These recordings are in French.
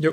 Yo,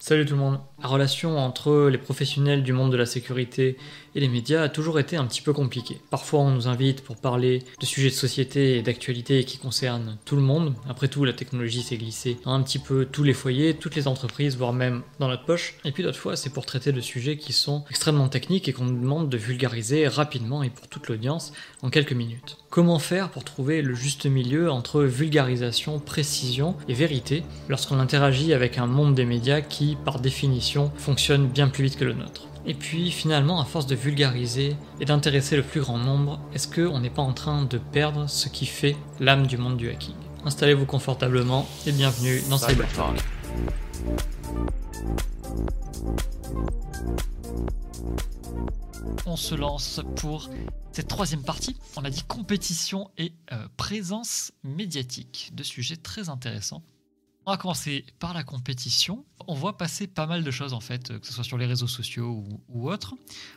salut tout le monde. La relation entre les professionnels du monde de la sécurité et les médias a toujours été un petit peu compliquée. Parfois on nous invite pour parler de sujets de société et d'actualité qui concernent tout le monde. Après tout, la technologie s'est glissée dans un petit peu tous les foyers, toutes les entreprises, voire même dans notre poche. Et puis d'autres fois, c'est pour traiter de sujets qui sont extrêmement techniques et qu'on nous demande de vulgariser rapidement et pour toute l'audience en quelques minutes. Comment faire pour trouver le juste milieu entre vulgarisation, précision et vérité lorsqu'on interagit avec un monde des médias qui, par définition, fonctionne bien plus vite que le nôtre. Et puis finalement, à force de vulgariser et d'intéresser le plus grand nombre, est-ce qu'on n'est pas en train de perdre ce qui fait l'âme du monde du hacking? Installez-vous confortablement et bienvenue dans Cybertalk. On se lance pour cette troisième partie. On a dit compétition et euh, présence médiatique, deux sujets très intéressants. On va commencer par la compétition. On voit passer pas mal de choses en fait, que ce soit sur les réseaux sociaux ou, autres.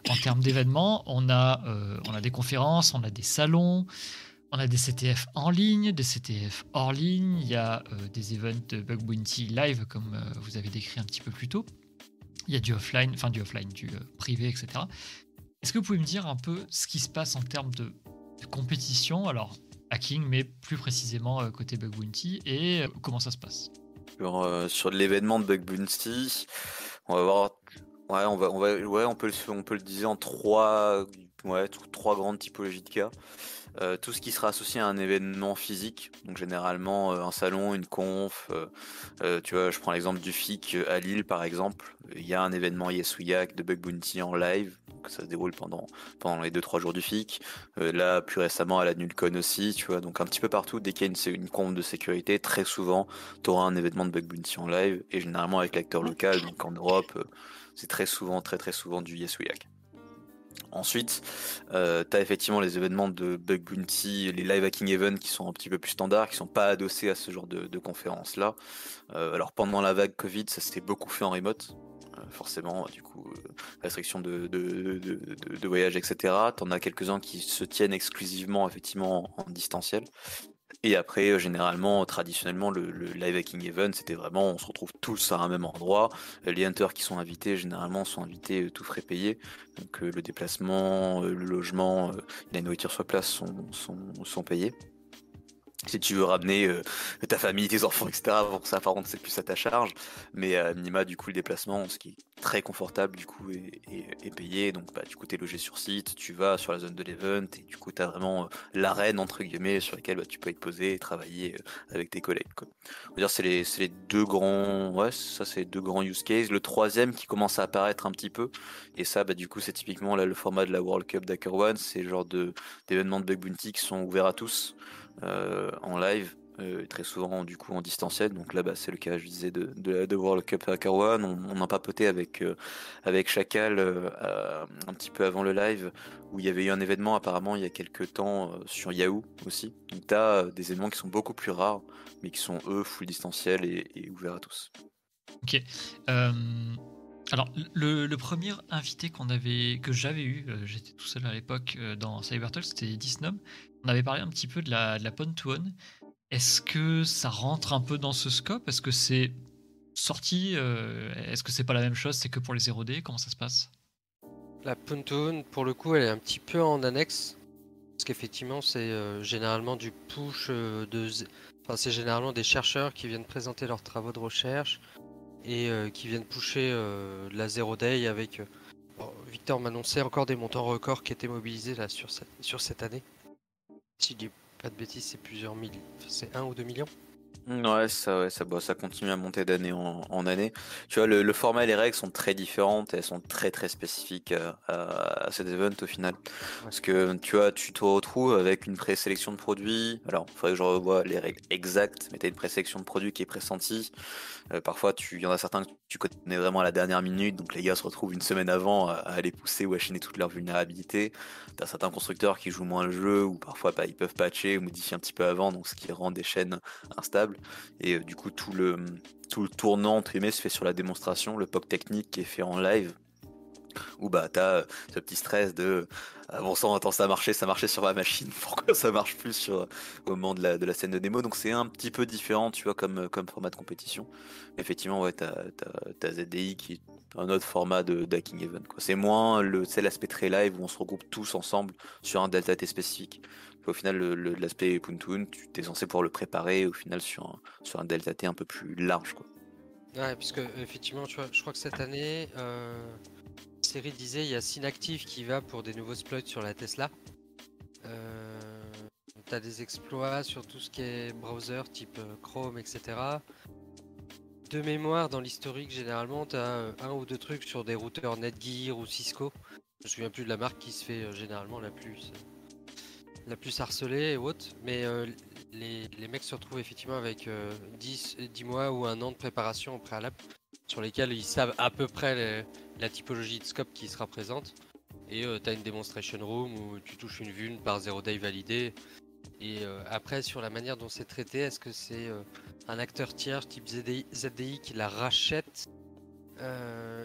En termes d'événements, on, a, euh, on a des conférences, on a des salons, on a des CTF en ligne, des CTF hors ligne. Il y a euh, des events de Bug Bounty live, comme euh, vous avez décrit un petit peu plus tôt. Il y a du offline, enfin du offline, du privé, etc. Est-ce que vous pouvez me dire un peu ce qui se passe en termes de, compétition? Alors, hacking, mais plus précisément côté Bug Bounty, et comment ça se passe? Sur, euh, sur l'événement de Bug Bounty, on va voir. Ouais, on va, on va, ouais, on peut le dire en trois, ouais, trois grandes typologies de cas. Euh, tout ce qui sera associé à un événement physique, donc généralement euh, un salon, une conf, tu vois, je prends l'exemple du FIC à Lille par exemple, il y a un événement Yes de Bug Bounty en live, ça se déroule pendant, pendant les 2-3 jours du FIC. Euh, là, plus récemment, à la Nulcon aussi, tu vois. Donc, un petit peu partout, dès qu'il y a une, compte de sécurité, très souvent, tu auras un événement de bug bounty en live, et généralement avec l'acteur local, donc en Europe, euh, c'est très souvent, très très souvent du Yes Ensuite, euh, tu as effectivement les événements de Bug Bounty, les live hacking events qui sont un petit peu plus standards, qui sont pas adossés à ce genre de, conférences-là. Euh, alors pendant la vague Covid, ça s'était beaucoup fait en remote. Euh, forcément, du coup, restriction de, de, de, voyage, etc. T'en as quelques-uns qui se tiennent exclusivement, effectivement, en, distanciel. Et après, euh, généralement, traditionnellement, le, live hacking event, c'était vraiment, on se retrouve tous à un même endroit. Les hunters qui sont invités, généralement, sont invités tout frais payés. Donc, le déplacement, le logement, la nourriture sur place sont payés si tu veux ramener euh, ta famille, tes enfants, etc. Bon, ça, par contre, c'est plus à ta charge. Mais à minima, du coup, le déplacement, ce qui est très confortable, du coup, est, payé. Donc, bah, du coup, tu es logé sur site, tu vas sur la zone de l'event, et du coup, tu as vraiment euh, l'arène, entre guillemets, sur laquelle bah, tu peux être posé et travailler euh, avec tes collègues. Dire, c'est les, deux grands, ouais, ça, c'est deux grands use cases. Le troisième qui commence à apparaître un petit peu, et ça, bah, du coup, c'est typiquement le format de la World Cup Dakar One, c'est le genre d'événements de, de bug bounty qui sont ouverts à tous. Euh, en live. Euh, très souvent du coup en distanciel. Donc là, bah, c'est le cas, je disais, de, de, World Cup Hacker One. On, on a papoté avec, euh, avec Chacal un petit peu avant le live, où il y avait eu un événement apparemment il y a quelques temps sur Yahoo aussi. Donc tu as des événements qui sont beaucoup plus rares, mais qui sont eux full distanciel et, ouverts à tous. Ok. Alors, le, premier invité qu'on avait, que j'avais eu, j'étais tout seul à l'époque dans Cybertalk, c'était Disnom. On avait parlé un petit peu de la, de la One. Est-ce que ça rentre un peu dans ce scope? Est-ce que c'est sorti euh, Est-ce que c'est pas la même chose C'est que pour les 0D Comment ça se passe? La One, pour le coup, elle est un petit peu en annexe. Parce qu'effectivement, c'est euh, généralement du push euh, de. Enfin, c'est généralement des chercheurs qui viennent présenter leurs travaux de recherche et qui viennent pusher la Zero Day avec. Victor m'annonçait encore des montants records qui étaient mobilisés là sur sur cette année. Si je dis pas de bêtises, c'est plusieurs milliers. C'est un ou deux millions Ouais, ça, ouais, ça, ça continue à monter d'année en, année. Tu vois, le, format et les règles sont très différentes et elles sont très très spécifiques à, à, cet event au final. Parce que tu vois, tu te retrouves avec une présélection de produits. Alors, il faudrait que je revoie les règles exactes, mais tu as une présélection de produits qui est pressentie. Euh, parfois, il y en a certains que tu connais vraiment à la dernière minute, donc les gars se retrouvent une semaine avant à, aller pousser ou à chaîner toutes leurs vulnérabilités. Tu as certains constructeurs qui jouent moins le jeu ou parfois bah, ils peuvent patcher ou modifier un petit peu avant, donc ce qui rend des chaînes instables. Et euh, du coup, tout le, tout le tournant entre se fait sur la démonstration, le POC technique qui est fait en live. Ou bah t'as euh, ce petit stress de ah, bon sang attends ça marchait ça marchait sur ma machine. Pourquoi ça marche plus sur au moment de la, de la scène de démo? Donc c'est un petit peu différent tu vois comme, comme format de compétition. Effectivement ouais t'as, t'as, ZDI qui est un autre format de Hacking Event c'est moins le c'est l'aspect très live où on se regroupe tous ensemble sur un delta T spécifique. Au final l'aspect Puntun tu t'es censé pouvoir le préparer au final sur un, sur un delta T un peu plus large quoi. Ouais, puisque effectivement, tu vois, je crois que cette année, euh, série disait il y a Synactive qui va pour des nouveaux exploits sur la Tesla. Euh, tu as des exploits sur tout ce qui est browser type euh, Chrome, etc. De mémoire, dans l'historique, généralement, tu as euh, un ou deux trucs sur des routeurs Netgear ou Cisco. Je me souviens plus de la marque qui se fait généralement la plus, la plus harcelée et autres. Mais les, mecs se retrouvent effectivement avec 10, 10 mois ou un an de préparation au préalable sur lesquels ils savent à peu près la typologie de scope qui sera présente. Et euh, tu as une demonstration room où tu touches une vue par 0 day validé. Et euh, après, sur la manière dont c'est traité, est-ce que c'est euh, un acteur tiers type ZDI, qui la rachète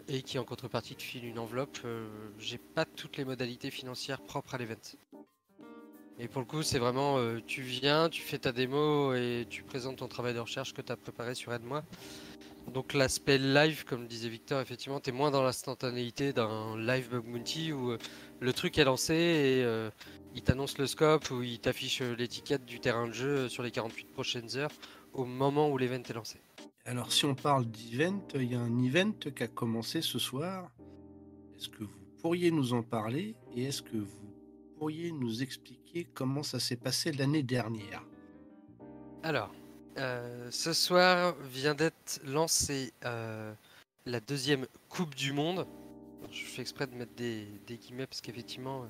et qui en contrepartie te file une enveloppe J'ai pas toutes les modalités financières propres à l'event. Et pour le coup, c'est vraiment tu viens, tu fais ta démo et tu présentes ton travail de recherche que tu as préparé sur Aide-moi. Donc l'aspect live, comme disait Victor, effectivement, tu es moins dans l'instantanéité d'un live bug bounty où euh, le truc est lancé et euh, il t'annonce le scope ou il t'affiche euh, l'étiquette du terrain de jeu sur les 48 prochaines heures au moment où l'event est lancé. Alors si on parle d'event, il y a un event qui a commencé ce soir. Est-ce que vous pourriez nous en parler et est-ce que vous pourriez nous expliquer comment ça s'est passé l'année dernière? Alors, euh, ce soir vient d'être lancée euh, la deuxième Coupe du Monde. Je fais exprès de mettre des, guillemets parce qu'effectivement,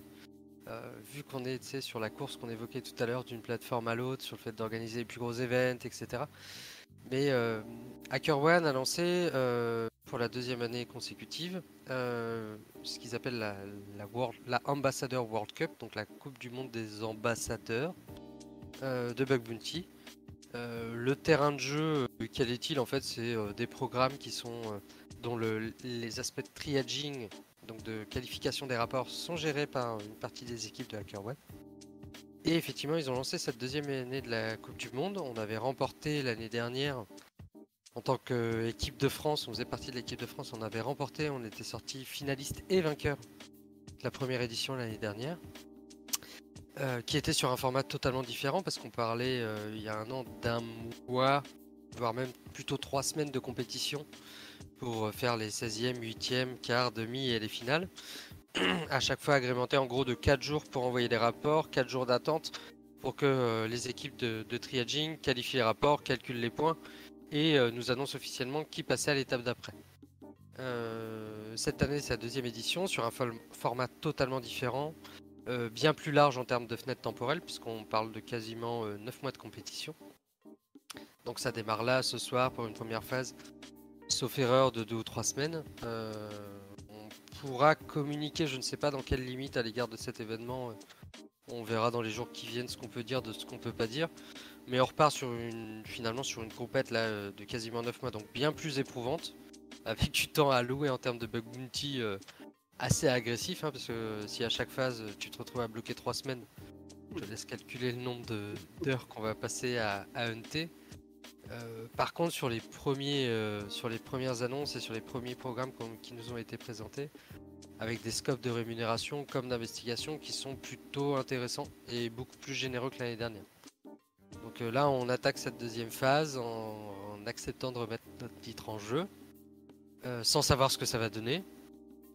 euh, vu qu'on est sur la course qu'on évoquait tout à l'heure d'une plateforme à l'autre, sur le fait d'organiser les plus gros événements, etc. Mais HackerOne a lancé pour la deuxième année consécutive ce qu'ils appellent la, la Ambassador World Cup, donc la Coupe du Monde des ambassadeurs de Bug Bounty. Euh, le terrain de jeu, euh, quel est-il En fait, c'est euh, des programmes dont les aspects de triaging, donc de qualification des rapports, sont gérés par une partie des équipes de HackerOne. Et effectivement, ils ont lancé cette deuxième année de la Coupe du Monde. On avait remporté l'année dernière en tant qu'équipe de France, on faisait partie de l'équipe de France, on avait remporté, on était sorti finaliste et vainqueur de la première édition l'année dernière. Euh, qui était sur un format totalement différent parce qu'on parlait euh, il y a un an d'un mois, voire même plutôt trois semaines de compétition pour euh, faire les 16e, 8e, quart, demi et les finales. à chaque fois agrémenté en gros de 4 jours pour envoyer des rapports, 4 jours d'attente pour que les équipes de, triaging qualifient les rapports, calculent les points et nous annoncent officiellement qui passait à l'étape d'après. cette année, c'est la deuxième édition sur un format totalement différent. Euh, bien plus large en termes de fenêtre temporelle, puisqu'on parle de quasiment 9 euh, mois de compétition. Donc ça démarre là ce soir pour une première phase, sauf erreur de 2 ou 3 semaines. Euh, on pourra communiquer, je ne sais pas dans quelle limite à l'égard de cet événement. on verra dans les jours qui viennent ce qu'on peut dire de ce qu'on peut pas dire. Mais on repart sur une, finalement sur une compète là, de quasiment 9 mois, donc bien plus éprouvante, avec du temps à louer en termes de bug bounty assez agressif, hein, parce que si à chaque phase tu te retrouves à bloquer 3 semaines, je laisse calculer le nombre d'heures qu'on va passer à, à hunter. Euh, par contre, sur les, premiers, euh, sur les premières annonces et sur les premiers programmes qui nous ont été présentés, avec des scopes de rémunération comme d'investigation qui sont plutôt intéressants et beaucoup plus généreux que l'année dernière. Donc euh, là, on attaque cette deuxième phase en, acceptant de remettre notre titre en jeu, sans savoir ce que ça va donner.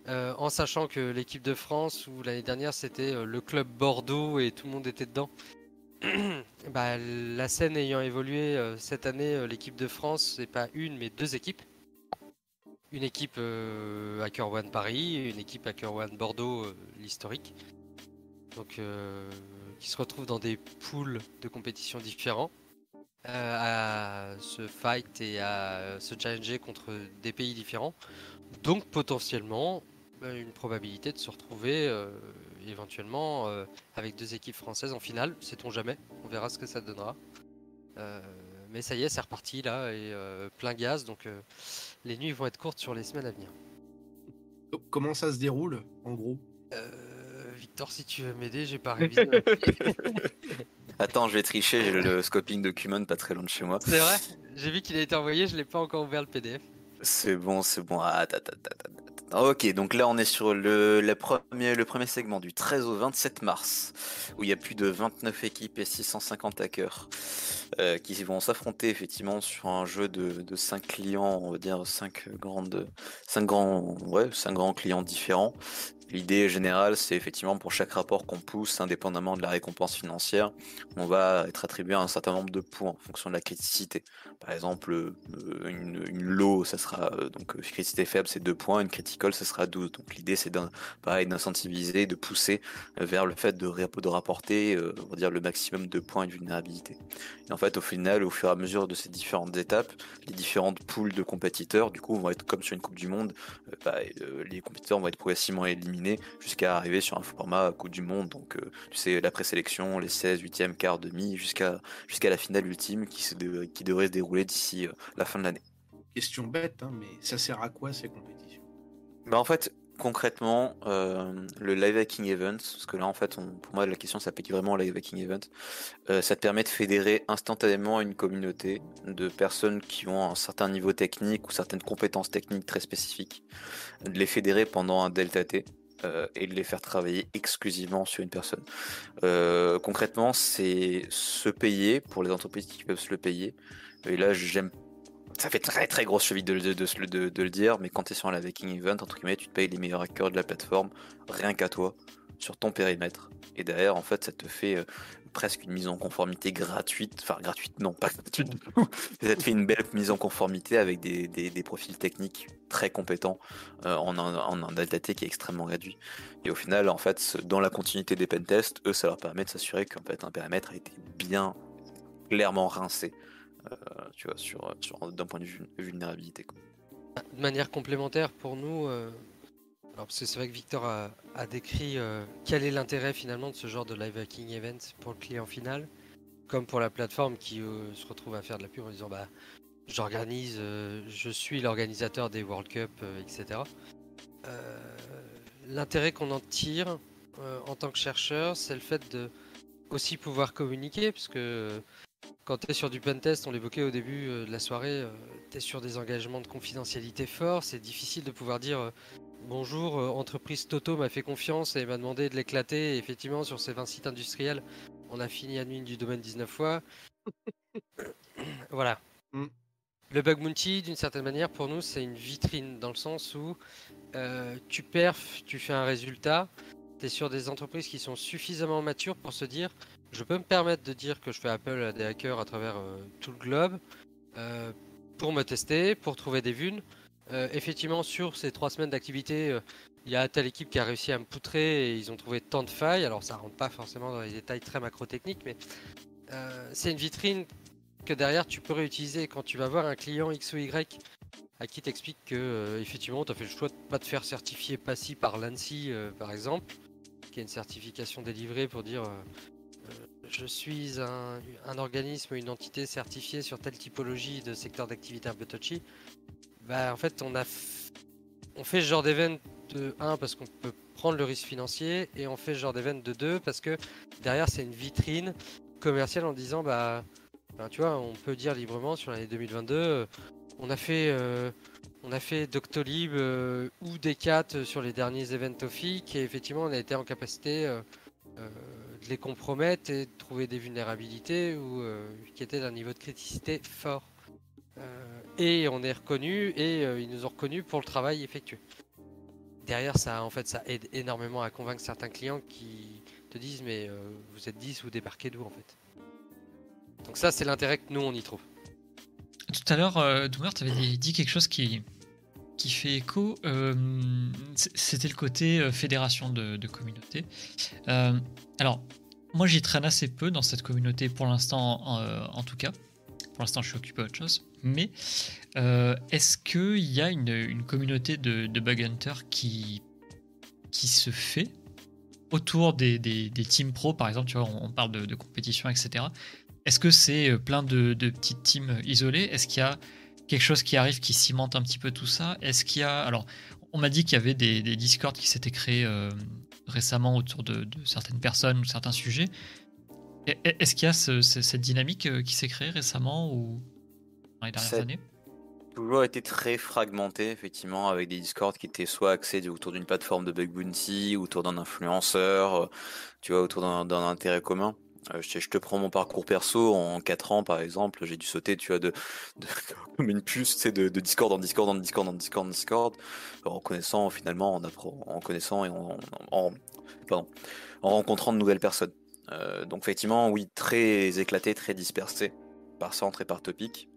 Euh, en sachant que l'équipe de France, ou l'année dernière c'était euh, le club Bordeaux et tout le monde était dedans, bah, la scène ayant évolué euh, cette année, l'équipe de France, c'est pas une mais deux équipes. Une équipe Hacker One Paris, une équipe Hacker One Bordeaux, l'historique. Donc qui se retrouvent dans des pools de compétition différents. à se fight et à se challenger contre des pays différents. Donc potentiellement, une probabilité de se retrouver euh, éventuellement euh, avec deux équipes françaises en finale. Sait-on jamais On verra ce que ça donnera. Euh, mais ça y est, c'est reparti là et plein gaz. Donc les nuits vont être courtes sur les semaines à venir. Donc, comment ça se déroule, en gros? Euh, Victor, si tu veux m'aider, j'ai pas révisé. Attends, je vais tricher, j'ai le scoping document pas très loin de chez moi. C'est vrai? J'ai vu qu'il a été envoyé, je l'ai pas encore ouvert le PDF. C'est bon, c'est bon. Ah, ta, ta, ta, ta, ta. Ok, donc là on est sur le, premier, le premier segment du 13 au 27 mars, où il y a plus de 29 équipes et 650 hackers euh, qui vont s'affronter effectivement sur un jeu de, de 5 clients, on va dire 5 grandes, 5 grands, ouais, 5 grands clients différents. L'idée générale, c'est effectivement pour chaque rapport qu'on pousse, indépendamment de la récompense financière, on va être attribué un certain nombre de points en fonction de la criticité. Par exemple, euh, une, une low, ça sera euh, donc criticité faible, c'est 2 points, une critical, ça sera 12. Donc l'idée, c'est pareil, d'incentiviser, de pousser vers le fait de, rapporter, euh, on va dire, le maximum de points de vulnérabilité. Et en fait, au final, au fur et à mesure de ces différentes étapes, les différentes poules de compétiteurs, du coup, vont être comme sur une Coupe du Monde, bah, les compétiteurs vont être progressivement éliminés jusqu'à arriver sur un format Coupe du Monde. Donc, euh, tu sais, la présélection, les 16, 8e, quart, demi, jusqu'à jusqu'à la finale ultime qui, se de- qui devrait se dérouler d'ici euh, la fin de l'année. Question bête, hein, mais ça sert à quoi ces compétitions? Bah, en fait, concrètement, euh, le live hacking event, parce que là, en fait, on- pour moi, la question s'applique vraiment au live hacking event, euh, ça te permet de fédérer instantanément une communauté de personnes qui ont un certain niveau technique ou certaines compétences techniques très spécifiques, de les fédérer pendant un delta T. euh, et de les faire travailler exclusivement sur une personne. Euh, concrètement, c'est se payer pour les entreprises qui peuvent se le payer. Et là, j'aime ça fait très très grosse cheville de, de, de, de- le dire, mais quand tu es sur live hacking event, entre guillemets, tu te payes les meilleurs hackers de la plateforme, rien qu'à toi, sur ton périmètre. Et derrière, en fait, ça te fait euh, presque une mise en conformité gratuite, enfin gratuite, non, pas gratuite du tout. ça te fait une belle mise en conformité avec des, des, profils techniques très compétents euh, en, un, en un delta T qui est extrêmement réduit. Et au final, en fait, dans la continuité des pentests, eux, ça leur permet de s'assurer qu'en fait, un périmètre a été bien, clairement rincé, euh, tu vois, sur, sur, d'un point de vue vulnérabilité. De manière complémentaire pour nous, euh, alors parce c'est vrai que Victor a, décrit euh, quel est l'intérêt finalement de ce genre de live hacking event pour le client final, comme pour la plateforme qui euh, se retrouve à faire de la pub en disant bah j'organise, euh, je suis l'organisateur des World Cup, etc. L'intérêt qu'on en tire en tant que chercheur, c'est le fait de aussi pouvoir communiquer, parce que quand tu es sur du pentest, on l'évoquait au début de la soirée, tu es sur des engagements de confidentialité forts, c'est difficile de pouvoir dire bonjour, euh, entreprise Toto m'a fait confiance et m'a demandé de l'éclater, et effectivement sur ces 20 sites industriels, on a fini admin du domaine 19 fois. voilà. Mm. Le bug bounty, d'une certaine manière, pour nous, c'est une vitrine dans le sens où euh, tu perfs, tu fais un résultat, tu es sur des entreprises qui sont suffisamment matures pour se dire je peux me permettre de dire que je fais appel à des hackers à travers euh, tout le globe euh, pour me tester, pour trouver des vunes. Euh, effectivement, sur ces trois semaines d'activité, euh, il y a telle équipe qui a réussi à me poutrer et ils ont trouvé tant de failles. Alors, ça rentre pas forcément dans les détails très macro-techniques, mais euh, c'est une vitrine que derrière tu peux réutiliser quand tu vas voir un client X ou Y à qui t'explique que euh, effectivement tu as fait le choix de pas te faire certifier PASI par l'ANSI euh, par exemple, qui est une certification délivrée pour dire euh, euh, je suis un, un organisme, une entité certifiée sur telle typologie de secteur d'activité un peu touchy. Bah en fait on fait ce genre d'event de 1 parce qu'on peut prendre le risque financier et on fait ce genre d'event de 2 parce que derrière c'est une vitrine commerciale en disant bah ben, tu vois, on peut dire librement sur l'année 2022, euh, on a fait, euh, on a fait Doctolib euh, ou Decat sur les derniers events TOFIC et effectivement on a été en capacité de les compromettre et de trouver des vulnérabilités ou qui étaient d'un niveau de criticité fort. Et on est reconnu et euh, ils nous ont reconnus pour le travail effectué. Derrière ça, en fait, ça aide énormément à convaincre certains clients qui te disent mais euh, vous êtes 10 ou débarquez d'où en fait? Donc ça, c'est l'intérêt que nous, on y trouve. Tout à l'heure, euh, tu avais dit quelque chose qui, qui fait écho. euh, C'était le côté fédération de, communauté. Alors, moi, j'y traîne assez peu dans cette communauté pour l'instant, en tout cas. Pour l'instant, je suis occupé à autre chose. Mais euh, est-ce qu'il y a une, communauté de, bug hunters qui, se fait autour des, teams pro, par exemple, tu vois, on, parle de, de compétition, etc. Est-ce que c'est euh, plein de, de petites teams isolées? Est-ce qu'il y a quelque chose qui arrive qui cimente un petit peu tout ça? Est-ce qu'il y a. Alors, on m'a dit qu'il y avait des, des Discord qui s'étaient créés euh, récemment autour de, de certaines personnes ou certains sujets. Est-ce qu'il y a ce- ce- cette dynamique euh, qui s'est créée récemment ou dans les dernières Cette- années? toujours été très fragmenté, effectivement, avec des Discord qui étaient soit axés autour d'une plateforme de bug bounty, autour d'un influenceur, euh, tu vois, autour d'un intérêt commun. Euh, je, te- je te prends mon parcours perso, en 4 ans par exemple, j'ai dû sauter, tu vois, de, de comme une puce, tu sais, de, de Discord en Discord en Discord en Discord en Discord, en connaissant finalement, en, en connaissant et en, en, pardon, en rencontrant de nouvelles personnes. Euh, donc effectivement, oui, très éclaté, très dispersé, par centre et par topic.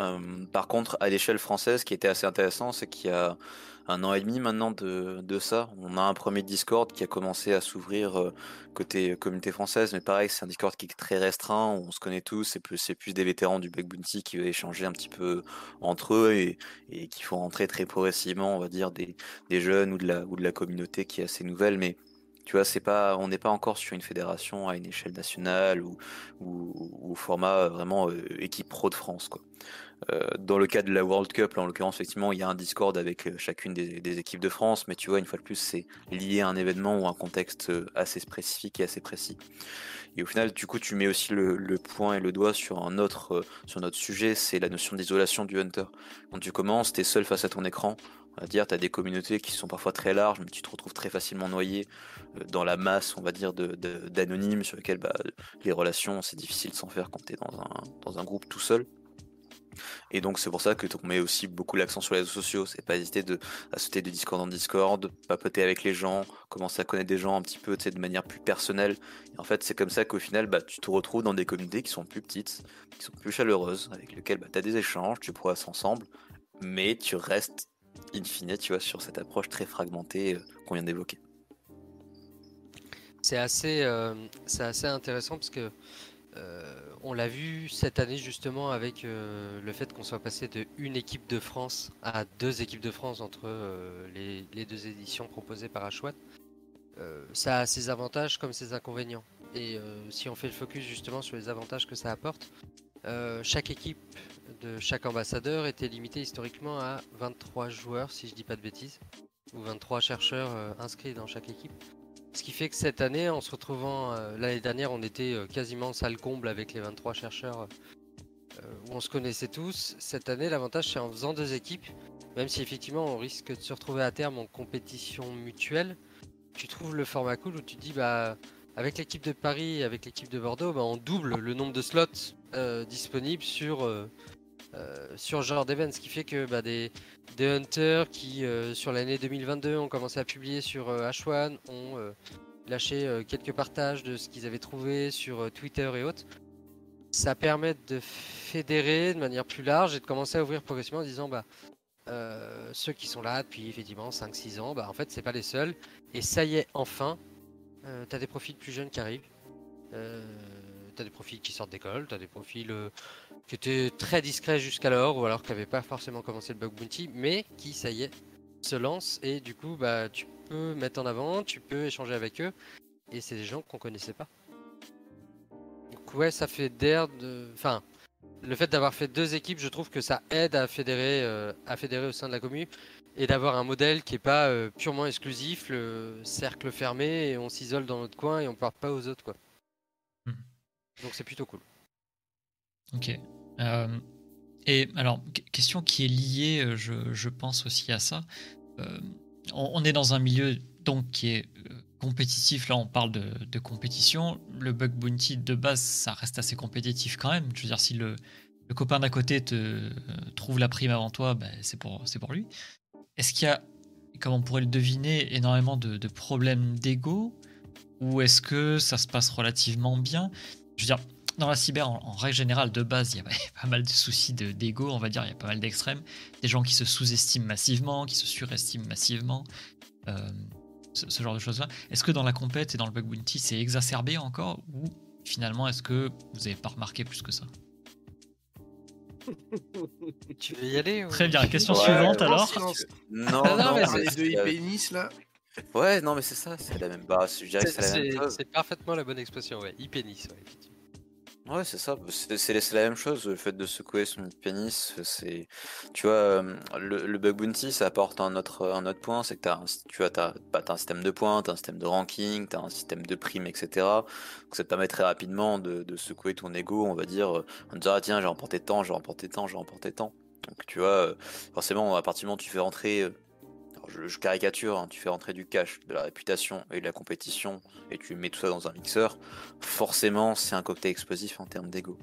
Euh, par contre, à l'échelle française, ce qui était assez intéressant, c'est qu'il y a un an et demi maintenant de, ça, on a un premier Discord qui a commencé à s'ouvrir euh, côté communauté française, mais pareil, c'est un Discord qui est très restreint, on se connaît tous, c'est plus, plus des vétérans du Bug Bounty qui veulent échanger un petit peu entre eux et, qui font rentrer très progressivement, on va dire, des, jeunes ou de, la, communauté qui est assez nouvelle, tu vois, c'est pas, on n'est pas encore sur une fédération à une échelle nationale ou, au format vraiment euh, équipe pro de France. Euh, dans le cas de la World Cup, là, en l'occurrence, effectivement, il y a un Discord avec euh, chacune des, équipes de France, mais tu vois, une fois de plus, c'est lié à un événement ou un contexte euh, assez spécifique et assez précis. Et au final, du coup, tu mets aussi le, point et le doigt sur un autre, euh, sur notre sujet, c'est la notion d'isolation du hunter. Quand tu commences, tu es seul face à ton écran. On va dire, tu as des communautés qui sont parfois très larges, mais tu te retrouves très facilement noyé euh, dans la masse, on va dire, de- de- d'anonymes sur lesquels bah, les relations, c'est difficile de s'en faire quand tu es dans un, dans un groupe tout seul. Et donc c'est pour ça que on met aussi beaucoup l'accent sur les réseaux sociaux. C'est pas hésiter de, à sauter de Discord en Discord, papoter avec les gens, commencer à connaître des gens un petit peu de manière plus personnelle. Et en fait c'est comme ça qu'au final bah, tu te retrouves dans des communautés qui sont plus petites, qui sont plus chaleureuses, avec lesquelles bah, tu as des échanges, tu progresses ensemble, mais tu restes in fine tu vois, sur cette approche très fragmentée euh, qu'on vient d'évoquer. C'est assez, euh, assez intéressant parce que euh, on l'a vu cette année justement avec euh, le fait qu'on soit passé de une équipe de France à deux équipes de France entre les, les deux éditions proposées par Ashwat. Ça a ses avantages comme ses inconvénients. Et si on fait le focus justement sur les avantages que ça apporte, chaque équipe de chaque ambassadeur était limitée historiquement à 23 joueurs, si je dis pas de bêtises, ou 23 chercheurs euh, inscrits dans chaque équipe. Ce qui fait que cette année, en se retrouvant, euh, l'année dernière, on était euh, quasiment salle comble avec les 23 chercheurs où on se connaissait tous. Cette année, l'avantage, c'est en faisant deux équipes, même si effectivement on risque de se retrouver à terme en compétition mutuelle, tu trouves le format cool où tu dis, bah, avec l'équipe de Paris avec l'équipe de Bordeaux, bah, on double le nombre de slots disponibles sur, sur ce genre d'événement, ce qui fait que bah, des, des hunters qui, euh, sur l'année 2022, ont commencé à publier sur euh, H1, ont euh, lâché euh, quelques partages de ce qu'ils avaient trouvé sur euh, Twitter et autres. Ça permet de fédérer de manière plus large et de commencer à ouvrir progressivement en disant bah, euh, ceux qui sont là depuis effectivement 5-6 ans, bah, en fait, c'est pas les seuls. Et ça y est, enfin, euh, t'as des profils plus jeunes qui arrivent. Euh, t'as des profils qui sortent d'école, t'as des profils euh, qui étaient très discrets jusqu'alors, ou alors qui n'avaient pas forcément commencé le bug bounty, mais qui, ça y est, se lancent et du coup, bah, tu peux mettre en avant, tu peux échanger avec eux, et c'est des gens qu'on connaissait pas. Donc ouais, ça fait d'air de... Enfin, le fait d'avoir fait deux équipes, je trouve que ça aide à fédérer, euh, à fédérer au sein de la commune, et d'avoir un modèle qui est pas euh, purement exclusif, le cercle fermé, et on s'isole dans notre coin et on parle pas aux autres, quoi. Mhm. Donc c'est plutôt cool. Ok. Euh, et alors, qu- question qui est liée, euh, je, pense aussi à ça. Euh, on, est dans un milieu donc qui est compétitif. Là, on parle de, compétition. Le bug bounty de base, ça reste assez compétitif quand même. Je veux dire, si le, copain d'à côté te trouve la prime avant toi, ben, c'est pour, lui. Est-ce qu'il y a, comme on pourrait le deviner, énormément de, de problèmes d'ego? Ou est-ce que ça se passe relativement bien? Je veux dire, dans la cyber, en, en règle générale, de base, il y a pas mal de soucis de- d'ego, on va dire, il y a pas mal d'extrêmes. Des gens qui se sous-estiment massivement, qui se surestiment massivement, euh, ce, ce genre de choses-là. Est-ce que dans la compète et dans le bug bounty, c'est exacerbé encore Ou finalement, est-ce que vous n'avez pas remarqué plus que ça? Tu veux y aller ou- Très bien, question Ouais, suivante ouais, alors. Non, Ah non, non, mais mais Les deux c'est, IP Nice, là. Ouais, non, mais c'est ça, c'est la même base. Je dirais que C'est la même chose. c'est parfaitement la bonne expression, ouais. IP Nice, ouais, effectivement. Ouais, c'est ça. C'est la même chose. Le fait de secouer son pénis, c'est, tu vois, le, le bug bounty, ça apporte un autre, un autre point, c'est que t'as, un- tu as, bah, t'as un système de points, t'as un système de ranking, t'as un système de primes, etc. Donc ça te permet très rapidement de, de secouer ton ego, on va dire, euh, en disant ah tiens, j'ai remporté tant, j'ai remporté tant, j'ai remporté tant. Donc tu vois, euh, forcément, à partir du moment où tu fais rentrer, euh, je, caricature, hein, tu fais rentrer du cash, de la réputation et de la compétition, et tu mets tout ça dans un mixeur, forcément c'est un cocktail explosif en termes d'ego.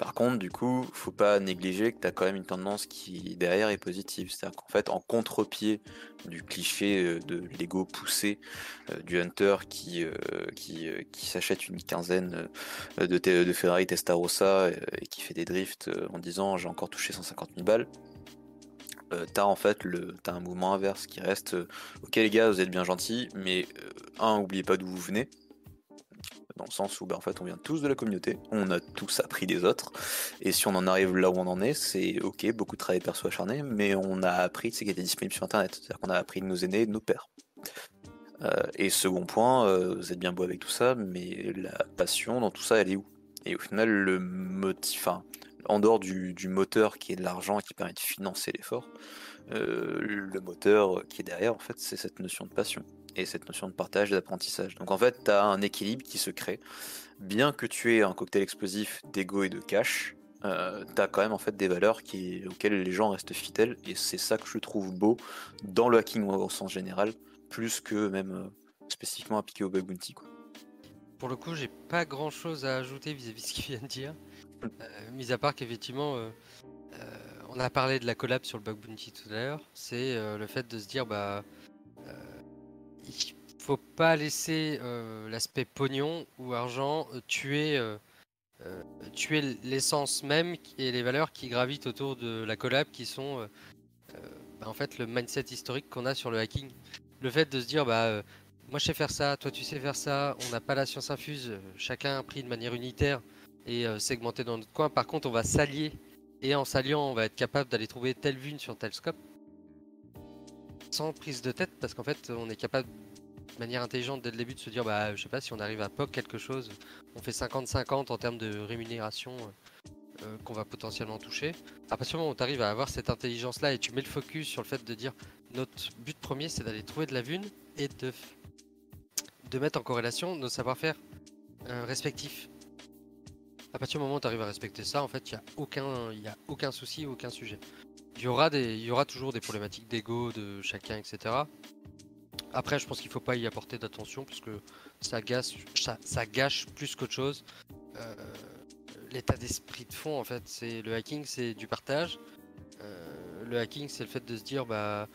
Par contre, du coup, faut pas négliger que tu as quand même une tendance qui derrière est positive. C'est-à-dire qu'en fait, en contre-pied du cliché euh, de l'ego poussé euh, du hunter qui, euh, qui, s'achète une quinzaine de, Ferrari Testarossa et qui fait des drifts en disant j'ai encore touché 150 000 balles. Euh, t'as en fait le t'as un mouvement inverse qui reste euh, ok les gars vous êtes bien gentils mais euh, un oubliez pas d'où vous venez dans le sens où bah, en fait on vient tous de la communauté, on a tous appris des autres, et si on en arrive là où on en est, c'est ok, beaucoup de travail perso acharné, mais on a appris de ce qui était disponible sur internet, c'est-à-dire qu'on a appris de nos aînés de nos pères. Et second point, vous êtes bien beau avec tout ça, mais la passion dans tout ça, elle est où? Et au final, le motif, en dehors du, moteur qui est de l'argent et qui permet de financer l'effort, euh, le moteur qui est derrière, en fait, c'est cette notion de passion et cette notion de partage et d'apprentissage. Donc en fait, tu as un équilibre qui se crée. Bien que tu aies un cocktail explosif d'ego et de cash, euh, tu as quand même en fait des valeurs auxquelles les gens restent fidèles et c'est ça que je trouve beau dans le hacking au sens général, plus que même euh, spécifiquement appliqué au bug bounty. Pour le coup, j'ai pas grand chose à ajouter vis-à-vis de ce qu'il vient de dire. Euh, mis à part qu'effectivement, euh, euh, on a parlé de la collab sur le bug bounty tout à l'heure. C'est le fait de se dire, bah, il faut pas laisser l'aspect pognon ou argent tuer, l'essence même et les valeurs qui gravitent autour de la collab, qui sont bah, en fait le mindset historique qu'on a sur le hacking. Le fait de se dire, bah, moi je sais faire ça, toi tu sais faire ça, on n'a pas la science infuse, chacun a pris de manière unitaire et euh, segmenté dans notre coin. Par contre, on va s'allier et en s'alliant, on va être capable d'aller trouver telle vue sur tel scope sans prise de tête parce qu'en fait, on est capable de manière intelligente dès le début de se dire, bah, je sais pas si on arrive à POC quelque chose, on fait 50-50 en termes de rémunération. euh, euh, qu'on va potentiellement toucher. À partir du moment où tu arrives à avoir cette intelligence là et tu mets le focus sur le fait de dire notre but premier c'est d'aller trouver de la vune et de, de mettre en corrélation nos savoir-faire respectifs. À partir du moment où tu arrives à respecter ça, en fait, il n'y a, aucun- a aucun souci, aucun sujet. Il y aura, y aura toujours des problématiques d'ego de chacun, etc. Après, je pense qu'il faut pas y apporter d'attention parce que ça, gâche, ça, ça gâche plus qu'autre chose. Euh, L'état d'esprit de fond, en fait, c'est le hacking, c'est du partage. Euh, le hacking, c'est le fait de se dire, bah,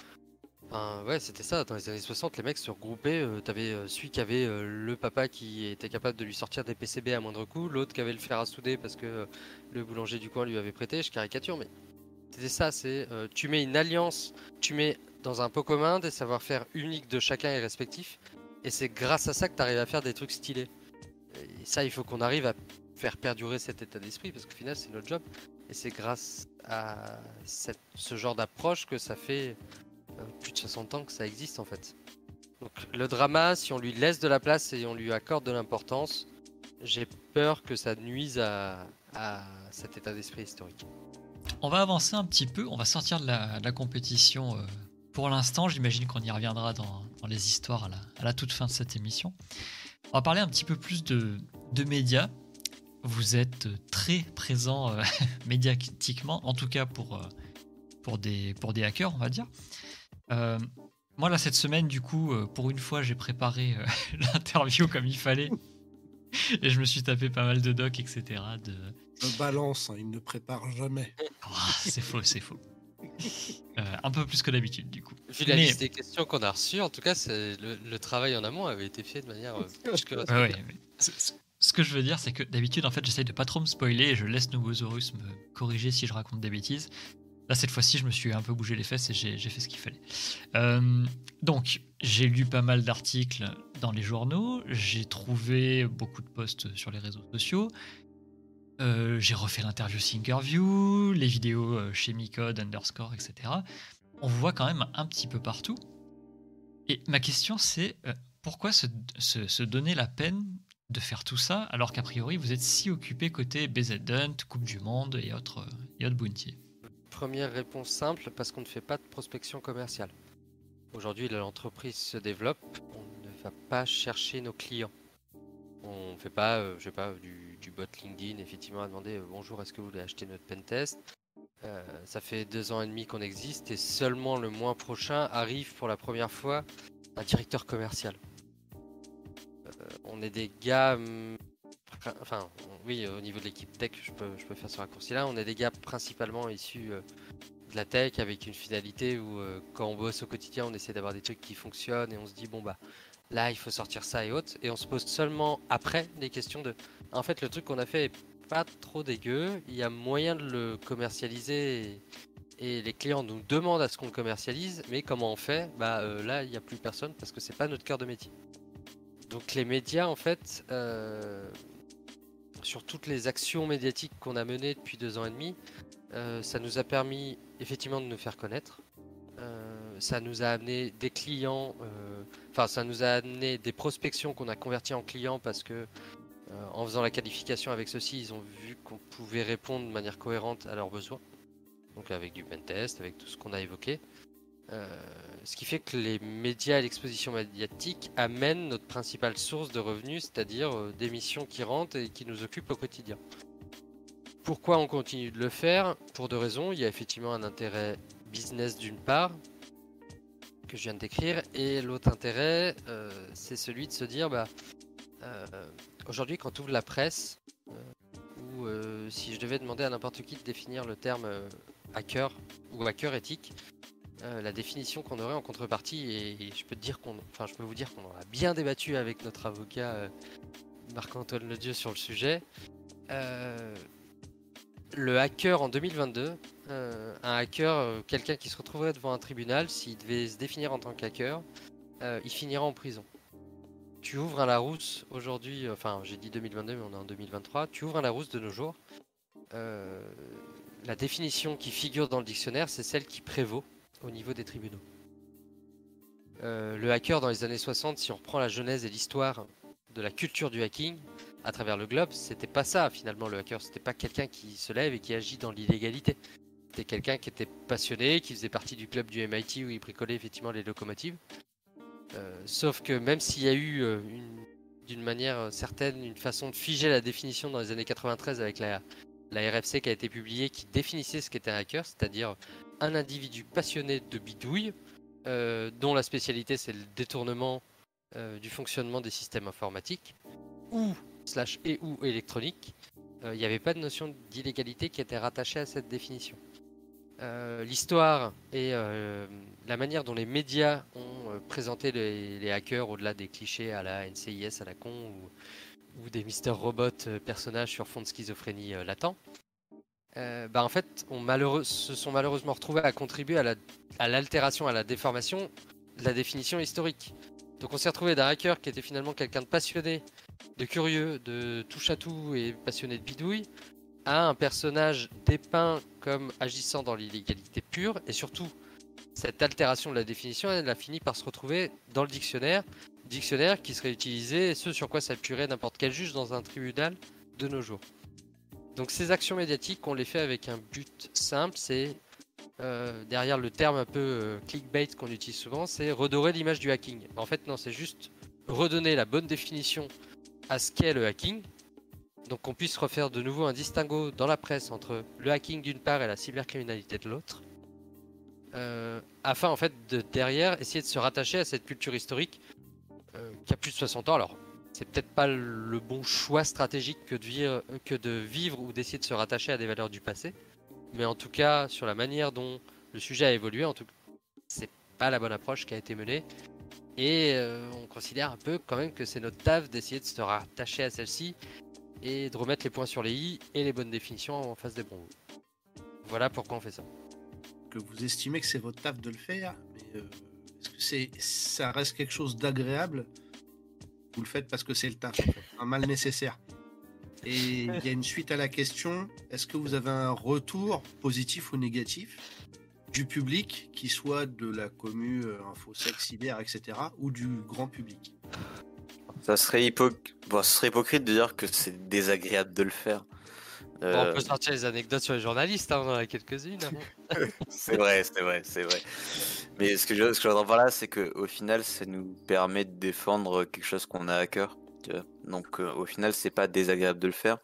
Enfin, ouais, c'était ça. Dans les années 60, les mecs se regroupaient. euh, T'avais euh, celui qui avait euh, le papa qui était capable de lui sortir des PCB à moindre coût, l'autre qui avait le fer à souder parce que euh, le boulanger du coin lui avait prêté. Je caricature, mais c'était ça. C'est tu mets une alliance, tu mets dans un pot commun des savoir-faire uniques de chacun et respectifs, et c'est grâce à ça que tu arrives à faire des trucs stylés. Et ça, il faut qu'on arrive à faire perdurer cet état d'esprit parce qu'au final, c'est notre job. Et c'est grâce à ce genre d'approche que ça fait plus de 60 ans que ça existe en fait. Donc le drama, si on lui laisse de la place et on lui accorde de l'importance, j'ai peur que ça nuise à, cet état d'esprit historique. On va avancer un petit peu, on va sortir de la, compétition euh, pour l'instant. J'imagine qu'on y reviendra dans, les histoires à la, toute fin de cette émission. On va parler un petit peu plus de, médias. Vous êtes très présent euh, médiatiquement, en tout cas pour, euh, pour, des, pour des hackers, on va dire. Euh, moi, là, cette semaine, du coup, euh, pour une fois, j'ai préparé euh, l'interview comme il fallait. Et je me suis tapé pas mal de docs, etc. De... Le balance, hein, il ne prépare jamais. Ah, c'est faux, c'est faux. Euh, un peu plus que d'habitude, du coup. Vu la Mais- liste des questions qu'on a reçues, en tout cas, c'est le, le travail en amont avait été fait de manière euh, plus que Ouais, ouais, mais c- c- ce que je veux dire, c'est que d'habitude, en fait, j'essaye de pas trop me spoiler et je laisse Nobosaurus me corriger si je raconte des bêtises. Là, cette fois-ci, je me suis un peu bougé les fesses et j'ai fait ce qu'il fallait. Euh, donc, j'ai lu pas mal d'articles dans les journaux, j'ai trouvé beaucoup de posts sur les réseaux sociaux, euh, j'ai refait l'interview Thinkerview, les vidéos euh, chez Micode, underscore, etc. On voit quand même un petit peu partout. Et ma question, c'est pourquoi se, donner la peine de faire tout ça alors qu'a priori vous êtes si occupé côté BZ Hunt, Coupe du Monde et autres, et Première réponse simple, parce qu'on ne fait pas de prospection commerciale. Aujourd'hui, l'entreprise se développe, on ne va pas chercher nos clients. On ne fait pas, euh, sais pas, du, bot LinkedIn, effectivement, à demander euh, bonjour, est-ce que vous voulez acheter notre pentest? Euh, Ça fait deux ans et demi qu'on existe et seulement le mois prochain arrive pour la première fois un directeur commercial. on est des gars enfin, oui, au niveau de l'équipe tech, je peux, faire ce raccourci-là. On est des gars principalement issus euh, de la tech avec une finalité où, euh, quand on bosse au quotidien, on essaie d'avoir des trucs qui fonctionnent et on se dit, bon, bah là, il faut sortir ça et autres. Et on se pose seulement après des questions de. En fait, le truc qu'on a fait est pas trop dégueu. Il y a moyen de le commercialiser et, les clients nous demandent à ce qu'on le commercialise. Mais comment on fait? Bah euh, là, il n'y a plus personne parce que c'est pas notre cœur de métier. Donc les médias, en fait, sur toutes les actions médiatiques qu'on a menées depuis deux ans et demi, euh, ça nous a permis effectivement de nous faire connaître. Euh, ça nous a amené des clients, euh, enfin ça nous a amené des prospections qu'on a converties en clients parce que en faisant la qualification avec ceux-ci, ils ont vu qu'on pouvait répondre de manière cohérente à leurs besoins. Donc avec du pentest, avec tout ce qu'on a évoqué. Ce qui fait que les médias et l'exposition médiatique amènent notre principale source de revenus, c'est-à-dire euh, des missions qui rentrent et qui nous occupent au quotidien. Pourquoi on continue de le faire? Pour deux raisons. Il y a effectivement un intérêt business d'une part, que je viens de décrire, et l'autre intérêt, euh, c'est celui de se dire, bah, aujourd'hui quand tu ouvres la presse, ou si je devais demander à n'importe qui de définir le terme hacker ou hacker éthique, euh, la définition qu'on aurait en contrepartie, et, je peux dire qu'on, enfin, je peux vous dire qu'on a bien débattu avec notre avocat euh, Marc-Antoine Ledieu sur le sujet. Euh, le hacker en 2022, un hacker, quelqu'un qui se retrouverait devant un tribunal, s'il devait se définir en tant qu'hacker, il finira en prison. Tu ouvres un Larousse aujourd'hui, enfin j'ai dit 2022 mais on est en 2023, tu ouvres un Larousse de nos jours. la définition qui figure dans le dictionnaire, c'est celle qui prévaut au niveau des tribunaux. Euh, le hacker dans les années 60, si on reprend la genèse et l'histoire de la culture du hacking à travers le globe, c'était pas ça finalement le hacker, c'était pas quelqu'un qui se lève et qui agit dans l'illégalité. C'était quelqu'un qui était passionné, qui faisait partie du club du MIT où il bricolait effectivement les locomotives. Euh, sauf que même s'il y a eu euh, d'une manière certaine une façon de figer la définition dans les années 93 avec la, la RFC qui a été publiée qui définissait ce qu'était un hacker, c'est-à-dire un individu passionné de bidouille, euh, dont la spécialité c'est le détournement euh, du fonctionnement des systèmes informatiques, ou slash et ou électronique, euh, il n'y avait pas de notion d'illégalité qui était rattachée à cette définition. L'histoire et la manière dont les médias ont présenté les, hackers au-delà des clichés à la NCIS à la con ou, des Mister Robot personnages sur fond de schizophrénie latent, euh, bah en fait, on se sont malheureusement retrouvés à contribuer à l'altération, à, la déformation de la définition historique. Donc on s'est retrouvé d'un hacker qui était finalement quelqu'un de passionné, de curieux, de touche à tout et passionné de bidouille, à un personnage dépeint comme agissant dans l'illégalité pure, et surtout, cette altération de la définition, elle a fini par se retrouver dans le dictionnaire, dictionnaire qui serait utilisé, ce sur quoi s'appuierait n'importe quel juge dans un tribunal de nos jours. Donc ces actions médiatiques, on les fait avec un but simple, c'est euh, derrière le terme un peu euh, clickbait qu'on utilise souvent, c'est redorer l'image du hacking. En fait, non, c'est juste redonner la bonne définition à ce qu'est le hacking. Donc qu'on puisse refaire de nouveau un distinguo dans la presse entre le hacking d'une part et la cybercriminalité de l'autre. Euh, afin en fait de derrière essayer de se rattacher à cette culture historique qui a plus de 60 ans. Alors c'est peut-être pas le bon choix stratégique que de vivre, ou d'essayer de se rattacher à des valeurs du passé. Mais en tout cas, sur la manière dont le sujet a évolué, en tout c'est pas la bonne approche qui a été menée. Et euh, on considère un peu quand même que c'est notre taf d'essayer de se rattacher à celle-ci et de remettre les points sur les i et les bonnes définitions en face des bons Voilà pourquoi on fait ça. Que vous estimez que c'est votre taf de le faire, mais euh, est-ce que ça reste quelque chose d'agréable vous le faites parce que c'est le taf, un mal nécessaire. Et il y a une suite à la question est-ce que vous avez un retour positif ou négatif du public, qui soit de la commu, euh, info, sexe, cyber, etc., ou du grand public? Ça ce serait hypocrite de dire que c'est désagréable de le faire. Bon, Euh, on peut sortir les anecdotes sur les journalistes, hein, on en a quelques-unes. c'est vrai, c'est vrai, c'est vrai. Mais ce que je, ce que je veux dire par là, c'est que au final, ça nous permet de défendre quelque chose qu'on a à cœur. tu vois. Donc, euh, au final, c'est pas désagréable de le faire.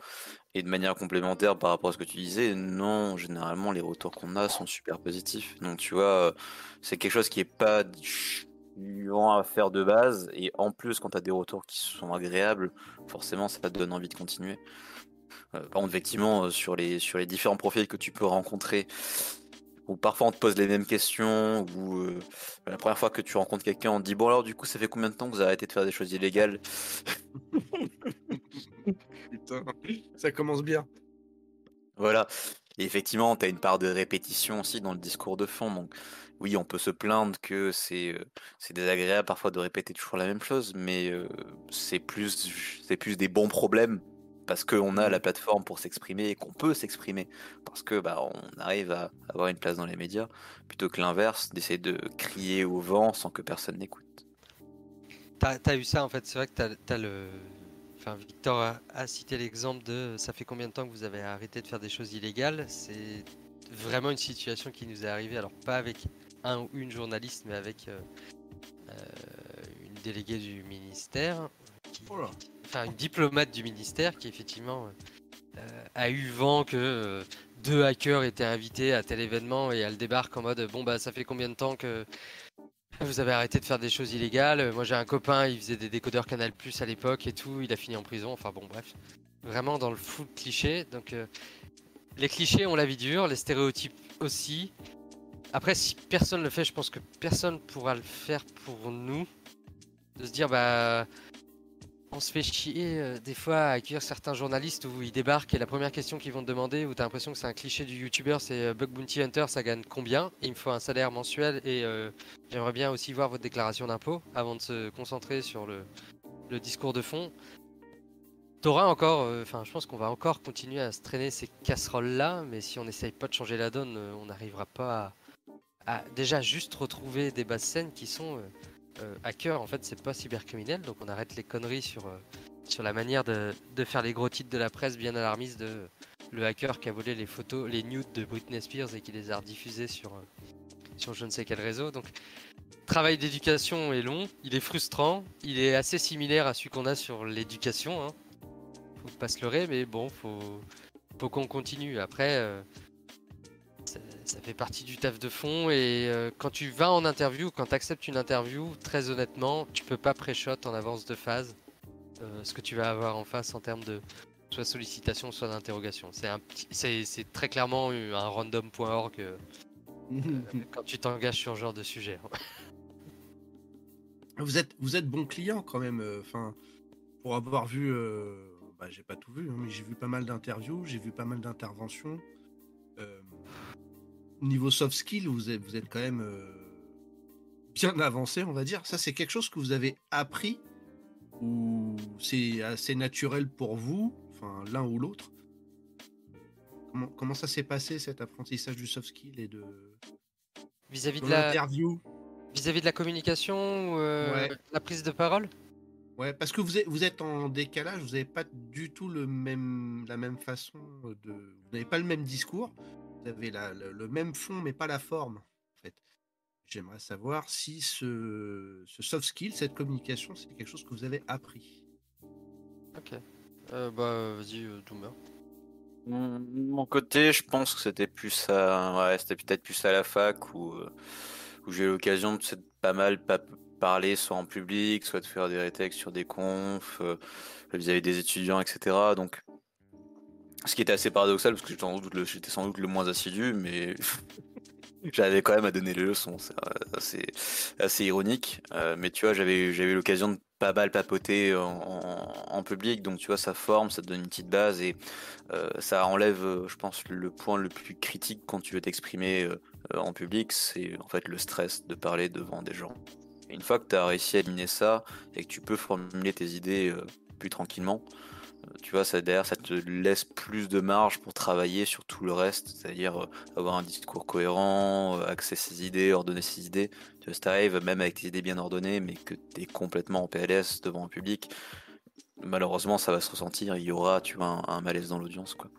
Et de manière complémentaire par rapport à ce que tu disais, non, généralement, les retours qu'on a sont super positifs. Donc, tu vois, euh, c'est quelque chose qui est pas chiant à faire de base. Et en plus, quand tu as des retours qui sont agréables, forcément, ça te donne envie de continuer. Euh, par contre, effectivement, euh, sur les, sur les différents profils que tu peux rencontrer, où parfois on te pose les mêmes questions, ou euh, la première fois que tu rencontres quelqu'un, on te dit Bon, alors du coup, ça fait combien de temps que vous avez arrêté de faire des choses illégales? Putain, ça commence bien. Voilà. Et effectivement, tu as une part de répétition aussi dans le discours de fond. Donc, oui, on peut se plaindre que c'est euh, désagréable parfois de répéter toujours la même chose, mais euh, c'est plus, c'est plus des bons problèmes parce qu'on a la plateforme pour s'exprimer et qu'on peut s'exprimer parce que bah, on arrive à avoir une place dans les médias plutôt que l'inverse, d'essayer de crier au vent sans que personne n'écoute. T'as as eu ça en fait, c'est vrai que t'as as le. Enfin, Victor a, a cité l'exemple de ça fait combien de temps que vous avez arrêté de faire des choses illégales? C'est vraiment une situation qui nous est arrivée, alors pas avec un ou une journaliste, mais avec euh, euh, une déléguée du ministère, qui- Oh. Enfin une diplomate du ministère qui effectivement euh, a eu vent que euh, deux hackers étaient invités à tel événement et elle débarque en mode bon bah ça fait combien de temps que vous avez arrêté de faire des choses illégales? Moi, j'ai un copain, il faisait des décodeurs Canal Plus à l'époque et tout. Il a fini en prison. Enfin, bon, bref. Vraiment dans le full cliché. Donc, euh, les clichés ont la vie dure, les stéréotypes aussi. Après, si personne le fait, je pense que personne pourra le faire pour nous. De se dire, bah. On se fait chier euh, des fois à accueillir certains journalistes où ils débarquent et la première question qu'ils vont te demander, où tu as l'impression que c'est un cliché du youtubeur, c'est euh, Bug Bounty Hunter, ça gagne combien? Il me faut un salaire mensuel et euh, J'aimerais bien aussi voir votre déclaration d'impôt avant de se concentrer sur le, discours de fond. T'auras encore, euh, enfin, je pense qu'on va encore continuer à se traîner ces casseroles-là, mais si on n'essaye pas de changer la donne, on n'arrivera pas à, à déjà juste retrouver des bases scènes qui sont euh, euh. En fait, c'est pas cybercriminel, donc on arrête les conneries sur, euh, sur la manière de, de faire les gros titres de la presse bien alarmistes de euh, le hacker qui a volé les photos, les nudes de Britney Spears et qui les a rediffusées sur, sur je ne sais quel réseau. Donc, travail d'éducation est long, il est frustrant, il est assez similaire à celui qu'on a sur l'éducation. Hein. Faut pas se leurrer, mais bon, faut, faut qu'on continue. Après, ça, fait partie du taf de fond et euh, quand tu vas en interview, quand tu acceptes une interview, très honnêtement, tu peux pas pré-shot en avance de phase euh, ce que tu vas avoir en face en termes de soit sollicitation, soit d'interrogation. C'est un petit- c'est c'est très clairement un random.org euh, quand tu t'engages sur ce genre de sujet. Vous êtes, vous êtes bon client quand même. Enfin, pour avoir vu, bah, j'ai pas tout vu, hein, mais j'ai vu pas mal d'interviews, j'ai vu pas mal d'interventions. Niveau soft skill, vous êtes, vous êtes quand même euh, bien avancé, on va dire. Ça, c'est quelque chose que vous avez appris ou c'est assez naturel pour vous, enfin l'un ou l'autre? Comment, comment ça s'est passé cet apprentissage du soft skill et de, Vis-à-vis de de la vis-à-vis de la communication, euh, Ouais. la prise de parole? Ouais, parce que vous êtes, vous êtes en décalage, vous n'avez pas du tout le même, la même façon de. Vous n'avez pas le même discours, vous avez la- le, le même fond, mais pas la forme. En fait. J'aimerais savoir si ce, ce soft skill, cette communication, c'est quelque chose que vous avez appris. Ok. Euh, bah vas-y, euh, Doomer. Mon mon côté, je pense que c'était plus à, ouais, c'était peut-être plus à la fac où, euh, où j'ai eu l'occasion de pas mal pa- parler soit en public, soit de faire des rétextes sur des confs euh, vis-à-vis des étudiants, etc. Donc, ce qui était assez paradoxal parce que j'étais sans doute le, moins assidu, mais j'avais quand même à donner les leçons. C'est euh, assez, ironique. Euh, mais tu vois, j'avais, eu l'occasion de pas mal papoter en, public, donc tu vois, ça forme, ça te donne une petite base et euh, ça enlève, je pense, le point le plus critique quand tu veux t'exprimer en public, c'est en fait le stress de parler devant des gens. Et une fois que tu as réussi à éliminer ça et que tu peux formuler tes idées plus tranquillement, tu vois, ça, derrière, ça te laisse plus de marge pour travailler sur tout le reste, c'est-à-dire euh, avoir un discours cohérent, euh, axer ses idées, ordonner ses idées. Tu vois, si t'arrives, même avec tes idées bien ordonnées, mais que tu es complètement en PLS devant un public, malheureusement, ça va se ressentir. Il y aura, tu vois, un, malaise dans l'audience, quoi.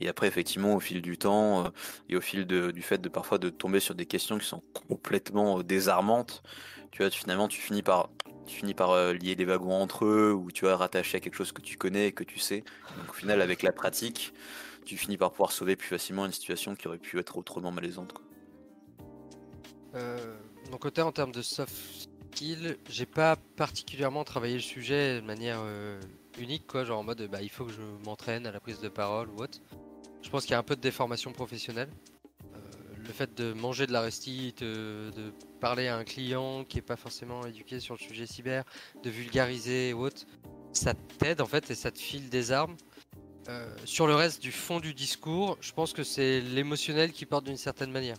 Et après, effectivement, au fil du temps euh, et au fil du fait de parfois de tomber sur des questions qui sont complètement désarmantes, tu vois, finalement, tu finis par tu finis par euh, lier des wagons entre eux ou tu vas rattacher à quelque chose que tu connais et que tu sais. Donc au final, avec la pratique, tu finis par pouvoir sauver plus facilement une situation qui aurait pu être autrement malaisante. Euh, mon côté en termes de soft skills, j'ai pas particulièrement travaillé le sujet de manière euh, unique, quoi, genre en mode bah, il faut que je m'entraîne à la prise de parole ou autre. Je pense qu'il y a un peu de déformation professionnelle le fait de manger de la restite, de, parler à un client qui est pas forcément éduqué sur le sujet cyber, de vulgariser ou autre, ça t'aide en fait et ça te file des armes. Euh, sur le reste du fond du discours, je pense que c'est l'émotionnel qui porte d'une certaine manière.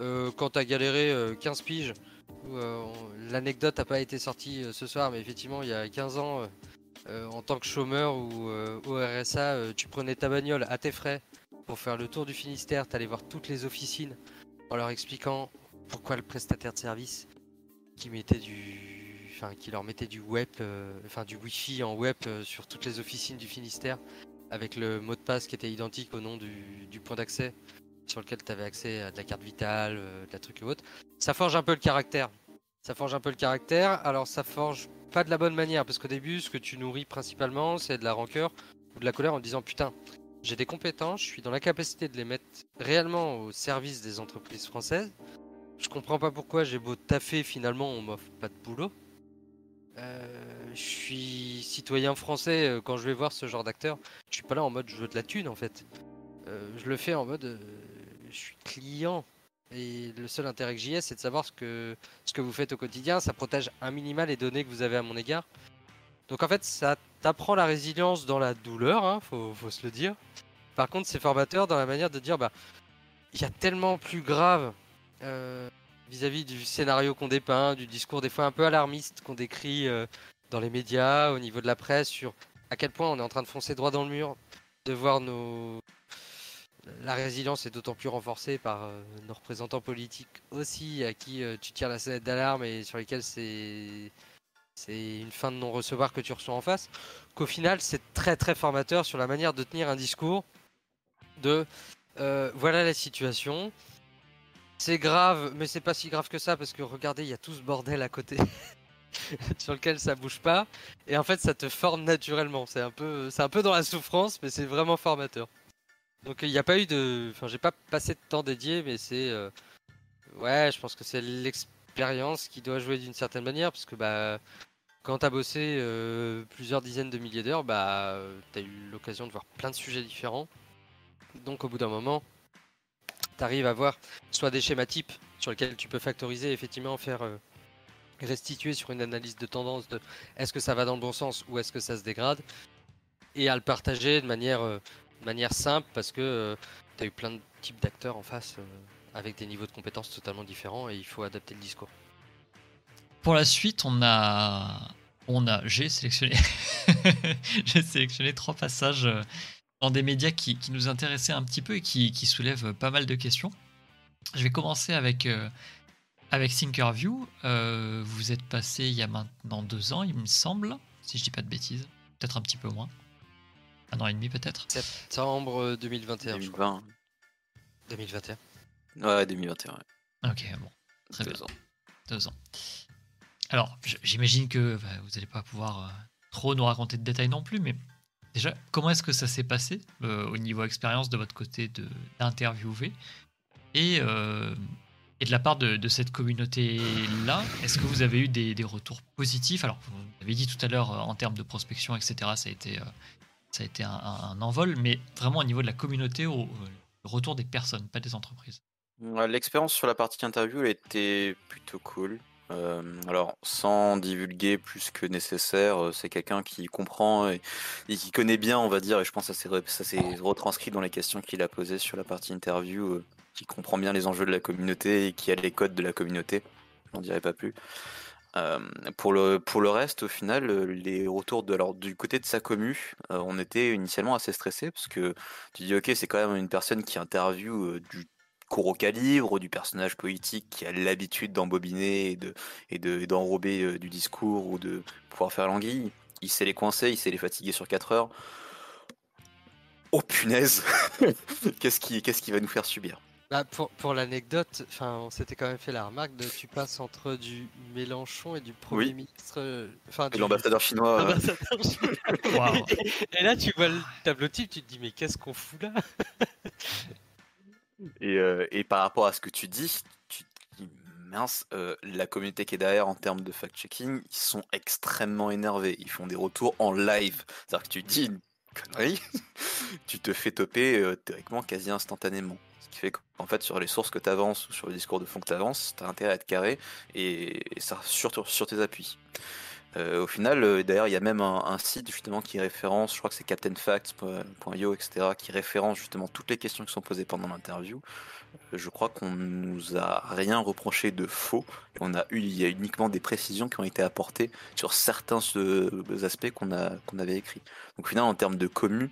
Euh, quand t'as galéré 15 euh, piges, l'anecdote n'a pas été sortie ce soir, mais effectivement, il y a 15 ans, en tant que chômeur ou au RSA, tu prenais ta bagnole à tes frais pour faire le tour du Finistère, t'allais voir toutes les officines en leur expliquant pourquoi le prestataire de service qui mettait du, enfin qui leur mettait du web, euh, enfin du wifi en web euh, sur toutes les officines du Finistère avec le mot de passe qui était identique au nom du, point d'accès sur lequel tu avais accès à de la carte vitale, euh, de la truc et autre. Ça forge un peu le caractère. Ça forge un peu le caractère. Alors ça forge pas de la bonne manière parce qu'au début, ce que tu nourris principalement, c'est de la rancœur ou de la colère en disant putain, j'ai des compétences, je suis dans la capacité de les mettre réellement au service des entreprises françaises. Je comprends pas pourquoi j'ai beau taffer, finalement on m'offre pas de boulot. Euh, je suis citoyen français euh, quand je vais voir ce genre d'acteur. Je suis pas là en mode je veux de la thune en fait. Euh, je le fais en mode je suis client. Et le seul intérêt que j'y ai, c'est de savoir ce que, ce que vous faites au quotidien. Ça protège un minimal les données que vous avez à mon égard. Donc en fait, ça t'apprend la résilience dans la douleur, hein, faut, se le dire. Par contre, c'est formateur dans la manière de dire, bah, il y a tellement plus grave euh, vis-à-vis du scénario qu'on dépeint, du discours des fois un peu alarmiste qu'on décrit euh, dans les médias, au niveau de la presse, sur à quel point on est en train de foncer droit dans le mur, de voir nos... La résilience est d'autant plus renforcée par euh, nos représentants politiques aussi, à qui tu tires la sonnette d'alarme et sur lesquels c'est c'est une fin de non-recevoir que tu reçois en face, qu'au final c'est très très formateur sur la manière de tenir un discours de euh, voilà la situation, c'est grave, mais c'est pas si grave que ça parce que regardez, il y a tout ce bordel à côté sur lequel ça bouge pas, et en fait ça te forme naturellement. C'est un peu, un peu dans la souffrance, mais c'est vraiment formateur. Donc il n'y a pas eu de, enfin j'ai pas passé de temps dédié, mais c'est, euh, ouais, je pense que c'est l'expérience qui doit jouer d'une certaine manière parce que bah quand tu as bossé euh, plusieurs dizaines de milliers d'heures, bah, tu as eu l'occasion de voir plein de sujets différents. Donc au bout d'un moment, tu arrives à voir soit des schémas types sur lesquels tu peux factoriser, effectivement faire euh, restituer sur une analyse de tendance de est-ce que ça va dans le bon sens ou est-ce que ça se dégrade, et à le partager de manière, euh, manière simple parce que tu as eu plein de types d'acteurs en face avec des niveaux de compétences totalement différents et il faut adapter le discours. Pour la suite, on a, on a, j'ai sélectionné, j'ai sélectionné trois passages euh, dans des médias qui, nous intéressaient un petit peu et qui, soulèvent pas mal de questions. Je vais commencer avec euh, avec Thinkerview. Euh, vous êtes passé il y a maintenant deux ans, il me semble, si je dis pas de bêtises, peut-être un petit peu moins, un an et demi peut-être. Septembre 2021. 2020. 2021. Ouais, 2021. Ok, bon, très deux bien. Ans. Deux ans. Alors, j'imagine que bah, vous n'allez pas pouvoir euh, trop nous raconter de détails non plus, mais déjà, comment est-ce que ça s'est passé euh, au niveau expérience de votre côté d'interviewer et, euh, et de la part de, cette communauté-là, est-ce que vous avez eu des, retours positifs? Alors, vous avez dit tout à l'heure, en termes de prospection, etc., ça a été, ça a été un, envol, mais vraiment au niveau de la communauté, au, retour des personnes, pas des entreprises? L'expérience sur la partie interview, était plutôt cool. Euh, alors, sans divulguer plus que nécessaire, euh, c'est quelqu'un qui comprend et, qui connaît bien, on va dire, et je pense que ça s'est retranscrit dans les questions qu'il a posées sur la partie interview, euh, qui comprend bien les enjeux de la communauté et qui a les codes de la communauté, j'en dirai pas plus. Euh, pour, le, reste, au final, euh, les retours alors, du côté de sa commu, euh, on était initialement assez stressé parce que tu dis, ok, c'est quand même une personne qui interviewe du court au calibre, du personnage politique qui a l'habitude d'embobiner et de et de d'enrober du discours ou de pouvoir faire l'anguille. Il sait les coincer, il sait les fatiguer sur 4 heures. Oh punaise Qu'est-ce qui, qu'est-ce qui va nous faire subir? Bah, pour pour l'anecdote, enfin, on s'était quand même fait la remarque de tu passes entre du Mélenchon et du Premier Oui. ministre, euh, enfin Et du l'ambassadeur chinois, euh, chinois. Waouh. Et là, tu vois le tableau type, tu te dis mais qu'est-ce qu'on fout là? Et, euh, et par rapport à ce que tu dis, tu dis, mince, euh, la communauté qui est derrière en termes de fact-checking, ils sont extrêmement énervés. Ils font des retours en live. C'est-à-dire que tu dis une connerie, tu te fais toper euh, théoriquement quasi instantanément. Ce qui fait qu'en fait, sur les sources que tu avances ou sur le discours de fond que tu avances, tu as intérêt à être carré et, et ça sur, sur tes appuis. Euh, au final, euh, d'ailleurs, il y a même un, site justement qui référence, je crois que c'est captainfacts.io, etc., qui référence justement toutes les questions qui sont posées pendant l'interview. Euh, je crois qu'on nous a rien reproché de faux. On a eu, il y a uniquement des précisions qui ont été apportées sur certains aspects qu'on avait écrits. Donc au final, en termes de commu,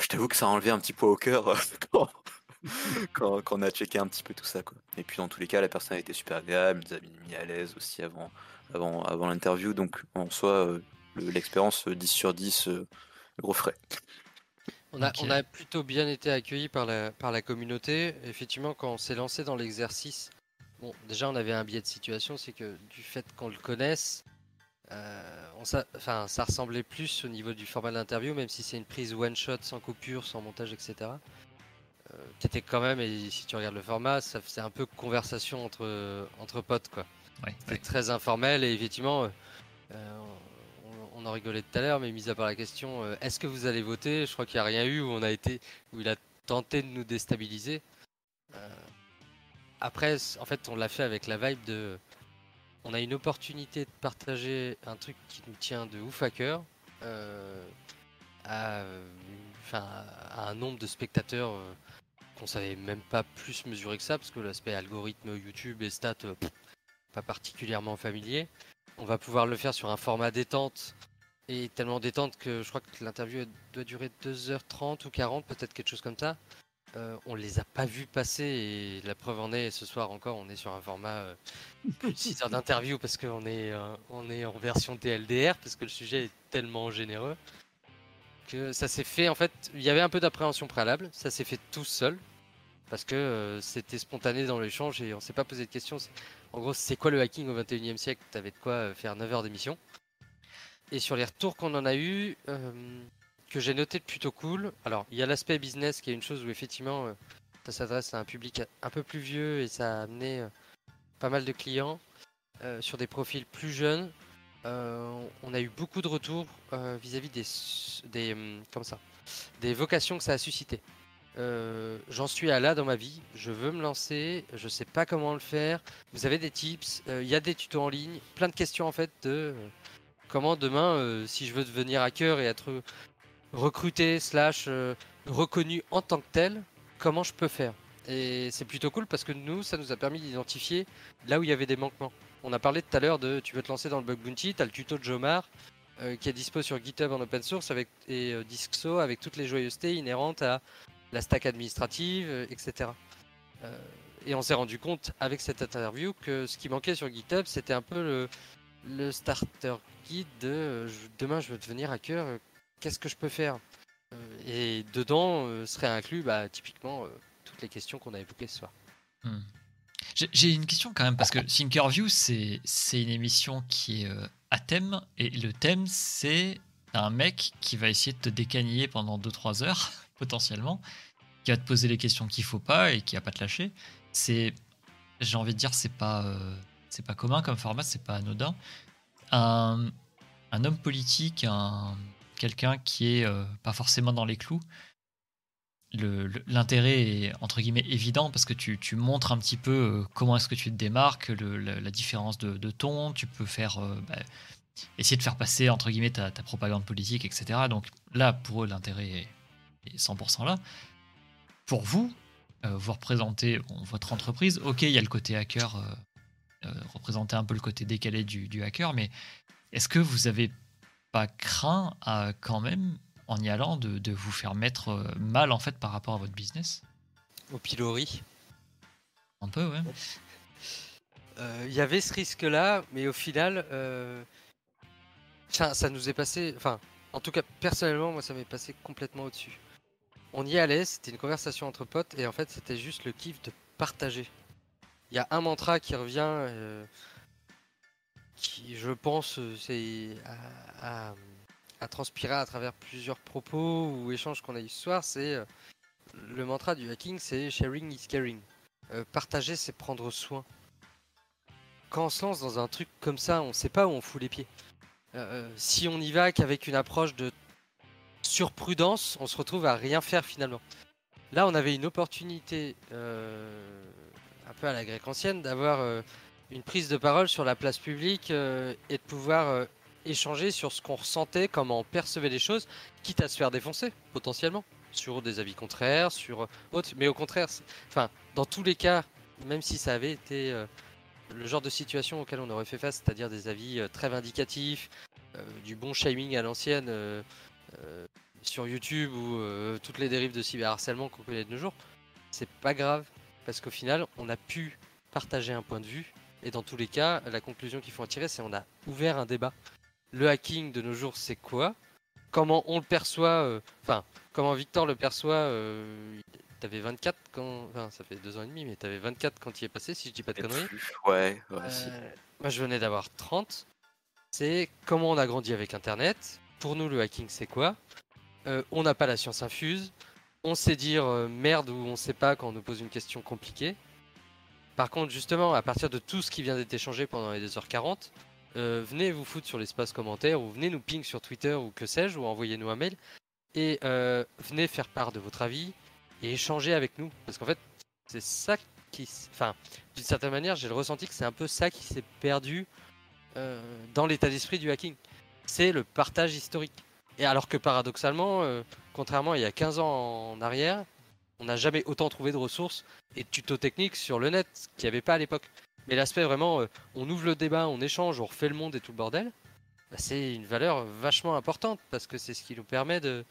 je t'avoue que ça a enlevé un petit poids au cœur quand, on a checké un petit peu tout ça. Et puis dans tous les cas, la personne a été super agréable, nous a mis à l'aise aussi avant, avant, avant l'interview. Donc en soi, euh, le- l'expérience euh, 10 sur 10, euh, gros frais. On a, Ok. on a plutôt bien été accueillis par la, par la communauté. Effectivement, quand on s'est lancé dans l'exercice, bon, déjà on avait un biais de situation, c'est que du fait qu'on le connaisse, euh, on enfin, ça ressemblait plus au niveau du format de l'interview, même si c'est une prise one shot, sans coupure, sans montage, etc. Euh, T'étais quand même, et si tu regardes le format, ça faisait un peu conversation entre, entre potes, quoi. Ouais, C'était ouais. très informel et effectivement, euh, euh, on, on en rigolait tout à l'heure, mais mis à part la question, euh, est-ce que vous allez voter? Je crois qu'il n'y a rien eu où on a été, où il a tenté de nous déstabiliser. Euh, après, en fait, on l'a fait avec la vibe de, on a une opportunité de partager un truc qui nous tient de ouf à cœur. à, un nombre de spectateurs qu'on savait même pas plus mesurer que ça, parce que l'aspect algorithme YouTube et stats, pff, pas particulièrement familier. On va pouvoir le faire sur un format détente et tellement détente que je crois que l'interview doit durer 2h30 ou 40, peut-être quelque chose comme ça. Euh, on les a pas vus passer et la preuve en est ce soir encore, on est sur un format euh, plus de 6 heures d'interview parce qu'on est, euh, on est en version TLDR parce que le sujet est tellement généreux que ça s'est fait en fait. Il y avait un peu d'appréhension préalable, ça s'est fait tout seul parce que euh, c'était spontané dans l'échange et on s'est pas posé de questions. En gros, c'est quoi le hacking au 21 e siècle? T'avais de quoi euh, faire 9 heures d'émission. Et sur les retours qu'on en a eu, euh, que j'ai noté de plutôt cool. Alors, il y a l'aspect business qui est une chose où effectivement ça s'adresse à un public un peu plus vieux et ça a amené pas mal de clients sur des profils plus jeunes. On a eu beaucoup de retours vis-à-vis des, des, hum, des vocations que ça a suscité. Euh, J'en suis à là dans ma vie, je veux me lancer, je sais pas comment le faire. Vous avez des tips, euh, il y a des tutos en ligne, plein de questions en fait de euh, comment demain, si je veux devenir hacker et être recruté slash reconnu en tant que tel, comment je peux faire? Et c'est plutôt cool parce que nous, ça nous a permis d'identifier là où il y avait des manquements. On a parlé tout à l'heure de tu veux te lancer dans le bug bounty, tu as le tuto de Jomar qui est dispo sur GitHub en open source avec, et euh, avec toutes les joyeusetés inhérentes à la stack administrative, euh, etc. Euh, et on s'est rendu compte avec cette interview que ce qui manquait sur GitHub, c'était un peu le, starter guide de euh, demain je veux devenir hacker, qu'est-ce que je peux faire? Et dedans serait inclus bah, typiquement toutes les questions qu'on a évoquées ce soir. Hmm. J'ai- une question quand même, parce que Thinkerview, c'est une émission qui est à thème, et le thème, c'est un mec qui va essayer de te décaniller pendant 2-3 heures, potentiellement, qui va te poser les questions qu'il faut pas et qui va pas te lâcher. C'est, j'ai envie de dire, c'est pas, euh, c'est pas commun comme format, c'est pas anodin. Un, un homme politique, un, quelqu'un qui est euh, pas forcément dans les clous, l'intérêt est entre guillemets évident parce que tu, tu montres un petit peu euh, comment est-ce que tu te démarques, le- la, différence de, de ton, tu peux faire euh, bah, essayer de faire passer entre guillemets ta, ta propagande politique, etc. Donc là, pour eux, l'intérêt est, est 100% là. Pour vous, euh, vous représentez bon, votre entreprise. Ok, il y a le côté hacker euh, euh, représenter un peu le côté décalé du, du hacker, mais est-ce que vous avez pas craint à, quand même, en y allant, de, de vous faire mettre euh, mal en fait par rapport à votre business? Au pilori. Un peu, ouais. Euh, Il y avait ce risque-là, mais au final, ça, ça nous est passé. Enfin, en tout cas, personnellement, moi, ça m'est passé complètement au-dessus. On y allait, c'était une conversation entre potes, et en fait, c'était juste le kiff de partager. Il y a un mantra qui revient, euh, qui, je pense, euh, c'est à, transpirer à travers plusieurs propos ou échanges qu'on a eu ce soir. C'est euh, le mantra du hacking, c'est sharing is caring. Partager, c'est prendre soin quand on se lance dans un truc comme ça, on sait pas où on fout les pieds. Si on y va qu'avec une approche de surprudence, on se retrouve à rien faire finalement. Là, on avait une opportunité, euh, un peu à la grecque ancienne, d'avoir euh, une prise de parole sur la place publique euh, et de pouvoir échanger sur ce qu'on ressentait, comment on percevait les choses, quitte à se faire défoncer potentiellement sur des avis contraires, sur autres. Mais au contraire, enfin, dans tous les cas, même si ça avait été le genre de situation auquel on aurait fait face, c'est-à-dire des avis très vindicatifs, du bon shaming à l'ancienne sur YouTube ou euh, toutes les dérives de cyberharcèlement qu'on connaît de nos jours, c'est pas grave parce qu'au final, on a pu partager un point de vue et dans tous les cas, la conclusion qu'il faut en tirer, c'est on a ouvert un débat. Le hacking de nos jours, c'est quoi? Comment on le perçoit euh, Enfin, comment Victor le perçoit euh, T'avais 24 quand. Enfin, ça fait deux ans et demi, mais t'avais 24 quand il est passé, si je dis pas de conneries. Ouais, ouais, si. Euh, moi, je venais d'avoir 30. C'est comment on a grandi avec Internet. Pour nous, le hacking, c'est quoi Euh, On n'a pas la science infuse. On sait dire euh, merde ou on sait pas quand on nous pose une question compliquée. Par contre, justement, à partir de tout ce qui vient d'être échangé pendant les 2h40, euh, venez vous foutre sur l'espace commentaire ou venez nous ping sur Twitter ou que sais-je, ou envoyez-nous un mail. Et venez faire part de votre avis et échanger avec nous. Parce qu'en fait, c'est ça qui. Enfin, d'une certaine manière, j'ai le ressenti que c'est un peu ça qui s'est perdu dans l'état d'esprit du hacking. C'est le partage historique. Et alors que paradoxalement, euh, contrairement à il y a 15 ans en arrière, on n'a jamais autant trouvé de ressources et de tutos techniques sur le net qu'il n'y avait pas à l'époque. Mais l'aspect vraiment, euh, on ouvre le débat, on échange, on refait le monde et tout le bordel, bah, c'est une valeur vachement importante parce que c'est ce qui nous permet de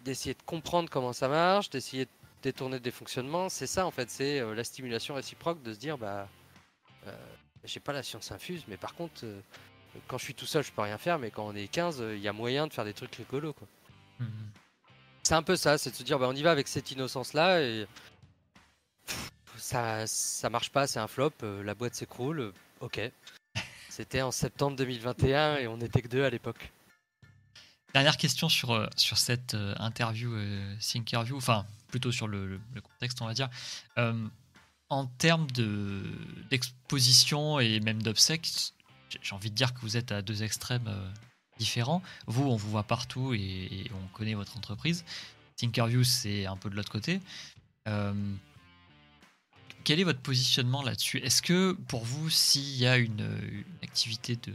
d'essayer de comprendre comment ça marche, d'essayer de détourner des fonctionnements. C'est ça en fait, c'est euh, la stimulation réciproque de se dire bah j'ai pas la science infuse, mais par contre quand je suis tout seul je peux rien faire, mais quand on est 15, euh, il y a moyen de faire des trucs rigolos quoi. Mhm. C'est un peu ça, c'est de se dire bah on y va avec cette innocence là et pff, ça ça marche pas, c'est un flop, euh, la boîte s'écroule, euh, ok. C'était en septembre 2021 et on était que deux à l'époque. Dernière question sur, sur cette interview, euh, Thinkerview, enfin plutôt sur le, le- le contexte, on va dire. Euh, en termes de- d'exposition et même d'obsèques, j'ai envie de dire que vous êtes à deux extrêmes euh, différents. Vous, on vous voit partout et, on connaît votre entreprise. Thinkerview, c'est un peu de l'autre côté. Euh, quel est votre positionnement là-dessus? Est-ce que pour vous, s'il y a une, activité de,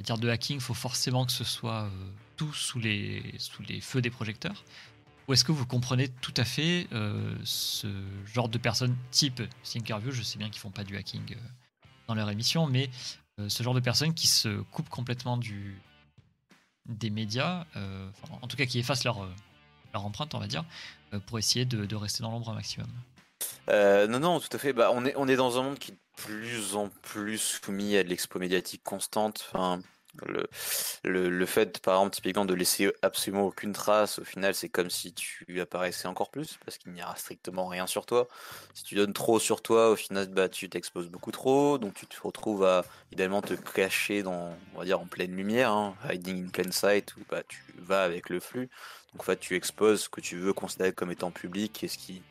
dire de hacking, il faut forcément que ce soit euh, tout sous les, feux des projecteurs? Ou est-ce que vous comprenez tout à fait ce genre de personnes type Thinkerview? Je sais bien qu'ils font pas du hacking dans leur émission, mais ce genre de personnes qui se coupent complètement du, des médias, euh, en tout cas qui effacent leur, euh, leur empreinte, on va dire, euh, pour essayer de, de rester dans l'ombre un maximum. Euh, non, non, tout à fait. Bah, on, est, on est dans un monde qui est de plus en plus soumis à de l'expo médiatique constante. Le, le, le fait, par exemple, typiquement, de laisser absolument aucune trace, au final, c'est comme si tu apparaissais encore plus, parce qu'il n'y aura strictement rien sur toi. Si tu donnes trop sur toi, au final, bah, tu t'exposes beaucoup trop, donc tu te retrouves à, idéalement, te cacher dans, on va dire, en pleine lumière, hein, hiding in plain sight, où bah, tu vas avec le flux. Donc, en fait, tu exposes ce que tu veux considérer comme étant public et ce qui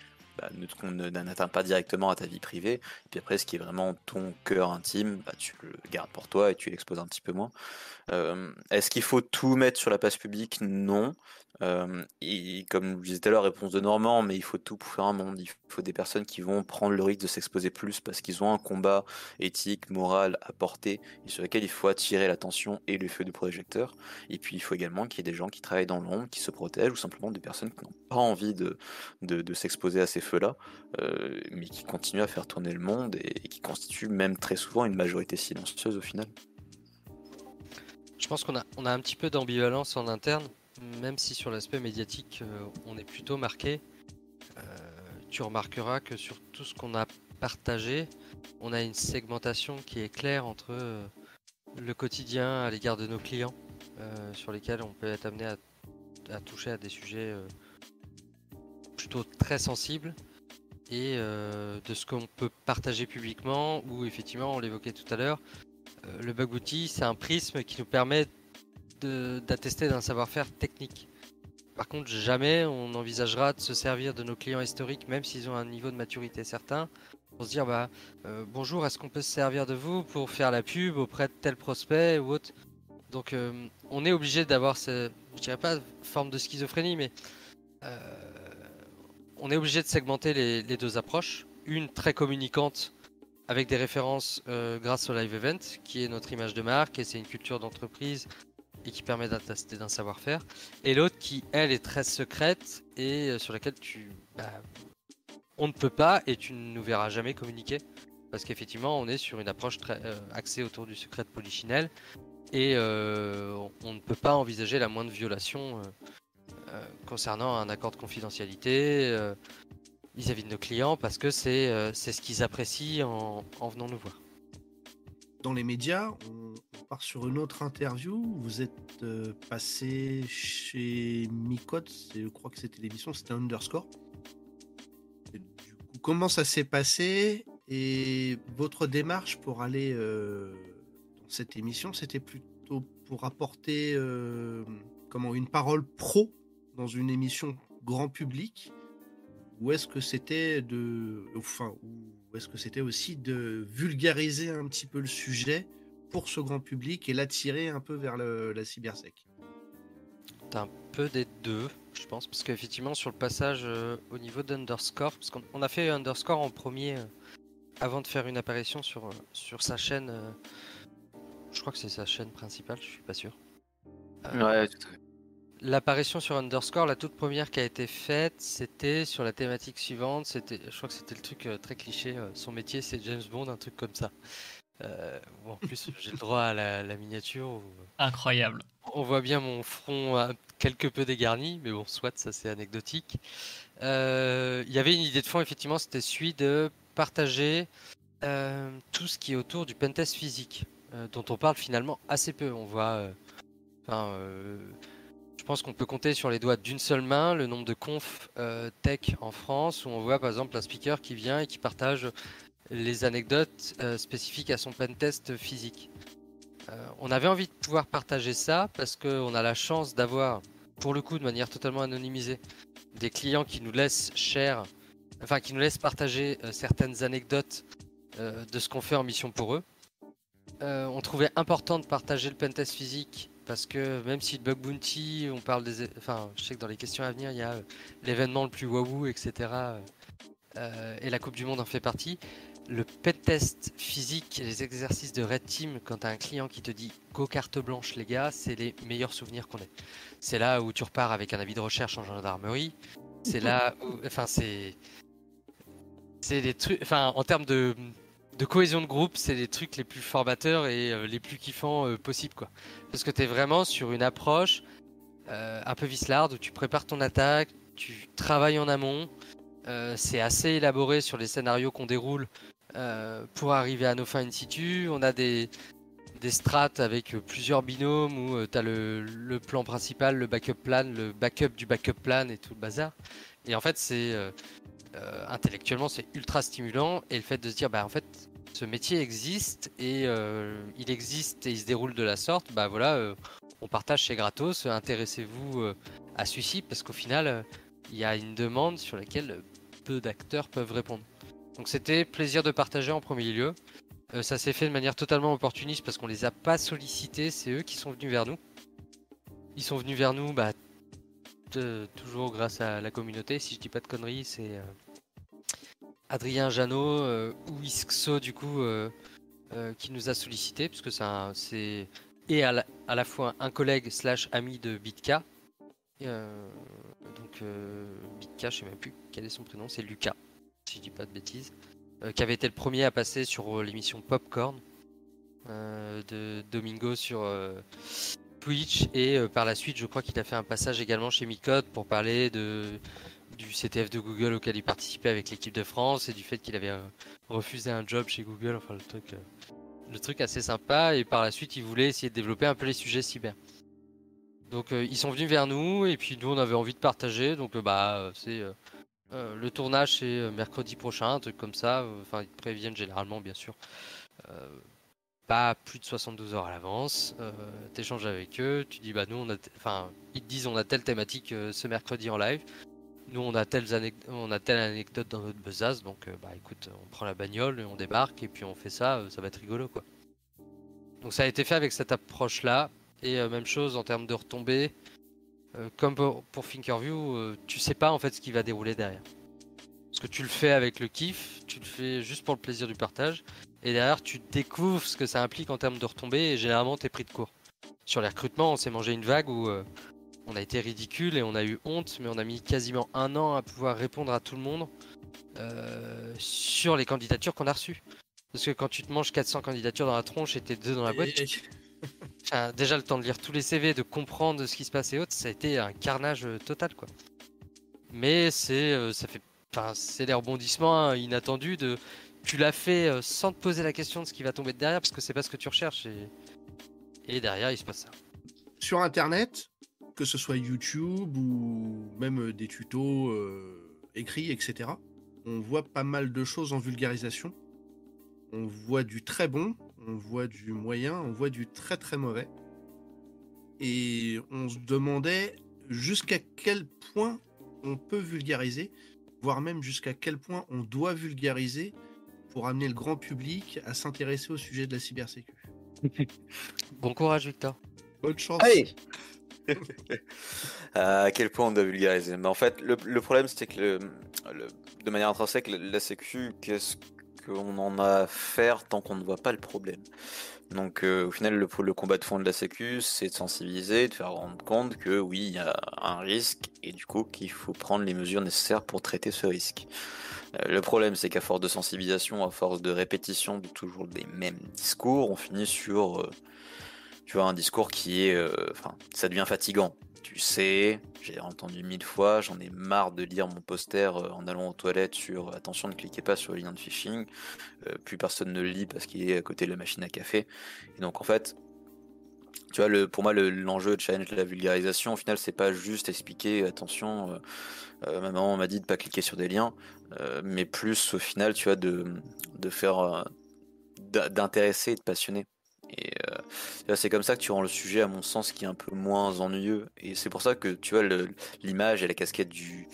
bah, ne- n'atteint pas directement à ta vie privée. Et puis après, ce qui est vraiment ton cœur intime, bah, tu le gardes pour toi et tu l'exposes un petit peu moins. Euh, Est-ce qu'il faut tout mettre sur la place publique? Non. Comme je disais tout à l'heure, réponse de Normand, mais il faut tout pour faire un monde. Il faut des personnes qui vont prendre le risque de s'exposer plus parce qu'ils ont un combat éthique, moral à porter et sur lequel il faut attirer l'attention et le feu du projecteur. Et puis il faut également qu'il y ait des gens qui travaillent dans l'ombre, qui se protègent ou simplement des personnes qui n'ont pas envie de, s'exposer à ces feux-là, mais qui continuent à faire tourner le monde et, qui constituent même très souvent une majorité silencieuse au final. Je pense qu'on a, on a un petit peu d'ambivalence en interne même si sur l'aspect médiatique, euh, on est plutôt marqué, euh, tu remarqueras que sur tout ce qu'on a partagé, on a une segmentation qui est claire entre euh, le quotidien à l'égard de nos clients, sur lesquels on peut être amené à, toucher à des sujets plutôt très sensibles, et de ce qu'on peut partager publiquement, ou effectivement, on l'évoquait tout à l'heure, le bug bounty, c'est un prisme qui nous permet d'attester d'un savoir-faire technique. Par contre, jamais on envisagera de se servir de nos clients historiques, même s'ils ont un niveau de maturité certain, pour se dire bah euh, bonjour, est-ce qu'on peut se servir de vous pour faire la pub auprès de tel prospect ou autre? Donc euh, on est obligé d'avoir ce, je dirais pas forme de schizophrénie, mais euh, on est obligé de segmenter les, les, deux approches. Une très communicante avec des références grâce au live event, qui est notre image de marque et c'est une culture d'entreprise et qui permet d'attester d'un savoir-faire, et l'autre qui, elle, est très secrète et euh, sur laquelle tu, bah, on ne peut pas et tu ne nous verras jamais communiquer, parce qu'effectivement, on est sur une approche très euh, axée autour du secret de Polichinelle et euh, on ne peut pas envisager la moindre violation concernant un accord de confidentialité vis-à-vis de nos clients, parce que c'est ce qu'ils apprécient en, en venant nous voir dans les médias, on, part sur une autre interview. Vous êtes euh, passé chez Micode, je crois que c'était l'émission, c'était Underscore. comment ça s'est passé et votre démarche pour aller euh, dans cette émission, c'était plutôt pour apporter euh, comment une parole pro dans une émission grand public ou est-ce que c'était de enfin est-ce que c'était aussi de vulgariser un petit peu le sujet pour ce grand public et l'attirer un peu vers la cybersec? Un peu des deux, je pense, parce qu'effectivement sur le passage euh, au niveau d'Underscore, parce qu'on a fait Underscore en premier euh, avant de faire une apparition sur, euh, sur sa chaîne, je crois que c'est sa chaîne principale, je suis pas sûr. ouais, tout à fait l'apparition sur Underscore, la toute première qui a été faite, c'était sur la thématique suivante. C'était, je crois que c'était le truc euh, très cliché. Euh, son métier, c'est James Bond, un truc comme ça. Euh, en plus, j'ai le droit à la, miniature. Incroyable. On voit bien mon front quelque peu dégarni, mais bon, soit ça c'est anecdotique. Il y avait une idée de fond, effectivement, c'était celui de partager tout ce qui est autour du pentest physique, dont on parle finalement assez peu. On voit. Enfin, je pense qu'on peut compter sur les doigts d'une seule main le nombre de confs euh, tech en France où on voit par exemple un speaker qui vient et qui partage les anecdotes euh, spécifiques à son pentest physique. Euh, on avait envie de pouvoir partager ça parce qu'on a la chance d'avoir, pour le coup de manière totalement anonymisée, des clients qui nous laissent enfin qui nous laissent partager certaines anecdotes de ce qu'on fait en mission pour eux. on trouvait important de partager le pentest physique parce que même si le bug bounty, on parle des, enfin, je sais que dans les questions à venir, il y a euh, l'événement le plus wahoo, etc. Euh, et la Coupe du Monde en fait partie. Le pet test physique les exercices de Red Team, quand tu as un client qui te dit go carte blanche, les gars, c'est les meilleurs souvenirs qu'on ait. C'est là où tu repars avec un avis de recherche en gendarmerie. C'est là où, enfin, c'est, c'est des trucs, enfin, en termes de, de cohésion de groupe, c'est les trucs les plus formateurs et euh, les plus kiffants euh, possibles. Parce que tu es vraiment sur une approche euh, un peu vislarde où tu prépares ton attaque, tu travailles en amont. c'est assez élaboré sur les scénarios qu'on déroule pour arriver à nos fins in situ. On a des, des strates avec plusieurs binômes où tu as le, le, plan principal, le backup plan, le backup du backup plan et tout le bazar. Et en fait, c'est euh, intellectuellement, c'est ultra stimulant. Et le fait de se dire, bah en fait, ce métier existe et euh, il existe et il se déroule de la sorte, bah voilà, euh, on partage chez Gratos. Intéressez-vous à celui-ci parce qu'au final, il y a une demande sur laquelle peu d'acteurs peuvent répondre. Donc c'était plaisir de partager en premier lieu. ça s'est fait de manière totalement opportuniste parce qu'on les a pas sollicités, c'est eux qui sont venus vers nous. Ils sont venus vers nous bah, toujours grâce à la communauté. Si je dis pas de conneries, c'est Adrien Janot euh, ou du coup euh, euh, qui nous a sollicité puisque c'est et à la, fois un collègue slash ami de Bitka. Donc Bitka, je sais même plus quel est son prénom, c'est Lucas, si je dis pas de bêtises, qui avait été le premier à passer sur l'émission Popcorn de Domingo sur Twitch et par la suite je crois qu'il a fait un passage également chez Micode pour parler de du CTF de Google auquel il participait avec l'équipe de France et du fait qu'il avait euh, refusé un job chez Google, enfin le truc, euh, le truc assez sympa et par la suite il voulait essayer de développer un peu les sujets cyber. Donc euh, ils sont venus vers nous et puis nous on avait envie de partager donc bah c'est le tournage c'est mercredi prochain, un truc comme ça, enfin ils préviennent généralement bien sûr. Pas plus de 72 heures à l'avance, t'échanges avec eux, tu dis bah nous on a, enfin ils te disent on a telle thématique ce mercredi en live, nous on a telles on a telle anecdote dans notre besace, donc euh, bah écoute on prend la bagnole on débarque et puis on fait ça, euh, ça va être rigolo quoi. Donc ça a été fait avec cette approche là et euh, même chose en termes de retombées, comme pour, Thinkerview, euh, tu sais pas en fait ce qui va dérouler derrière. Parce que tu le fais avec le kiff, tu le fais juste pour le plaisir du partage. Et derrière, tu découvres ce que ça implique en termes de retombées et généralement, t'es pris de court. Sur les recrutements, on s'est mangé une vague où on a été ridicule et on a eu honte, mais on a mis quasiment un an à pouvoir répondre à tout le monde euh, sur les candidatures qu'on a reçues. Parce que quand tu te manges 400 candidatures dans la tronche et t'es deux dans la boîte, Enfin, déjà le temps de lire tous les CV, de comprendre ce qui se passe et autres, ça a été un carnage euh, total quoi. Mais c'est euh, ça fait enfin, c'est des rebondissements hein, inattendus de tu l'as fait sans te poser la question de ce qui va tomber derrière parce que c'est pas ce que tu recherches et, et derrière il se passe ça. sur Internet, que ce soit YouTube ou même des tutos euh, écrits, etc., on voit pas mal de choses en vulgarisation. On voit du très bon, on voit du moyen, on voit du très très mauvais. Et on se demandait jusqu'à quel point on peut vulgariser, voire même jusqu'à quel point on doit vulgariser pour amener le grand public à s'intéresser au sujet de la cybersécu. Bon courage Victor. Bonne chance. Allez À quel point on doit vulgariser en fait, le, problème, c'est que le- de manière intrinsèque, la, sécu, qu'est-ce qu'on en a à faire tant qu'on ne voit pas le problème? Donc, euh, au final, le, combat de fond de la sécu, c'est de sensibiliser, de faire rendre compte que oui, il y a un risque et du coup qu'il faut prendre les mesures nécessaires pour traiter ce risque. Euh, Le problème, c'est qu'à force de sensibilisation, à force de répétition de toujours les mêmes discours, on finit sur euh, tu vois, un discours qui est. euh, Enfin, ça devient fatigant. Tu sais, j'ai entendu mille fois, j'en ai marre de lire mon poster euh, en allant aux toilettes sur attention, ne cliquez pas sur le lien de phishing. Euh, plus personne ne le lit parce qu'il est à côté de la machine à café. Et donc, en fait, tu vois, le, pour moi, le- l'enjeu de challenge de la vulgarisation, au final, c'est pas juste expliquer, attention, ma maman m'a dit de pas cliquer sur des liens, mais plus, au final, tu vois, de, de faire. d'in- d'intéresser et de passionner. Et euh, c'est comme ça que tu rends le sujet, à mon sens, qui est un peu moins ennuyeux. Et c'est pour ça que tu vois, l'image et la casquette du,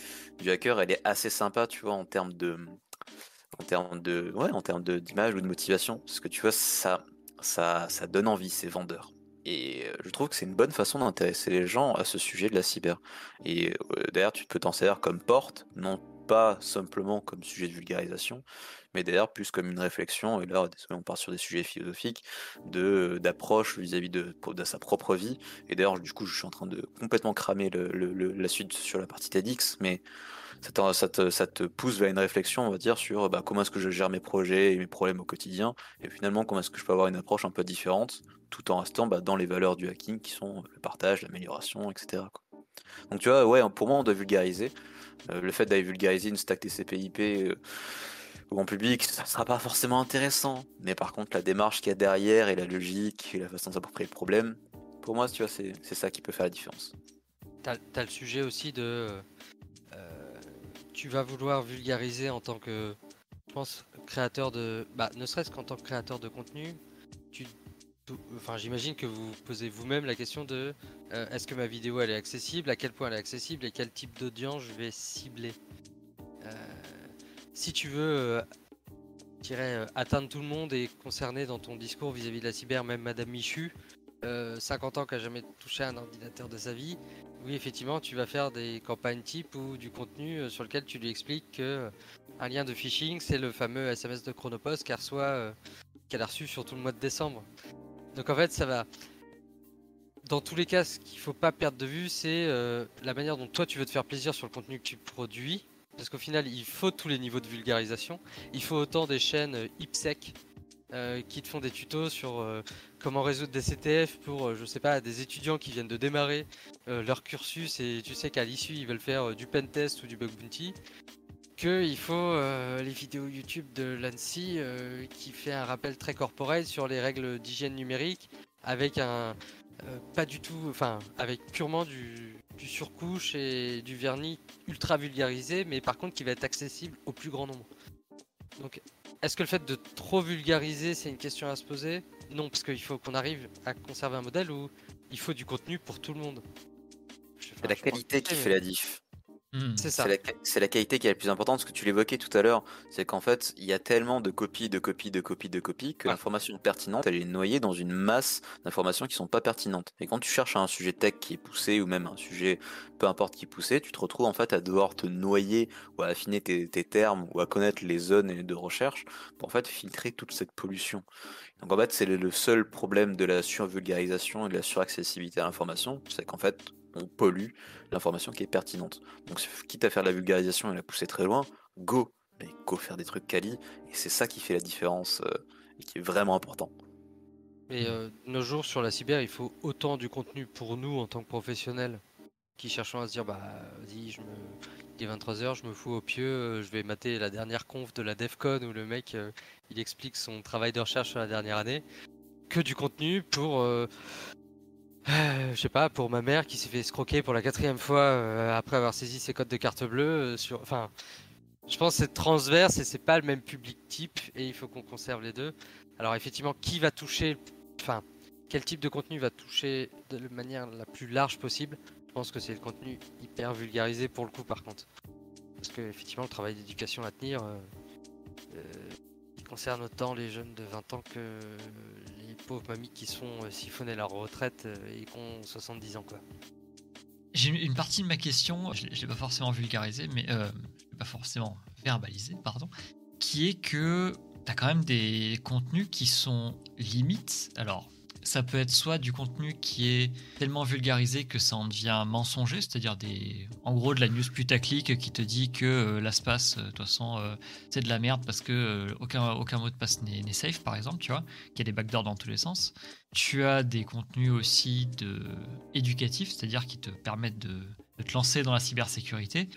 hacker, elle est assez sympa, tu vois, en termes de, en termes d'image ou de motivation. Parce que tu vois, ça, ça, ça donne envie, c'est vendeur. Et euh, je trouve que c'est une bonne façon d'intéresser les gens à ce sujet de la cyber. Et euh, d'ailleurs, tu peux t'en servir comme porte, non pas simplement comme sujet de vulgarisation, mais d'ailleurs plus comme une réflexion. Et là, on part sur des sujets philosophiques de d'approche vis-à-vis de, sa propre vie. Et d'ailleurs, du coup, je suis en train de complètement cramer le- la suite sur la partie TEDx, mais ça, te, ça te pousse vers une réflexion, on va dire, sur bah, comment est-ce que je gère mes projets et mes problèmes au quotidien, et finalement comment est-ce que je peux avoir une approche un peu différente, tout en restant bah, dans les valeurs du hacking qui sont le partage, l'amélioration, etc. Donc tu vois, ouais, pour moi, on doit vulgariser. Euh, le fait d'aller vulgariser une stack TCP/IP au grand public, ça sera pas forcément intéressant. Mais par contre, la démarche qu'il y a derrière et la logique et la façon de le problème, pour moi, tu vois, c'est c'est ça qui peut faire la différence. T'as as le sujet aussi de. euh, tu vas vouloir vulgariser en tant que. Je pense, créateur de. Bah, ne serait-ce qu'en tant que créateur de contenu, tu. Enfin, j'imagine que vous posez vous-même la question de euh, est-ce que ma vidéo elle est accessible, à quel point elle est accessible et quel type d'audience je vais cibler? Euh, si tu veux euh, atteindre tout le monde et concerner dans ton discours vis-à-vis de la cyber, même Madame Michu, euh, 50 ans qui a jamais touché un ordinateur de sa vie, oui, effectivement, tu vas faire des campagnes type ou du contenu sur lequel tu lui expliques que un lien de phishing, c'est le fameux SMS de Chronopost qu'elle qu'elle a reçu sur tout le mois de décembre. Donc en fait, ça va. Dans tous les cas, ce qu'il faut pas perdre de vue, c'est euh, la manière dont toi tu veux te faire plaisir sur le contenu que tu produis. Parce qu'au final, il faut tous les niveaux de vulgarisation. Il faut autant des chaînes euh, IPSEC euh, qui te font des tutos sur comment résoudre des CTF pour, je sais pas, des étudiants qui viennent de démarrer leur cursus et tu sais qu'à l'issue ils veulent faire du pen test ou du bug bounty. Que il faut euh, les vidéos YouTube de l'ANSI euh, qui fait un rappel très corporel sur les règles d'hygiène numérique avec un euh, pas du tout, enfin avec purement du, du surcouche et du vernis ultra vulgarisé, mais par contre qui va être accessible au plus grand nombre. Donc est-ce que le fait de trop vulgariser, c'est une question à se poser? Non, parce qu'il faut qu'on arrive à conserver un modèle où il faut du contenu pour tout le monde. C'est la qualité qui fait la diff. Hmm. C'est ça. C'est la, qualité qui est la plus importante, ce que tu l'évoquais tout à l'heure, c'est qu'en fait, il y a tellement de copies, de copies, de copies, de copies, que l'information pertinente, elle est noyée dans une masse d'informations qui sont pas pertinentes. Et quand tu cherches un sujet tech qui est poussé, ou même un sujet, peu importe qui est poussé, tu te retrouves en fait à devoir te noyer, ou à affiner tes, tes termes, ou à connaître les zones de recherche, pour en fait filtrer toute cette pollution. Donc en fait, c'est le- le seul problème de la survulgarisation et de la suraccessibilité à l'information, c'est qu'en fait, on pollue l'information qui est pertinente. Donc quitte à faire de la vulgarisation et la pousser très loin, go, mais go faire des trucs quali, et c'est ça qui fait la différence euh, et qui est vraiment important. Mais euh, nos jours sur la cyber, il faut autant du contenu pour nous en tant que professionnels qui cherchons à se dire bah vas-y, je me il est 23h, je me fous au pieu, euh, je vais mater la dernière conf de la DEFCON où le mec il explique son travail de recherche sur la dernière année que du contenu pour euh, je sais pas, pour ma mère qui s'est fait escroquer pour la quatrième fois euh, après avoir saisi ses codes de carte bleue euh, sur enfin je pense que c'est transverse et c'est pas le même public type et il faut qu'on conserve les deux. Alors effectivement, qui va toucher enfin, quel type de contenu va toucher de la manière la plus large possible Je pense que c'est le contenu hyper vulgarisé pour le coup, par contre. Parce que, effectivement, le travail d'éducation à tenir, concerne autant les jeunes de 20 ans que pauvres mamies qui sont euh, siphonner leur retraite euh, et qui ont 70 ans, quoi. J'ai une- partie de ma question, je ne l'ai pas forcément vulgarisée, mais euh, je pas forcément verbalisée, pardon, qui est que tu as quand même des contenus qui sont limites. Alors, ça peut être soit du contenu qui est tellement vulgarisé que ça en devient mensonger, c'est-à-dire des, en gros de la news putaclic qui te dit que euh, euh, de toute façon, euh, c'est de la merde parce que euh, aucun, mot de passe n'est safe, par exemple, tu vois, qu'il y a des backdoors dans tous les sens. Tu as des contenus aussi de éducatifs, c'est-à-dire qui te permettent de, te lancer dans la cybersécurité,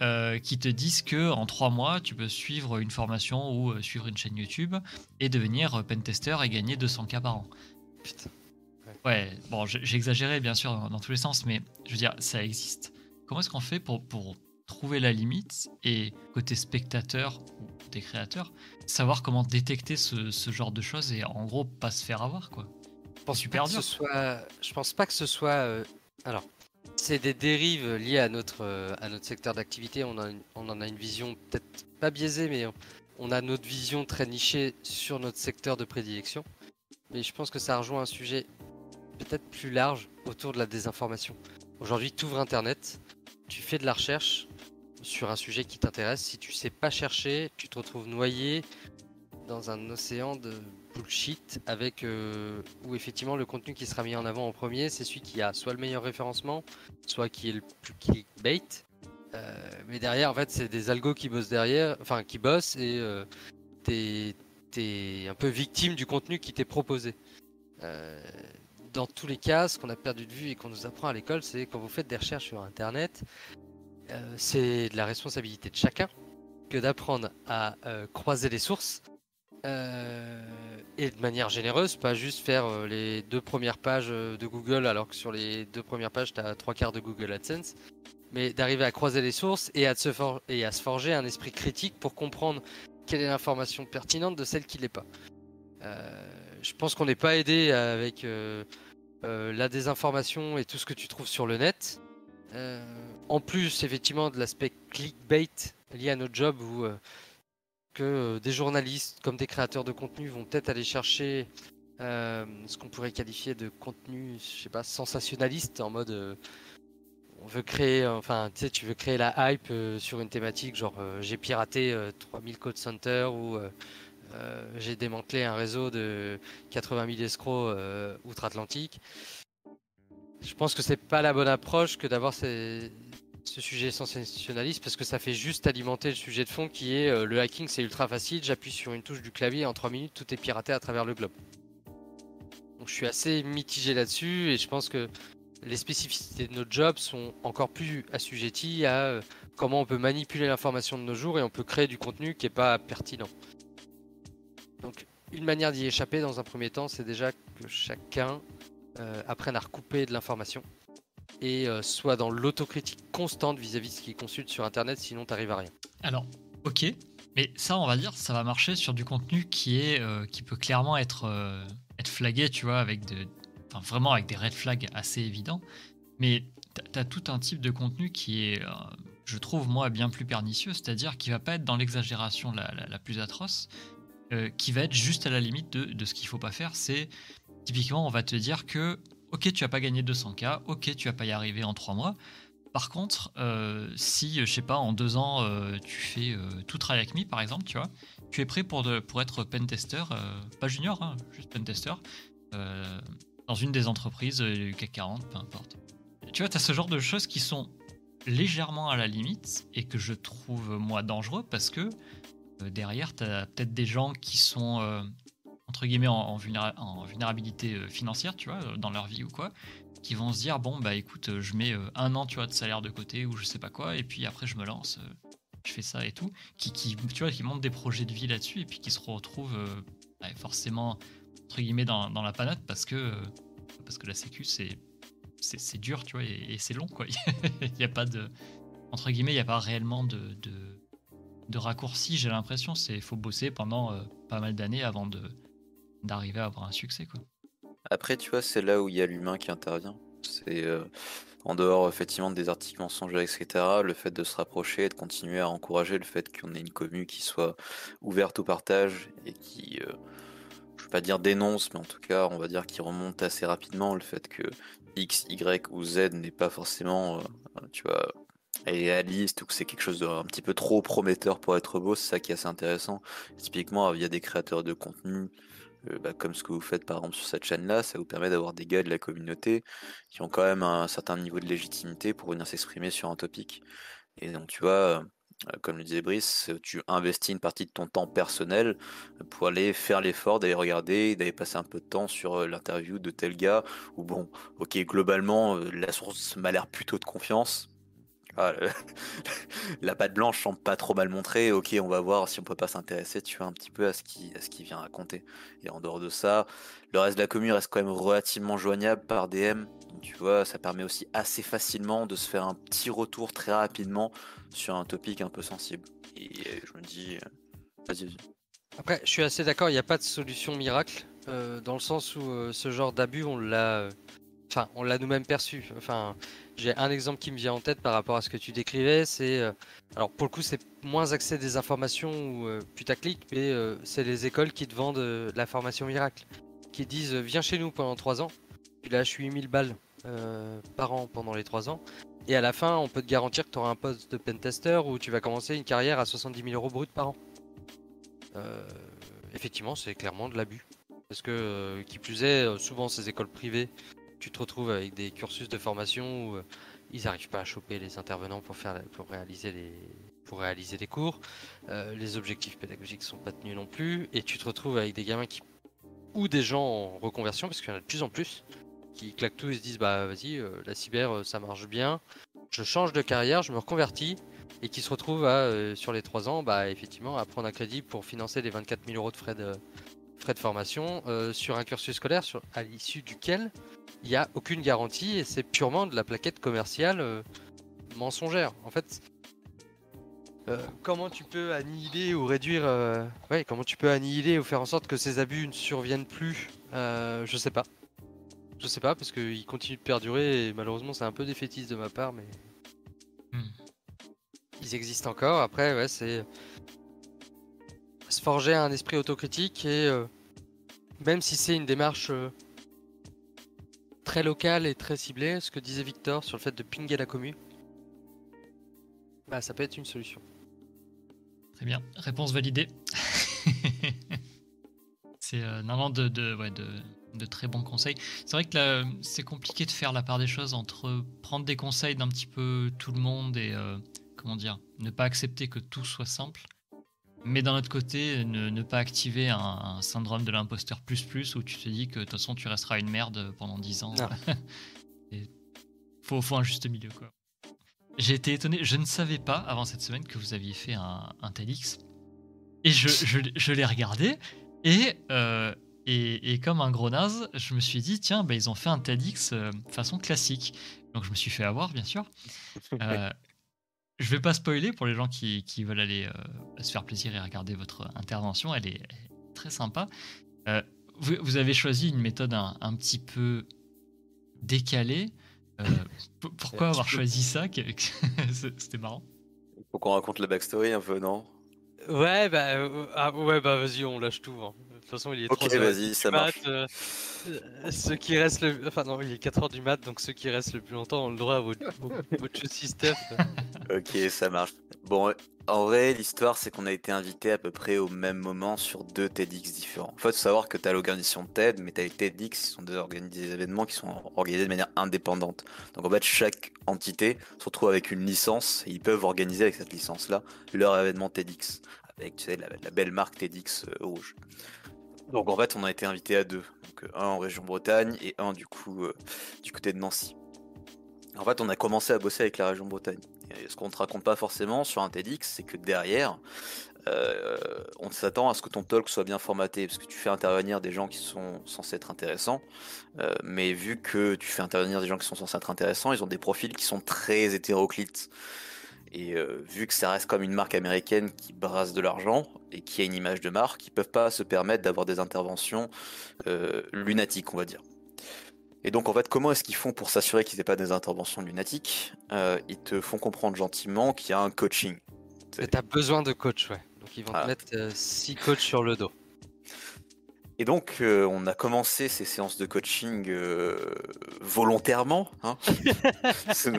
qui te disent que en trois mois, tu peux suivre une formation ou suivre une chaîne YouTube et devenir pentester et gagner 200K par an. Putain. Ouais, bon, exagéré bien sûr dans, dans tous les sens, mais je veux dire, ça existe. Comment est-ce qu'on fait pour, pour trouver la limite et côté spectateur ou des créateurs, savoir comment détecter ce, ce genre de choses et en gros pas se faire avoir quoi? Je pense Super pas que dur. ce soit. Je pense pas que ce soit. euh, Alors, c'est des dérives liées à notre euh, à notre secteur d'activité. On, a une- on en a une vision peut-être pas biaisée, mais on- on a notre vision très nichée sur notre secteur de prédilection. Mais je pense que ça rejoint un sujet peut-être plus large autour de la désinformation. Aujourd'hui, tu ouvres Internet, tu fais de la recherche sur un sujet qui t'intéresse. Si tu sais pas chercher, tu te retrouves noyé dans un océan de bullshit avec euh, où effectivement le contenu qui sera mis en avant en premier, c'est celui qui a soit le meilleur référencement, soit qui est le plus clickbait. Euh, mais derrière, en fait, c'est des algos qui bossent derrière, enfin qui bossent et euh, t'es t'es un peu victime du contenu qui t'est proposé. Dans tous les cas, ce qu'on a perdu de vue et qu'on nous apprend à l'école, c'est quand vous faites des recherches sur Internet, euh, c'est de la responsabilité de chacun que d'apprendre à euh, croiser les sources euh, et de manière généreuse, pas juste faire les deux premières pages de Google alors que sur les deux premières pages tu as trois quarts de Google AdSense, mais d'arriver à croiser les sources et à, se forger un esprit critique pour comprendre quelle est l'information pertinente de celle qui l'est pas. Je pense qu'on n'est pas aidé avec euh, euh, la désinformation et tout ce que tu trouves sur le net. Euh, en plus, effectivement, de l'aspect clickbait lié à notre job où que des journalistes comme des créateurs de contenu vont peut-être aller chercher ce qu'on pourrait qualifier de contenu, je sais pas, sensationnaliste en mode on veut créer, enfin tu sais, tu veux créer la hype sur une thématique genre j'ai piraté 3000 code centers ou j'ai démantelé un réseau de 80 000 escrocs outre-Atlantique. Je pense que c'est pas la bonne approche que d'avoir ce sujet sensationnaliste parce que ça fait juste alimenter le sujet de fond qui est le hacking c'est ultra facile, j'appuie sur une touche du clavier et en 3 minutes tout est piraté à travers le globe. Donc je suis assez mitigé là-dessus et je pense que les spécificités de notre job sont encore plus assujetties à euh, comment on peut manipuler l'information de nos jours et on peut créer du contenu qui n'est pas pertinent. Donc une manière d'y échapper dans un premier temps, c'est déjà que chacun euh, apprenne à recouper de l'information et euh, soit dans l'autocritique constante vis-à-vis de ce qu'il consulte sur Internet, sinon tu n'arrives à rien. Alors, ok, mais ça, on va dire, ça va marcher sur du contenu qui est, qui peut clairement être flagué, tu vois, avec de, vraiment avec des red flags assez évidents. Mais tu as tout un type de contenu qui est, euh, je trouve, moi, bien plus pernicieux, c'est-à-dire qui va pas être dans l'exagération la, plus atroce, euh, qui va être juste à la limite de, ce qu'il faut pas faire. C'est typiquement, on va te dire que, ok, tu as pas gagné 200K, ok, tu vas pas y arriver en 3 mois. Par contre, euh, si, je sais pas, en deux ans, tu fais tout travail avec par exemple, tu vois, tu es prêt pour, de, pour être pentester, euh, pas junior, hein, juste pentester, euh, dans une des entreprises euh, du CAC 40, peu importe. Tu vois, tu as ce genre de choses qui sont légèrement à la limite et que je trouve moi dangereux parce que derrière, tu as peut-être des gens qui sont entre guillemets en, vulnérabilité financière, tu vois, dans leur vie ou quoi, qui vont se dire bon bah écoute, je mets un an tu vois de salaire de côté ou je sais pas quoi et puis après je me lance je fais ça et tout, qui, tu vois, qui montent des projets de vie là-dessus et puis qui se retrouvent euh, bah, forcément, entre guillemets, dans, la panade parce que, euh, parce que la sécu, c'est, c'est, dur, tu vois, et, c'est long, quoi. Il n'y a pas de, entre guillemets, il n'y a pas réellement de, de raccourci, j'ai l'impression. C'est faut bosser pendant euh, pas mal d'années avant de, d'arriver à avoir un succès, quoi. Après, tu vois, c'est là où il y a l'humain qui intervient. C'est en dehors effectivement des articles mensongers, etc., le fait de se rapprocher et de continuer à encourager le fait qu'on ait une commune qui soit ouverte au partage et qui, euh, je ne veux pas dire dénonce, mais en tout cas, on va dire qui remonte assez rapidement le fait que X, Y ou Z n'est pas forcément, euh, tu vois, réaliste ou que c'est quelque chose d'un petit peu trop prometteur pour être beau, c'est ça qui est assez intéressant. Typiquement, il y a des créateurs de contenu euh, bah, comme ce que vous faites par exemple sur cette chaîne-là, ça vous permet d'avoir des gars de la communauté qui ont quand même un certain niveau de légitimité pour venir s'exprimer sur un topic. Et donc tu vois, euh, comme le disait Brice, tu investis une partie de ton temps personnel pour aller faire l'effort d'aller regarder, d'aller passer un peu de temps sur euh, l'interview de tel gars, où bon, ok, globalement, la source m'a l'air plutôt de confiance, ah, la patte blanche semble pas trop mal montrée. Ok, on va voir si on peut pas s'intéresser, tu vois, un petit peu à ce qui, à ce qui vient raconter. Et en dehors de ça, le reste de la commune reste quand même relativement joignable par DM. Tu vois, ça permet aussi assez facilement de se faire un petit retour très rapidement sur un topic un peu sensible. Et euh, je me dis, euh, vas-y, vas-y. Après, je suis assez d'accord, il n'y a pas de solution miracle, euh, dans le sens où ce genre d'abus, on l'a, enfin, on l'a nous-mêmes perçu. Enfin, j'ai un exemple qui me vient en tête par rapport à ce que tu décrivais, c'est euh, alors pour le coup c'est moins accès des informations ou euh, putaclic, mais euh, c'est les écoles qui te vendent la formation miracle, qui disent viens chez nous pendant 3 ans, je suis 8000 balles par an pendant les 3 ans, et à la fin on peut te garantir que tu auras un poste de pentester où tu vas commencer une carrière à 70 000 euros brut par an. effectivement c'est clairement de l'abus, parce que qui plus est, souvent ces écoles privées tu te retrouves avec des cursus de formation où euh, ils n'arrivent pas à choper les intervenants pour, faire, pour, réaliser, les, pour réaliser cours. Euh, les objectifs pédagogiques sont pas tenus non plus. Et tu te retrouves avec des gamins qui. ou des gens en reconversion, parce qu'il y en a de plus en plus, qui claquent tout et se disent Bah vas-y, euh, la cyber ça marche bien, je change de carrière, je me reconvertis. Et qui se retrouvent à, sur les 3 ans, bah effectivement, à prendre un crédit pour financer les 24 000 euros de frais de, frais de formation sur un cursus scolaire sur, à l'issue duquel il n'y a aucune garantie et c'est purement de la plaquette commerciale euh, mensongère. En fait, euh, comment tu peux annihiler ou réduire, euh, ouais, comment tu peux annihiler ou faire en sorte que ces abus ne surviennent plus Je sais pas. Je sais pas parce qu'ils continuent de perdurer et malheureusement c'est un peu défaitiste de ma part, mais hmm. ils existent encore. Après, ouais, c'est se forger un esprit autocritique et Même si c'est une démarche euh, très locale et très ciblée, ce que disait Victor sur le fait de pinguer la commu, bah ça peut être une solution. Très bien. Réponse validée. c'est euh, de, de, ouais, de, de très bons conseils. C'est vrai que c'est compliqué de faire la part des choses entre prendre des conseils d'un petit peu tout le monde et euh, comment dire, ne pas accepter que tout soit simple. Mais d'un autre côté, ne, ne pas activer un, un syndrome de l'imposteur plus plus où tu te dis que de toute façon tu resteras une merde pendant 10 ans. Ah. Et faut, faut un juste milieu quoi. J'ai été étonné, je ne savais pas avant cette semaine que vous aviez fait un, un TEDx. Et je, je, je l'ai regardé et, euh, et, et comme un gros naze, je me suis dit, tiens, bah, ils ont fait un TEDx euh, façon classique. Donc je me suis fait avoir, bien sûr. Euh, je vais pas spoiler pour les gens qui, qui veulent aller euh, se faire plaisir et regarder votre intervention. Elle est, elle est très sympa. Euh, vous, vous avez choisi une méthode un, un petit peu décalée. Euh, pourquoi avoir choisi ça? C'était marrant. Faut qu'on raconte la backstory un peu, non? Ouais, bah, euh, ah, ouais, bah vas-y, on lâche tout. hein. De toute façon, il est Ok, 3 heures vas-y, ça du mat, marche. euh, euh, ceux qui restent le... Enfin non, il est 4h du mat, donc ceux qui restent le plus longtemps ont le droit à votre, stuff. Ok, ça marche. Bon, en vrai, l'histoire, c'est qu'on a été invité à peu près au même moment sur deux TEDx différents. En fait, faut savoir que tu as l'organisation TED, mais tu as les TEDx, qui sont des, des événements qui sont organisés de manière indépendante. Donc en fait, chaque entité se retrouve avec une licence et ils peuvent organiser avec cette licence-là leur événement TEDx, avec tu sais, la, la belle marque TEDx euh, rouge. Donc en fait, on a été invité à deux. Euh, un en région Bretagne et un du coup euh, du côté de Nancy. En fait, on a commencé à bosser avec la région Bretagne. Et ce qu'on ne te raconte pas forcément sur un TEDx, c'est que derrière, euh, on s'attend à ce que ton talk soit bien formaté, parce que tu fais intervenir des gens qui sont censés être intéressants, mais vu que tu fais intervenir des gens qui sont censés être intéressants, ils ont des profils qui sont très hétéroclites. Et euh, vu que ça reste comme une marque américaine qui brasse de l'argent et qui a une image de marque, ils peuvent pas se permettre d'avoir des interventions euh, lunatiques, on va dire. Et donc en fait, comment est-ce qu'ils font pour s'assurer qu'ils n'aient pas des interventions lunatiques? Euh, Ils te font comprendre gentiment qu'il y a un coaching. Mais t'as besoin de coach, ouais. Donc ils vont Ah. te mettre 6 coachs sur le dos. Et donc, euh, on a commencé ces séances de coaching euh, volontairement. Hein C'est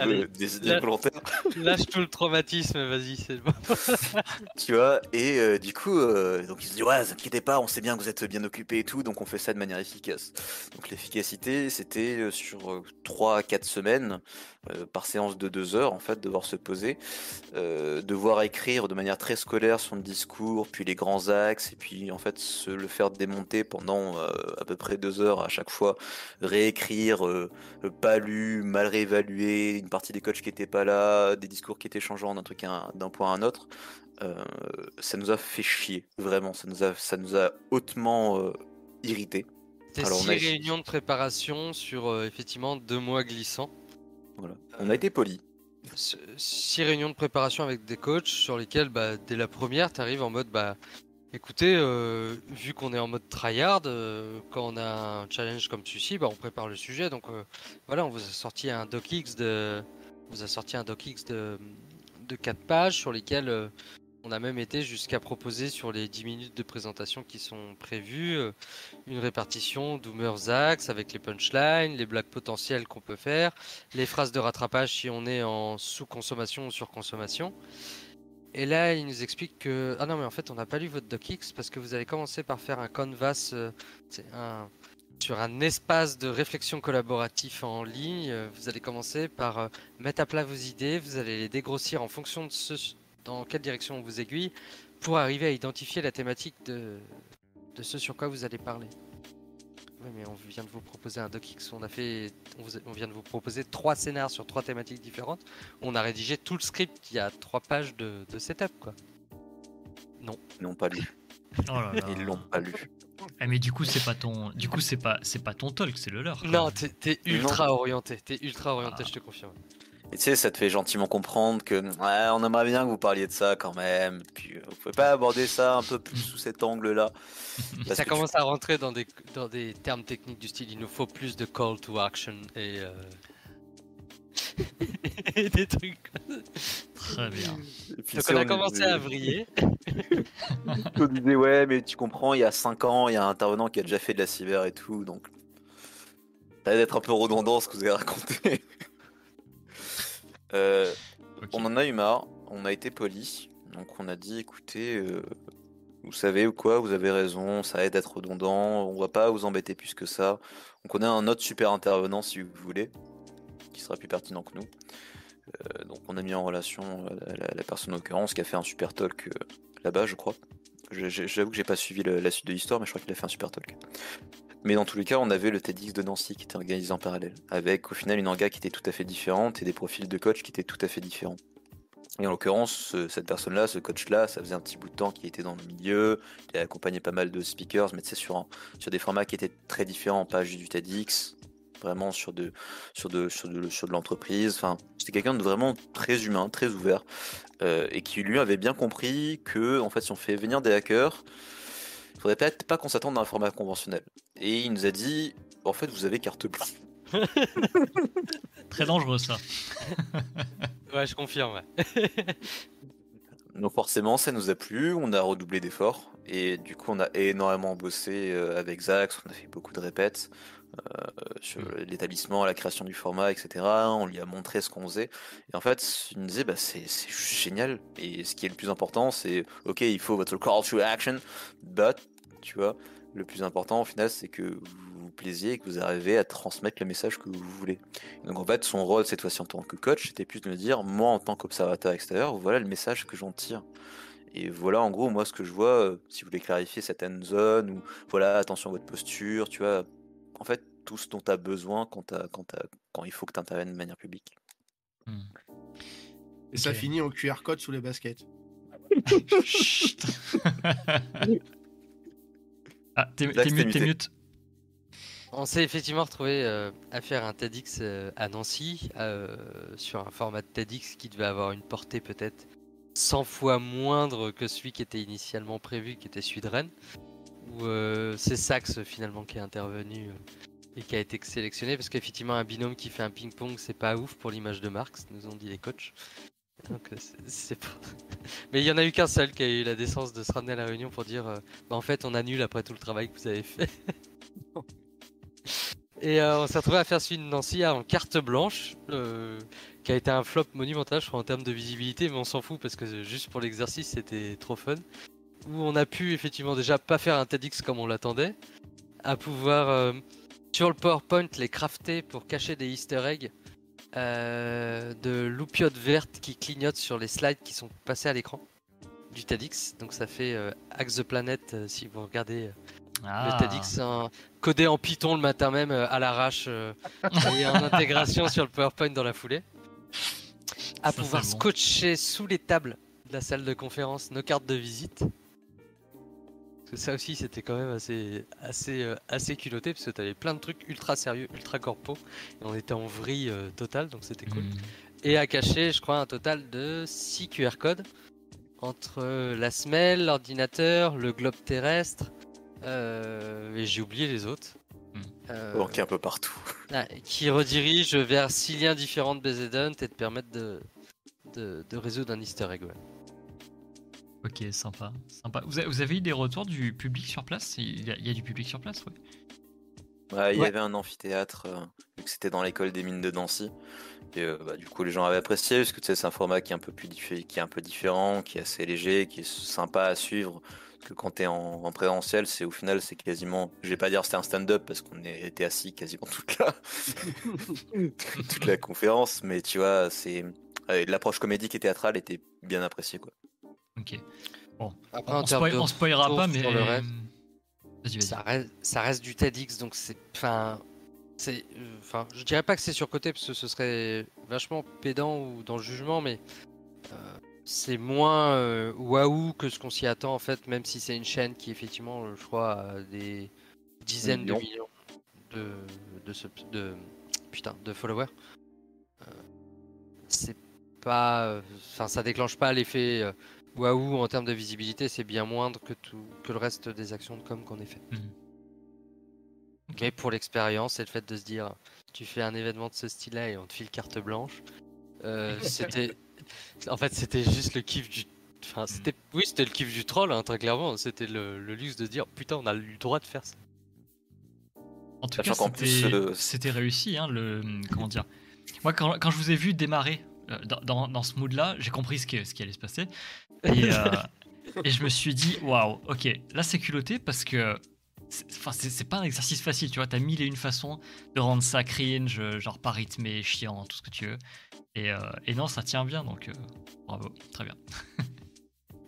Allez, là- volontaire. Lâche tout le traumatisme, vas-y, c'est bon. Tu vois, et euh, du coup, donc ils se disent Ouais, vous inquiétez pas, on sait bien que vous êtes bien occupé et tout, donc on fait ça de manière efficace. Donc l'efficacité, c'était sur 3 à 4 semaines, euh, par séance de 2 heures, en fait, devoir se poser, euh, devoir écrire de manière très scolaire son discours, puis les grands axes, et puis en fait, se le faire démonter pendant euh, à peu près 2 heures à chaque fois, réécrire, pas lu, mal réévalué, une partie des coachs qui étaient pas là, des discours qui étaient changeants d'un truc d'un point à un autre. Ça nous a fait chier, vraiment. Ça nous a, ça nous a hautement irrité. C'était 6 a- réunions de préparation sur effectivement 2 mois glissants. Voilà. On a été poli. 6 réunions de préparation avec des coachs sur lesquels, bah, dès la première, tu arrives en mode bah, écoutez, euh, vu qu'on est en mode tryhard, euh, quand on a un challenge comme celui-ci, bah, on prépare le sujet. Donc euh, voilà, on vous a sorti un docx de, on vous a sorti un docx de, de 4 pages sur lesquels euh, on a même été jusqu'à proposer sur les 10 minutes de présentation qui sont prévues euh, une répartition d'Hoomers axes avec les punchlines, les blagues potentielles qu'on peut faire, les phrases de rattrapage si on est en sous-consommation ou surconsommation. Et là, il nous explique que ah non mais en fait on n'a pas lu votre docx parce que vous allez commencer par faire un canvas, euh, sur un espace de réflexion collaboratif en ligne. Vous allez commencer par euh, mettre à plat vos idées, vous allez les dégrossir en fonction de ce dans quelle direction on vous aiguille pour arriver à identifier la thématique de, de ce sur quoi vous allez parler. Oui, mais on vient de vous proposer un docx. On a fait, on, vous a- on vient de vous proposer trois scénars sur trois thématiques différentes. On a rédigé tout le script. Il y a trois pages de, de setup, quoi. Ils n'ont pas lu. Oh là là. Ils l'ont pas lu. Ah, mais du coup, c'est pas ton, du coup, c'est pas, c'est pas ton talk, c'est le leur. quoi. Non, t'es t'es ultra orienté. T'es ultra orienté, Ah. je te confirme. Et tu sais, ça te fait gentiment comprendre que ouais, on aimerait bien que vous parliez de ça quand même. Puis euh, vous pouvez pas aborder ça un peu plus sous cet angle-là. Ça commence à rentrer dans des, dans des termes techniques du style il nous faut plus de call to action et, euh, et des trucs. Comme ça. Très bien. et puis, Donc on a commencé à vriller. On disait, ouais, mais tu comprends, il y a 5 ans, il y a un intervenant qui a déjà fait de la cyber et tout, donc. Ça va être un peu redondant ce que vous avez raconté. Euh. On en a eu marre, on a été poli, donc on a dit écoutez, euh, vous savez ou quoi, vous avez raison, ça aide d'être redondant, on va pas vous embêter plus que ça. Donc on a un autre super intervenant si vous voulez, qui sera plus pertinent que nous. Euh, donc on a mis en relation la, la personne en l'occurrence qui a fait un super talk là-bas, je crois. J'avoue que j'ai pas suivi la suite de l'histoire, mais je crois qu'il a fait un super talk. Mais dans tous les cas, on avait le TEDx de Nancy qui était organisé en parallèle, avec au final une orga qui était tout à fait différente et des profils de coach qui étaient tout à fait différents. Et en l'occurrence, ce- cette personne-là, ce coach-là, ça faisait un petit bout de temps qu'il était dans le milieu, il a accompagné pas mal de speakers, mais sur, un- sur des formats qui étaient très différents, pas juste du TEDx, vraiment sur de, l'entreprise. Enfin, c'était quelqu'un de vraiment très humain, très ouvert, euh, et qui lui avait bien compris que, en fait, si on fait venir des hackers, faudrait peut-être pas qu'on s'attende à un format conventionnel. Et il nous a dit, en fait, vous avez carte blanche. Très dangereux ça. Ouais, je confirme. ouais. Donc forcément, ça nous a plu, on a redoublé d'efforts, et du coup, on a énormément bossé euh, avec Zax, on a fait beaucoup de répètes sur l'établissement, la création du format, etc. On lui a montré ce qu'on faisait, et en fait, il nous disait, bah, c'est génial, et ce qui est le plus important, c'est, ok, il faut votre call to action, but, tu vois, le plus important au final, c'est que vous vous plaisiez et que vous arrivez à transmettre le message que vous voulez. Donc en fait, son rôle cette fois-ci en tant que coach, c'était plus de me dire, moi en tant qu'observateur extérieur, voilà le message que j'en tire. Et voilà en gros moi ce que je vois, euh, si vous voulez clarifier certaines zones, ou voilà, attention à votre posture, tu vois, en fait tout ce dont tu as besoin quand, il faut que tu interviennes de manière publique. Hmm. Et ça finit en QR code sous les baskets. Chut. ah, t'es mute, t'es muté. mute. On s'est effectivement retrouvé euh, à faire un TEDx euh, à Nancy euh, sur un format de TEDx qui devait avoir une portée peut-être 100 fois moindre que celui qui était initialement prévu, qui était celui de Rennes. Où euh, c'est Sax finalement qui est intervenu euh, et qui a été sélectionné parce qu'effectivement un binôme qui fait un ping-pong c'est pas ouf pour l'image de Marx, nous ont dit les coachs. Donc euh, c'est- pas... Mais il y en a eu qu'un seul qui a eu la décence de se ramener à la réunion pour dire bah, en fait on annule après tout le travail que vous avez fait. Et on s'est retrouvé à faire celui Nancy en carte blanche, qui a été un flop monumental, je crois, en termes de visibilité, mais on s'en fout parce que juste pour l'exercice, c'était trop fun. Où on a pu effectivement déjà pas faire un TEDx comme on l'attendait, à pouvoir euh, sur le PowerPoint les crafter pour cacher des Easter eggs euh, de loupiotes vertes qui clignotent sur les slides qui sont passés à l'écran du TEDx. Donc ça fait euh, Axe the Planet si vous regardez euh, Ah. le TEDx en- codé en Python le matin même à l'arrache et en intégration sur le PowerPoint dans la foulée. À Ça, pouvoir bon. scotcher sous les tables de la salle de conférence nos cartes de visite. Ça aussi c'était quand même assez, assez, euh, assez culotté parce que t'avais plein de trucs ultra sérieux, ultra corpo et on était en vrille euh, totale donc c'était cool. Hmm. Et à cacher, je crois, un total de 6 QR codes entre euh, la semelle, l'ordinateur, le globe terrestre, euh, et j'ai oublié les autres. Donc un peu partout. ah, qui redirige vers 6 liens différents de BZDunt et te permettent de, de, de résoudre un easter egg. ouais. Ok, sympa. sympa. Vous, avez eu des retours du public sur place? Il y, a, il y a du public sur place, ouais. Ouais, il y avait un amphithéâtre, euh, vu que c'était dans l'école des mines de Nancy. Et euh, bah, du coup, les gens avaient apprécié, parce que tu sais, c'est un format qui est un peu plus diffé- qui est un peu différent, qui est assez léger, qui est sympa à suivre. Parce que quand t'es en, en présentiel, c'est au final, c'est quasiment, je vais pas dire c'était un stand-up parce qu'on était assis quasiment toute la, toute la conférence, mais tu vois, c'est euh, l'approche comédique et théâtrale était bien appréciée, quoi. Ok. Après, On, termes spoil- de on spoilera pas, mais. le reste, Vas-y, vas-y. ça reste, ça reste du TEDx, donc c'est. Enfin. C'est, euh, enfin, je dirais pas que c'est surcoté parce que ce serait vachement pédant ou dans le jugement, mais euh, c'est moins euh, waouh que ce qu'on s'y attend en fait, même si c'est une chaîne qui effectivement, euh, je crois, a des dizaines de Millions. de de, ce- de putain de followers. Euh, c'est pas, euh, enfin, ça déclenche pas l'effet euh, waouh en termes de visibilité, c'est bien moindre que tout que le reste des actions de com qu'on ait fait. Mhm. Mais pour l'expérience et le fait de se dire, tu fais un événement de ce style-là et on te file carte blanche, euh, c'était, en fait, c'était juste le kiff du Enfin, c'était, oui, c'était le kiff du troll, hein, très clairement. C'était le, le luxe de dire putain, on a le droit de faire ça. En tout Sachant cas, c'était euh, c'était réussi. Hein, le, comment dire Moi, quand, quand je vous ai vu démarrer euh, dans, dans- dans ce mood-là, j'ai compris ce qui, ce qui allait se passer. Et, euh, et je me suis dit, waouh, ok, là c'est culotté parce que. c'est- Enfin, c'est c'est pas un exercice facile, tu vois. T'as mille et une façons de rendre ça cringe, genre pas rythmé, chiant, tout ce que tu veux. Et, euh, et non, ça tient bien, donc euh, bravo, très bien.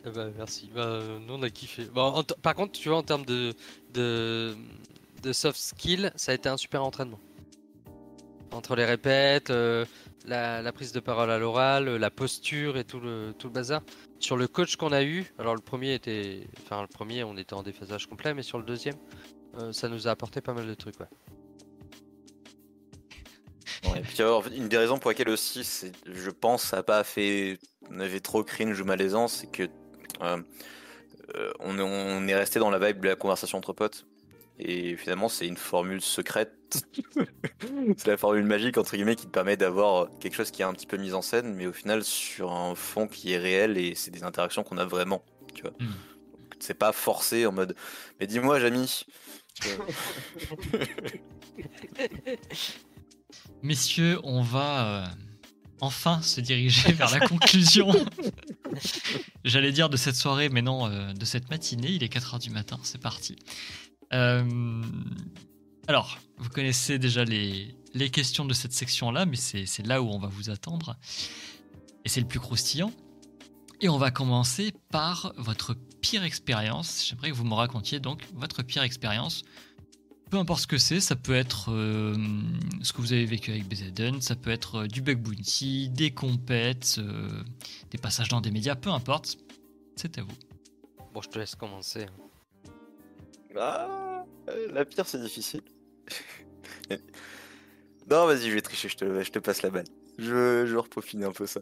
Eh ben, merci. Bah, nous, on a kiffé. Bon, par contre, tu vois, en termes de, de, de soft skill, ça a été un super entraînement. Entre les répètes, euh, la, la prise de parole à l'oral, euh, la posture et tout le, tout le bazar. Sur le coach qu'on a eu, alors le premier était. Enfin, le premier, on était en déphasage complet, mais sur le deuxième, euh, ça nous a apporté pas mal de trucs, ouais. Et puis, une des raisons pour laquelle aussi, je pense, ça n'a pas fait, on avait trop cringe ou malaisant, c'est que euh, on est resté dans la vibe de la conversation entre potes. Et finalement, c'est une formule secrète. c'est la formule magique, entre guillemets, qui te permet d'avoir quelque chose qui est un petit peu mis en scène, mais au final, sur un fond qui est réel et c'est des interactions qu'on a vraiment. Tu vois. Mm. Donc, C'est pas forcé en mode, mais dis-moi, Jamy. Messieurs, on va euh, enfin se diriger vers la conclusion. J'allais dire de cette soirée, mais non, euh, de cette matinée. Il est 4h du matin, c'est parti. Euh, alors, vous connaissez déjà les, les questions de cette section-là, mais c'est c'est là où on va vous attendre. Et c'est le plus croustillant. Et on va commencer par votre pire expérience. J'aimerais que vous me racontiez donc votre pire expérience peu importe ce que c'est, ça peut être euh, ce que vous avez vécu avec BZN, ça peut être euh, du bug bounty, des compètes, euh, des passages dans des médias, peu importe. C'est à vous. Bon, je te laisse commencer. Ah, la pire, c'est difficile. non, vas-y, je vais tricher, je te, je te passe la balle. Je, je reprofine un peu ça.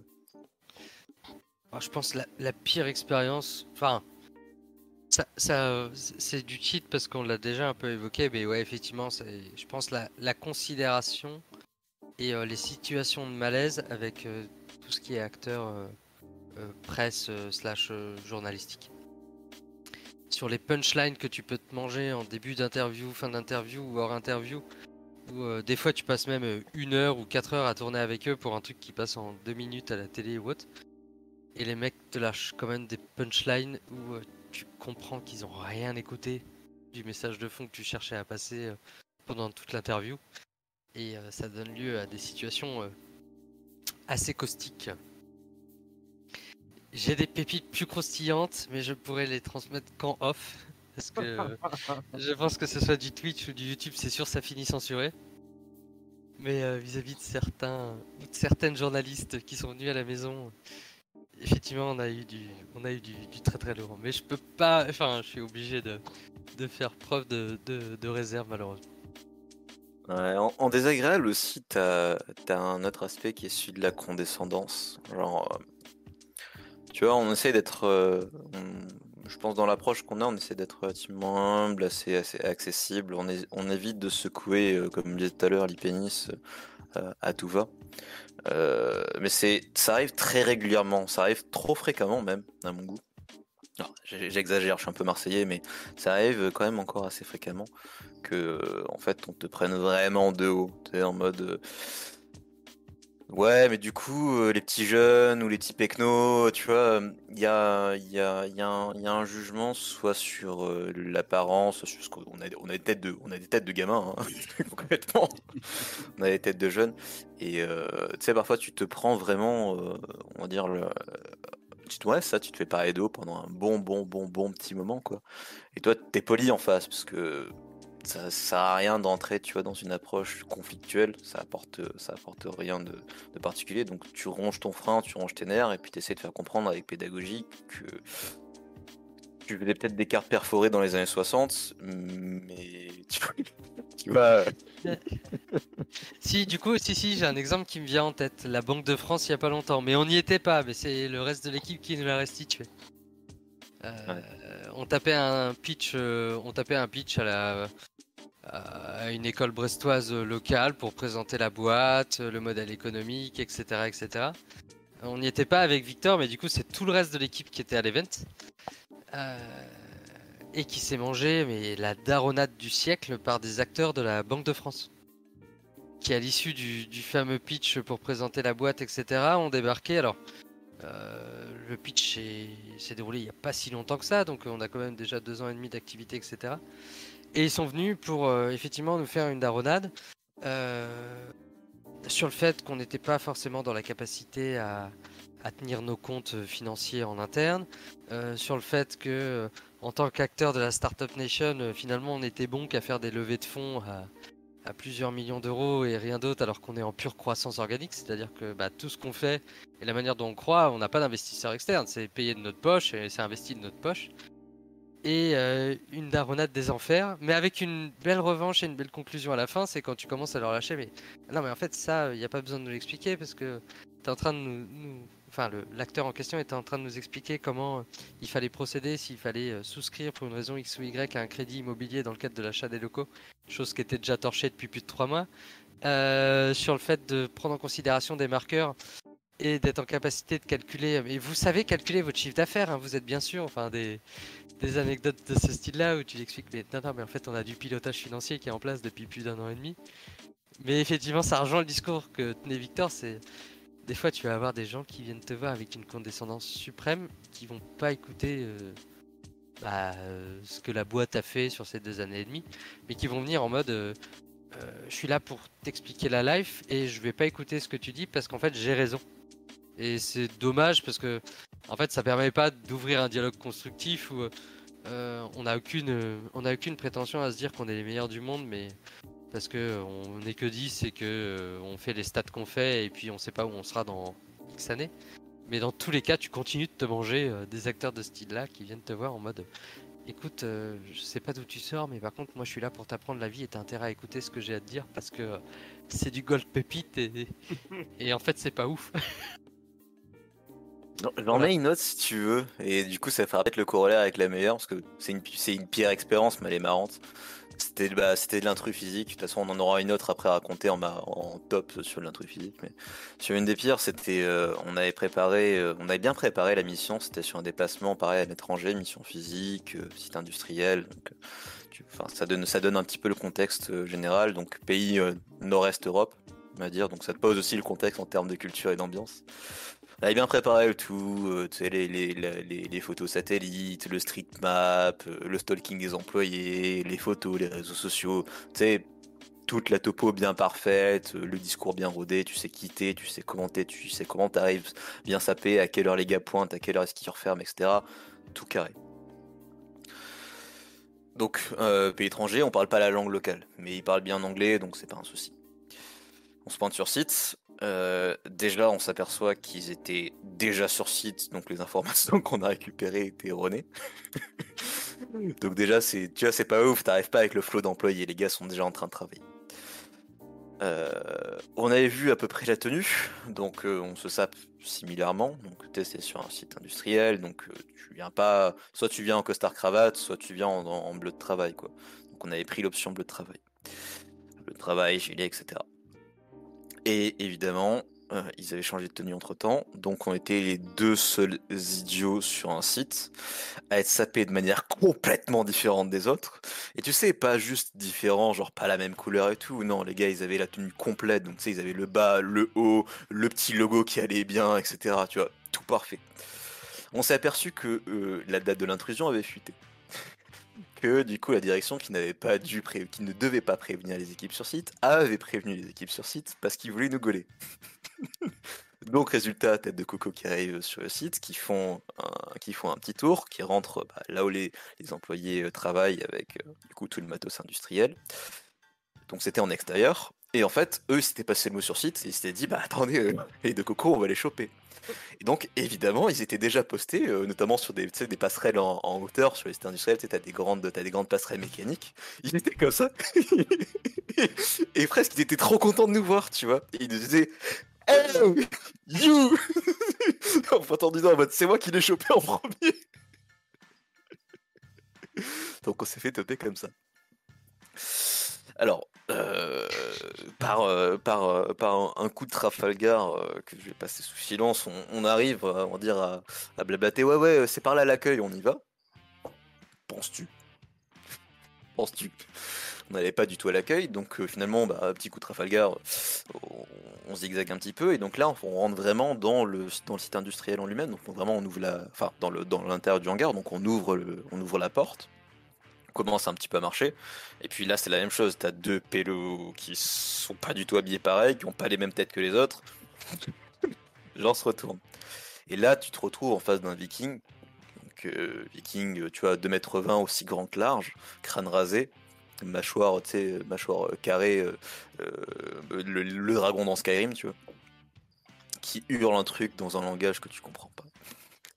Ah, je pense la, la pire expérience. Enfin, ça, ça, euh, c'est du cheat parce qu'on l'a déjà un peu évoqué, mais ouais, effectivement, c'est, je pense la, la considération et euh, les situations de malaise avec euh, tout ce qui est acteur euh, euh, presse euh, slash euh, journalistique. Sur les punchlines que tu peux te manger en début d'interview, fin d'interview ou hors interview, où euh, des fois tu passes même euh, une heure ou quatre heures à tourner avec eux pour un truc qui passe en deux minutes à la télé ou autre. Et les mecs te lâchent quand même des punchlines où euh, tu comprends qu'ils ont rien écouté du message de fond que tu cherchais à passer pendant toute l'interview. Et ça donne lieu à des situations assez caustiques. J'ai des pépites plus croustillantes, mais je pourrais les transmettre qu'en off. Parce que je pense que ce soit du Twitch ou du YouTube, c'est sûr ça finit censuré. Mais euh, vis-à-vis de certains, de certaines journalistes qui sont venus à la maison, effectivement, on a eu du, on a eu du, du très très lourd. Mais je peux pas, enfin, je suis obligé de, de faire preuve de, de, de réserve malheureusement. Ouais, en, en désagréable aussi, t'as as un autre aspect qui est celui de la condescendance. Genre, euh, on essaie d'être. euh, je pense dans l'approche qu'on a, on essaie d'être relativement humble, assez, accessible. On, évite de secouer, euh, comme je disais tout à l'heure, l'hypénis euh, à tout va. Mais ça arrive très régulièrement, ça arrive trop fréquemment même, à mon goût. J'exagère, je suis un peu marseillais, mais ça arrive quand même encore assez fréquemment que en fait on te prenne vraiment de haut. Tu en mode Ouais, mais du coup, euh, les petits jeunes ou les petits pecnos, tu vois, il y a, y, a, y, a un- y a un jugement soit sur euh, l'apparence, soit sur ce qu'on a, on a des têtes de, on a des têtes de gamins, hein, concrètement. On a des têtes de jeunes. Et euh, tu sais, parfois tu te prends vraiment, euh, on va dire, le, tu te, ouais, ça, tu te fais parler d'eau pendant un bon, bon, bon, bon petit moment, quoi. Et toi, t'es poli en face, parce que ça, ça sert à rien d'entrer, tu vois, dans une approche conflictuelle. Ça apporte, ça apporte rien de, de particulier. Donc tu ronges ton frein, tu ronges tes nerfs, et puis tu essaies de faire comprendre avec pédagogie que tu faisais peut-être des cartes perforées dans les années 60, mais tu, vois. Si, du coup, si, si, j'ai un exemple qui me vient en tête. La Banque de France, il y a pas longtemps. Mais on n'y était pas, mais c'est le reste de l'équipe qui nous l'a restitué. Euh, On tapait un pitch, euh, on tapait un pitch à la à une école brestoise locale pour présenter la boîte, le modèle économique, etc., etc. On n'y était pas avec Victor, mais du coup, c'est tout le reste de l'équipe qui était à l'event. Euh, et qui s'est mangé mais, la daronade du siècle par des acteurs de la Banque de France. Qui, à l'issue du, du fameux pitch pour présenter la boîte, etc., ont débarqué. Alors, euh, le pitch s'est déroulé il n'y a pas si longtemps que ça, donc on a quand même déjà deux ans et demi d'activité, etc. Et ils sont venus pour euh, effectivement nous faire une daronade euh, sur le fait qu'on n'était pas forcément dans la capacité à, tenir nos comptes financiers en interne, sur le fait que en tant qu'acteur de la Startup Nation, finalement on était bon qu'à faire des levées de fonds à plusieurs millions d'euros et rien d'autre alors qu'on est en pure croissance organique, c'est-à-dire que bah, tout ce qu'on fait et la manière dont on croit, on n'a pas d'investisseur externe, c'est payé de notre poche et c'est investi de notre poche. Et euh, une daronade des enfers, mais avec une belle revanche et une belle conclusion à la fin, c'est quand tu commences à leur lâcher, mais non mais en fait ça, il n'y a pas besoin de nous l'expliquer parce que tu es en train de nous enfin l'acteur en question était en train de nous expliquer comment euh, il fallait procéder, s'il fallait euh, souscrire pour une raison X ou Y à un crédit immobilier dans le cadre de l'achat des locaux, chose qui était déjà torchée depuis plus de trois mois, sur le fait de prendre en considération des marqueurs et d'être en capacité de calculer. Mais vous savez calculer votre chiffre d'affaires, hein, vous êtes bien sûr, enfin des, des anecdotes de ce style-là où tu expliques, mais non, non, mais en fait on a du pilotage financier qui est en place depuis plus d'un an et demi. Mais effectivement, ça rejoint le discours que tenait Victor, c'est des fois tu vas avoir des gens qui viennent te voir avec une condescendance suprême qui vont pas écouter euh, bah, euh, ce que la boîte a fait sur ces deux années et demie, mais qui vont venir en mode euh, je suis là pour t'expliquer la life et je vais pas écouter ce que tu dis parce qu'en fait j'ai raison. Et c'est dommage parce que en fait ça permet pas d'ouvrir un dialogue constructif où on n'a aucune, on a aucune prétention à se dire qu'on est les meilleurs du monde, mais parce que on n'est que 10 et que euh, on fait les stats qu'on fait et puis on sait pas où on sera dans X années. Mais dans tous les cas, tu continues de te manger euh, des acteurs de ce style-là qui viennent te voir en mode écoute, euh, je sais pas d'où tu sors, mais par contre, moi je suis là pour t'apprendre la vie et t'as intérêt à écouter ce que j'ai à te dire parce que c'est du gold pépite et, et en fait, c'est pas ouf. J'en ai une autre si tu veux, et du coup ça fera peut-être le corollaire avec la meilleure, parce que c'est une, une pire expérience, mais elle est marrante. C'était bah, de l'intrus physique. De toute façon, on en aura une autre après à raconter en, en top sur l'intrus physique. Mais sur une des pires, c'était, euh, on avait préparé, euh, on avait bien préparé la mission. C'était sur un déplacement pareil à l'étranger, mission physique, euh, site industriel. enfin, ça donne, ça donne un petit peu le contexte général. Donc pays Nord-Est Europe, on va dire. Donc ça te pose aussi le contexte en termes de culture et d'ambiance. On avait bien préparé le tout, euh, tu sais, les, les, photos satellites, le street map, euh, le stalking des employés, les photos, les réseaux sociaux, tu sais, toute la topo bien parfaite, euh, le discours bien rodé, tu sais quitter, tu sais commenter, tu sais comment t'arrives bien sapé, à quelle heure les gars pointent, à quelle heure est-ce qu'ils referment, etc. Tout carré. Donc, pays étranger, on parle pas la langue locale, mais ils parlent bien anglais, donc c'est pas un souci. On se pointe sur site, euh, déjà, on s'aperçoit qu'ils étaient déjà sur site, donc les informations qu'on a récupérées étaient erronées. donc déjà, c'est, tu vois, c'est pas ouf, t'arrives pas avec le flot d'employés, les gars sont déjà en train de travailler. Euh, on avait vu à peu près la tenue, donc euh, on se sape similairement. Donc c'est sur un site industriel, donc tu viens pas, soit tu viens en costard cravate, soit tu viens en, en bleu de travail, quoi. Donc on avait pris l'option bleu de travail, bleu de travail, gilet, etc. Et évidemment, euh, ils avaient changé de tenue entre temps, donc on était les deux seuls idiots sur un site à être sapés de manière complètement différente des autres. Et tu sais, pas juste différent, genre pas la même couleur et tout. Non, les gars, ils avaient la tenue complète, donc tu sais, ils avaient le bas, le haut, le petit logo qui allait bien, etc. Tu vois, tout parfait. On s'est aperçu que euh, la date de l'intrusion avait fuité que du coup la direction qui n'avait pas dû qui ne devait pas prévenir les équipes sur site avait prévenu les équipes sur site parce qu'ils voulaient nous gauler. Donc résultat, tête de coco qui arrive sur le site, qui font un, qui font un petit tour, qui rentrent bah, là où les, employés euh, travaillent avec euh, du coup tout le matos industriel. Donc c'était en extérieur. Et en fait, eux, ils s'étaient passé le mot sur site et ils s'étaient dit, bah attendez, euh, les deux cocos, on va les choper. Et donc, évidemment, ils étaient déjà postés, euh, notamment sur des, passerelles en, hauteur, sur les sites industriels, tu as des grandes, as des grandes passerelles mécaniques. Ils étaient comme ça. et presque, ils étaient trop contents de nous voir, tu vois. Et ils nous disaient, Hey, you Enfin, entendu en mode, c'est moi qui l'ai chopé en premier. donc, on s'est fait toper comme ça. Alors, euh, par, euh, par, euh, un, coup de Trafalgar que je vais passer sous silence, on, arrive, on dire, à, blablater. Ouais, ouais, c'est par là l'accueil, on y va. Penses-tu? Penses-tu? On n'allait pas du tout à l'accueil, donc finalement, bah, petit coup de Trafalgar, on, on zigzague un petit peu, et donc là, on rentre vraiment dans le, dans le site industriel en lui-même. Donc on- vraiment, on ouvre la, enfin, dans dans l'intérieur du hangar, donc on ouvre, le, on ouvre la porte. Commence un petit peu à marcher. Et puis là, c'est la même chose. T'as deux pélos qui sont pas du tout habillés pareil, qui ont pas les mêmes têtes que les autres. Gens se retournent. Et là, tu te retrouves en face d'un viking. Donc, euh, viking, tu vois, 2m20 aussi grand que large, crâne rasé, mâchoire, tu sais, mâchoire euh, carrée, euh, euh, le, le dragon dans Skyrim, tu vois. Qui hurle un truc dans un langage que tu comprends pas.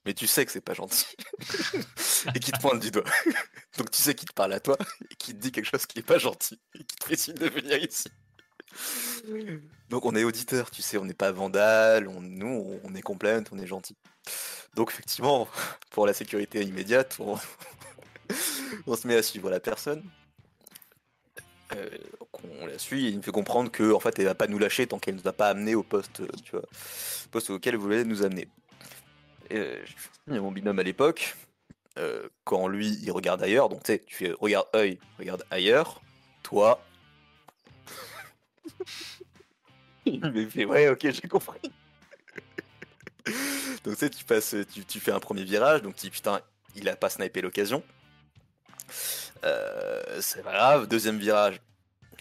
Mais tu sais que c'est pas gentil. et qui te pointe du doigt. Donc tu sais qu'il te parle à toi et qui te dit quelque chose qui est pas gentil et qui te signe de venir ici. Donc on est auditeur, tu sais, on n'est pas vandale, on, nous on est complaint, on est gentil. Donc effectivement, pour la sécurité immédiate, on, on se met à suivre la personne. Euh, on la suit et il me fait comprendre que en fait elle va pas nous lâcher tant qu'elle nous a pas amené au poste, tu vois, poste auquel elle voulait nous amener. Euh, il y a mon binôme à l'époque, euh, quand lui il regarde ailleurs, donc tu sais, tu fais regarde œil, regarde ailleurs, toi. il me fait ouais ok j'ai compris. donc tu sais tu passes, tu, tu fais un premier virage, donc tu dis putain il a pas snipé l'occasion. Euh, c'est pas grave, deuxième virage.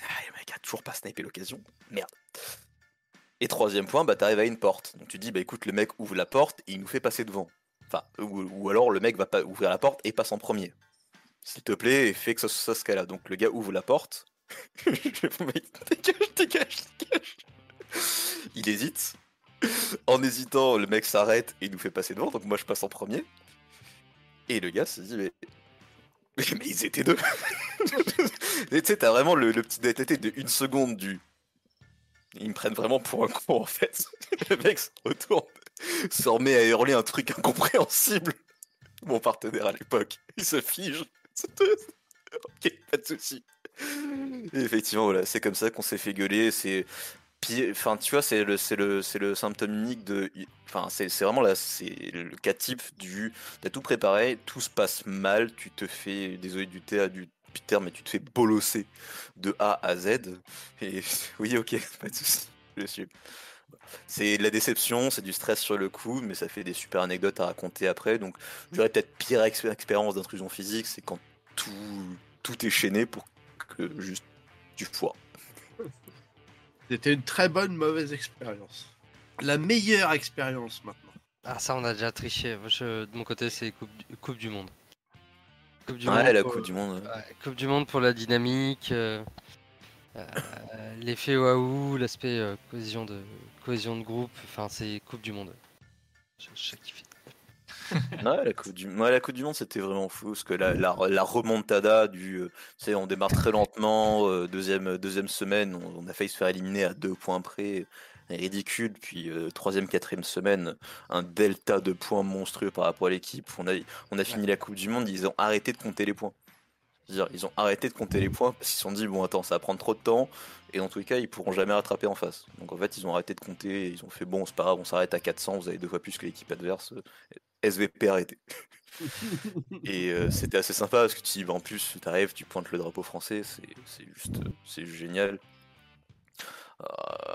Ah, le mec a toujours pas snipé l'occasion. Merde. Et troisième point, bah t'arrives à une porte. Donc tu dis bah écoute le mec ouvre la porte et il nous fait passer devant. Enfin, ou, ou alors le mec va pas ouvrir la porte et passe en premier. S'il te plaît, fais que ça soit ce cas-là. Donc le gars ouvre la porte. Dégage, dégage, dégage. Il hésite. En hésitant, le mec s'arrête et il nous fait passer devant. Donc moi je passe en premier. Et le gars se dit mais mais, mais ils étaient deux. et tu sais, t'as vraiment le, le petit DTT de une seconde du. Ils me prennent vraiment pour un con en fait. le mec se retourne, se remet à hurler un truc incompréhensible. Mon partenaire à l'époque, il se fige. ok, pas de soucis. Effectivement, voilà, c'est comme ça qu'on s'est fait gueuler. C'est enfin, tu vois, c'est le, le, le symptôme unique de, enfin, c'est, c'est vraiment là, c'est le cas type du, t'as tout préparé, tout se passe mal, tu te fais, désolé du thé du terme, mais tu te fais bolosser de A à Z. Et oui, ok, pas de soucis, je suis. C'est de la déception, c'est du stress sur le coup, mais ça fait des super anecdotes à raconter après. Donc, je dirais peut-être pire expé- expérience d'intrusion physique, c'est quand tout, tout est chaîné pour que juste tu foires. C'était une très bonne mauvaise expérience. La meilleure expérience maintenant. Ah, ça, on a déjà triché. Je- de mon côté, c'est coupe, du- coupe du Monde. Coupe du Ouais, Monde. la pour- Coupe du Monde. ouais, coupe du Monde pour la dynamique, euh, euh, l'effet waouh, l'aspect euh, cohésion, de, cohésion de groupe. Enfin, c'est Coupe du Monde. Ouais, la Coupe du, ouais, la coupe du Monde, c'était vraiment fou. Parce que la, la, la remontada du. euh, Tu sais, on démarre très lentement. euh, deuxième, deuxième semaine, on, on a failli se faire éliminer à deux points près. Ridicule. Puis euh, troisième, quatrième semaine, un delta de points monstrueux par rapport à l'équipe. On a, on a fini la Coupe du Monde, ils ont arrêté de compter les points. C'est-à-dire, ils ont arrêté de compter les points parce qu'ils se sont dit, bon, attends, ça va prendre trop de temps. Et dans tous les cas, ils pourront jamais rattraper en face. Donc en fait, ils ont arrêté de compter. et Ils ont fait, bon, c'est pas grave, on s'arrête à 400. Vous avez deux fois plus que l'équipe adverse. SVP arrêté. Et euh, c'était assez sympa parce que tu dis, bah, en plus, tu arrives, tu pointes le drapeau français, c'est c'est juste, c'est génial. Euh,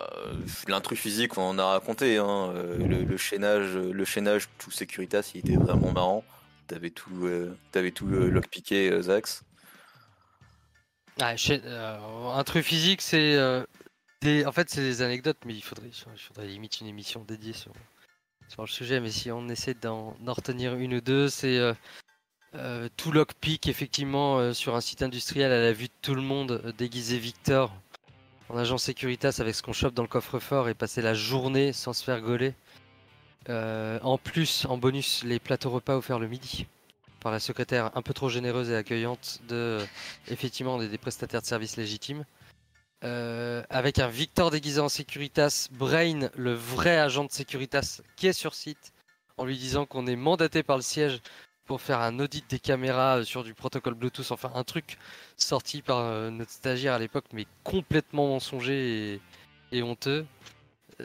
L'intrus physique, on en a raconté, hein, euh, le, chaînage, tout Securitas, il était vraiment marrant. T'avais tout, euh, tout euh, lockpické, euh, Zax. Ah, euh, truc physique, c'est euh, des... en fait c'est des anecdotes, mais il faudrait, limite une émission dédiée sur, sur le sujet. Mais si on essaie d'en retenir une ou deux, c'est euh, euh, tout lockpick effectivement euh, sur un site industriel à la vue de tout le monde, euh, déguisé Victor en agent Securitas avec ce qu'on chope dans le coffre-fort et passer la journée sans se faire gauler. Euh, en plus, en bonus, les plateaux repas offerts le midi par la secrétaire un peu trop généreuse et accueillante de effectivement des, prestataires de services légitimes. Euh, avec un Victor déguisé en Securitas, Brain, le vrai agent de Securitas, qui est sur site, en lui disant qu'on est mandaté par le siège pour faire un audit des caméras sur du protocole Bluetooth, enfin un truc sorti par notre stagiaire à l'époque, mais complètement mensonger et, honteux.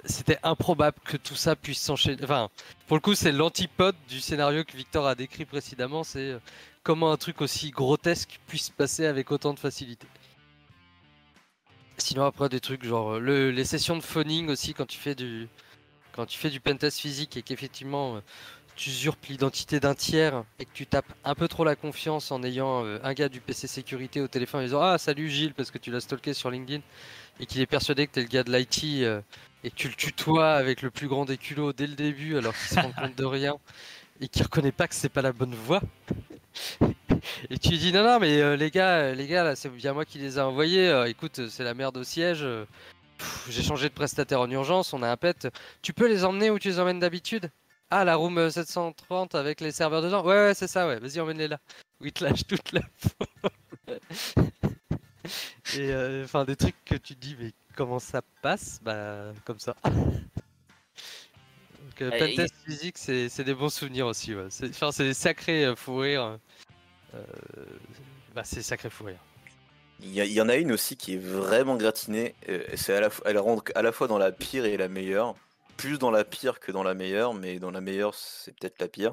C'était improbable que tout ça puisse s'enchaîner. Enfin, pour le coup, c'est l'antipode du scénario que Victor a décrit précédemment. C'est comment un truc aussi grotesque puisse passer avec autant de facilité. Sinon après des trucs genre les sessions de phoning aussi quand tu fais du quand tu fais du pentest physique et qu'effectivement tu usurpes l'identité d'un tiers et que tu tapes un peu trop la confiance en ayant euh, un gars du PC sécurité au téléphone en disant Ah, salut Gilles, parce que tu l'as stalké sur LinkedIn et qu'il est persuadé que tu es le gars de l'IT euh, et que tu le tutoies avec le plus grand des culots dès le début alors qu'il se rend compte de rien et qu'il reconnaît pas que c'est pas la bonne voie. et tu dis Non, non, mais euh, les gars, les gars, c'est bien moi qui les ai envoyés. écoute, c'est la merde au siège. J'ai changé de prestataire en urgence, on a un pet. Tu peux les emmener où tu les emmènes d'habitude? Ah, la room 730 avec les serveurs dedans Ouais, ouais, c'est ça, ouais. Vas-y, emmène-les là. Oui, te lâche toute la Et euh, enfin, des trucs que tu te dis, mais comment ça passe? Bah, comme ça. Donc, euh, pentest physique, c'est des bons souvenirs aussi. Ouais. Enfin, c'est des sacrés euh, fou rires. bah, c'est sacré fou rire. Il y, en a une aussi qui est vraiment gratinée. C'est à la, elle rentre à la fois dans la pire et la meilleure plus dans la pire que dans la meilleure, mais dans la meilleure, c'est peut-être la pire.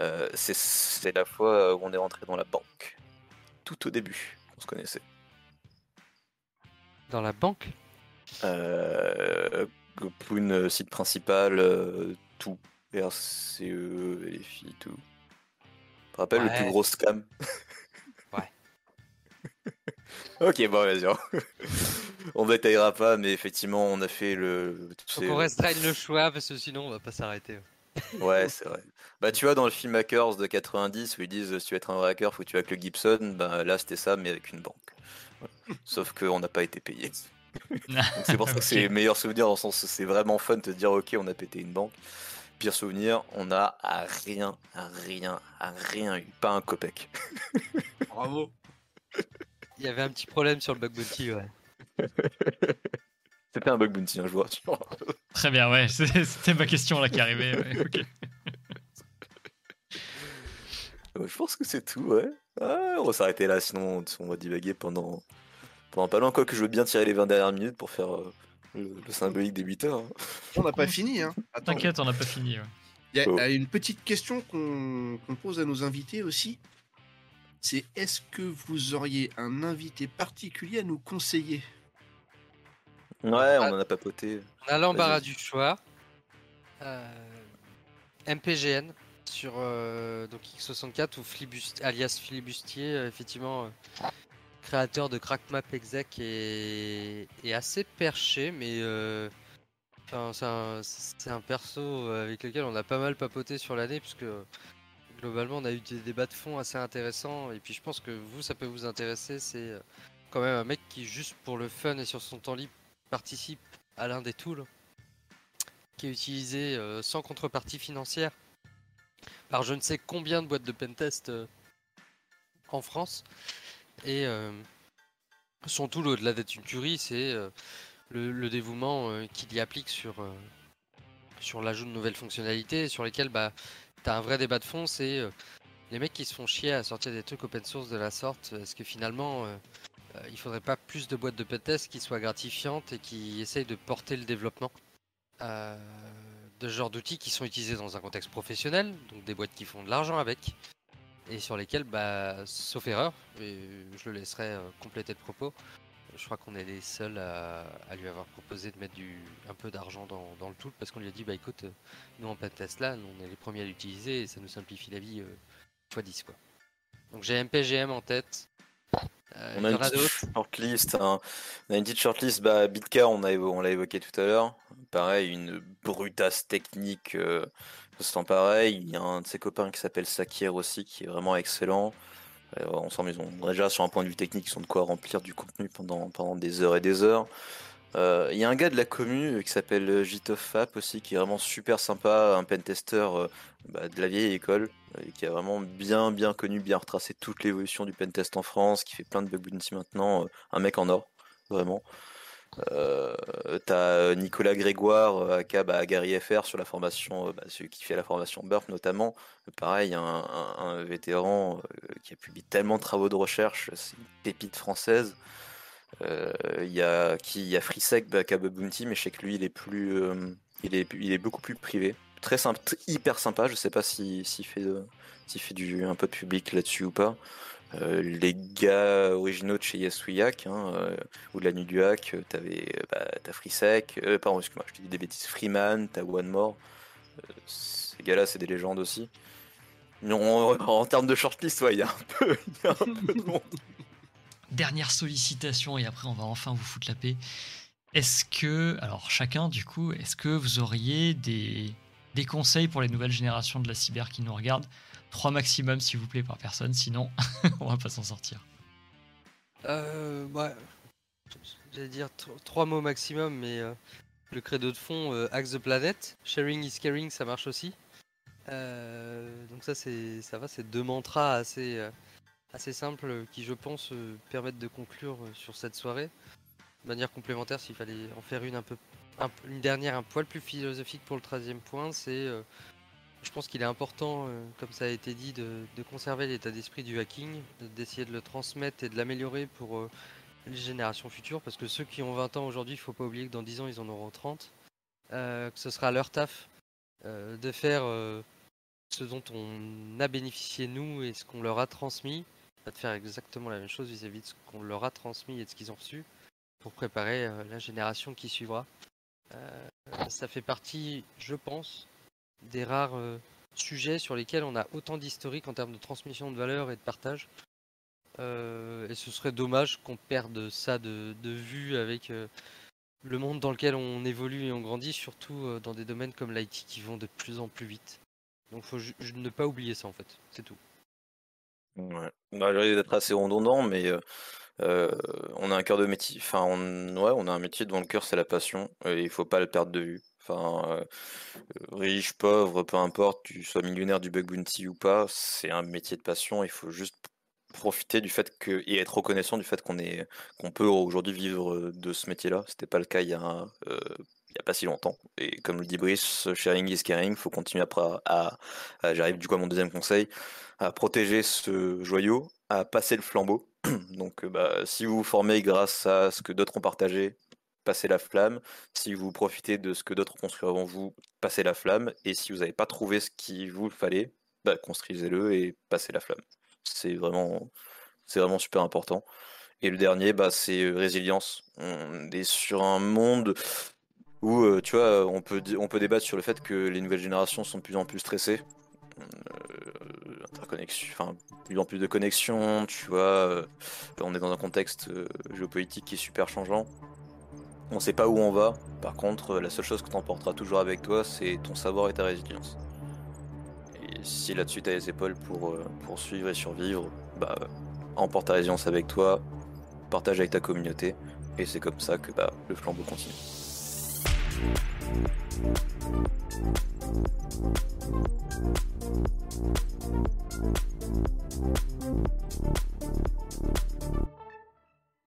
Euh, c'est la fois où on est rentré dans la banque. Tout au début, on se connaissait. Dans la banque? Euh, Pour une site principal, euh, tout. RCE, les filles, tout. Tu te rappelles le plus gros scam? Ouais. ok, bon, vas-y. on détaillera pas, mais effectivement, on a fait le. Faut qu'on restreigne le choix parce que sinon on va pas s'arrêter. ouais, c'est vrai. Bah, tu vois, dans le film Hackers de 90 où ils disent si tu veux être un vrai hacker, faut que tu avec le Gibson, bah là c'était ça, mais avec une banque. Sauf qu'on n'a pas été payé. c'est pour ça que c'est les meilleurs souvenirs, dans le sens où c'est vraiment fun de te dire ok, on a pété une banque. Pire souvenir, on a à rien, à rien, à rien eu, pas un copec. Bravo. Il y avait un petit problème sur le bug bounty, ouais. C'était un bug bounty, un joueur. Très bien, ouais. C'était ma question là qui arrivait. je pense que c'est tout, ouais. Ah, on va s'arrêter là, sinon on va divaguer pendant, pendant pas longtemps. que je veux bien tirer les 20 dernières minutes pour faire euh, le, symbolique des 8 heures. Hein. On n'a pas fini, hein. T'inquiète, on n'a pas fini. Il y, a une petite question qu'on pose à nos invités aussi. C'est est-ce que vous auriez un invité particulier à nous conseiller? Ouais, on en a papoté. On a l'embarras du choix. Euh, MPGN sur euh, donc X64 ou alias Flibustier, euh, effectivement créateur de Crackmap Exec et, assez perché, mais c'est un, perso avec lequel on a pas mal papoté sur l'année, puisque globalement on a eu des débats de fond assez intéressants, et puis je pense que vous, ça peut vous intéresser, c'est quand même un mec qui, juste pour le fun et sur son temps libre, participe à l'un des tools qui est utilisé euh, sans contrepartie financière par je ne sais combien de boîtes de pentest euh, en France. Et euh, son tool, au-delà d'être une tuerie, c'est le, dévouement qu'il y applique sur, sur l'ajout de nouvelles fonctionnalités sur lesquelles bah, tu as un vrai débat de fond. C'est les mecs qui se font chier à sortir des trucs open source de la sorte. Est-ce que finalement euh, il faudrait pas plus de boîtes de pentest qui soient gratifiantes et qui essayent de porter le développement euh, de ce genre d'outils qui sont utilisés dans un contexte professionnel, donc des boîtes qui font de l'argent avec, et sur lesquelles, bah, sauf erreur, je le laisserai euh, compléter le propos, je crois qu'on est les seuls à, lui avoir proposé de mettre du, un peu d'argent dans, le tool parce qu'on lui a dit bah écoute, nous en pentest là, on est les premiers à l'utiliser et ça nous simplifie la vie x 10 quoi. Donc j'ai MPGM en tête, euh, on, a une shortlist, hein. on a une petite shortlist. Bah, Bitcar, on, on l'a évoqué tout à l'heure. Pareil, une brutasse technique. Euh, sent pareil. Il y a un de ses copains qui s'appelle Sakir aussi, qui est vraiment excellent. Euh, ensemble, ils ont déjà sur un point de vue technique, ils sont de quoi remplir du contenu pendant, pendant des heures et des heures. Euh, il y a un gars de la commune qui s'appelle Jitofap aussi, qui est vraiment super sympa, un pentester bah, de la vieille école qui a vraiment bien bien connu, bien retracé toute l'évolution du pentest en France, qui fait plein de bug bounty maintenant, euh, un mec en or, vraiment. Euh, T'as Nicolas Grégoire, aka bah, Gary FR sur la formation, bah, celui qui fait la formation Burp notamment. Pareil, un vétéran qui a publié tellement de travaux de recherche, c'est une pépite française. Il y a qui il y a Freesec, bah, Bounty, mais je sais que lui il est plus, il est, il est beaucoup plus privé. Très simple, hyper sympa. Je sais pas s'il fait, s'il fait du, un peu de public là-dessus ou pas. Euh, les gars originaux de chez Yasuyak hein, euh, ou de la nuit du hack, euh, t'avais bah, t'as pardon excuse-moi, je te dis des bêtises, Freeman, t'as One More, ces gars-là c'est des légendes aussi. En, termes de shortlist, il y y a un peu de monde. Dernière sollicitation et après on va enfin vous foutre la paix. Est-ce que, alors chacun du coup, est-ce que vous auriez des, des conseils pour les nouvelles générations de la cyber qui nous regardent? 3 maximum, s'il vous plaît, par personne, sinon on va pas s'en sortir. Euh, ouais. J'allais dire trois mots maximum, mais euh, le credo de fond, euh, Axe the Planet, Sharing is Caring, ça marche aussi. Euh, donc ça, c'est ça va, c'est deux mantras assez, assez simples qui, je pense, permettent de conclure sur cette soirée. De manière complémentaire, s'il fallait en faire une un peu, une dernière un poil plus philosophique pour le 13 point, c'est je pense qu'il est important, euh, comme ça a été dit, de, conserver l'état d'esprit du hacking, d'essayer de le transmettre et de l'améliorer pour euh, les générations futures, parce que ceux qui ont 20 ans aujourd'hui, il ne faut pas oublier que dans 10 ans, ils en auront 30, euh, que ce sera leur taf de faire ce dont on a bénéficié nous et ce qu'on leur a transmis, de faire exactement la même chose vis-à-vis de ce qu'on leur a transmis et de ce qu'ils ont reçu, pour préparer la génération qui suivra. ça fait partie, je pense, des rares euh, sujets sur lesquels on a autant d'historique en termes de transmission de valeur et de partage. Euh, et ce serait dommage qu'on perde ça de, vue avec euh, le monde dans lequel on évolue et on grandit, surtout dans des domaines comme l'IT qui vont de plus en plus vite. Donc faut ne pas oublier ça en fait, c'est tout. Ouais, bah, d'être assez redondant, mais on a un cœur de métier. Enfin, on, ouais, on a un métier dont le cœur c'est la passion. Et il faut pas le perdre de vue. Enfin, euh, riche, pauvre, peu importe, tu sois millionnaire du bug bounty ou pas, c'est un métier de passion. Il faut juste profiter du fait que et être reconnaissant du fait qu'on est qu'on peut aujourd'hui vivre de ce métier-là. C'était pas le cas il y a euh, il y a pas si longtemps. Et comme le dit Brice, sharing is caring. Faut continuer à, à, j'arrive du coup à mon deuxième conseil, à protéger ce joyau, à passer le flambeau. Donc, bah, si vous vous formez grâce à ce que d'autres ont partagé, passez la flamme. Si vous profitez de ce que d'autres construisent avant vous, passez la flamme. Et si vous n'avez pas trouvé ce qu'il vous fallait, bah, construisez-le et passez la flamme. C'est vraiment, c'est vraiment super important. Et le dernier, bah, c'est euh, résilience. On est sur un monde où, euh, tu vois, on peut, on peut débattre sur le fait que les nouvelles générations sont de plus en plus stressées. Euh, enfin, plus en plus de connexions, tu vois. on est dans un contexte géopolitique qui est super changeant. On sait pas où on va. Par contre, la seule chose que tu emporteras toujours avec toi, c'est ton savoir et ta résilience. Et si là-dessus tu as les épaules pour, euh, pour suivre et survivre, bah emporte ta résilience avec toi, partage avec ta communauté, et c'est comme ça que bah, le flambeau continue. Thank you.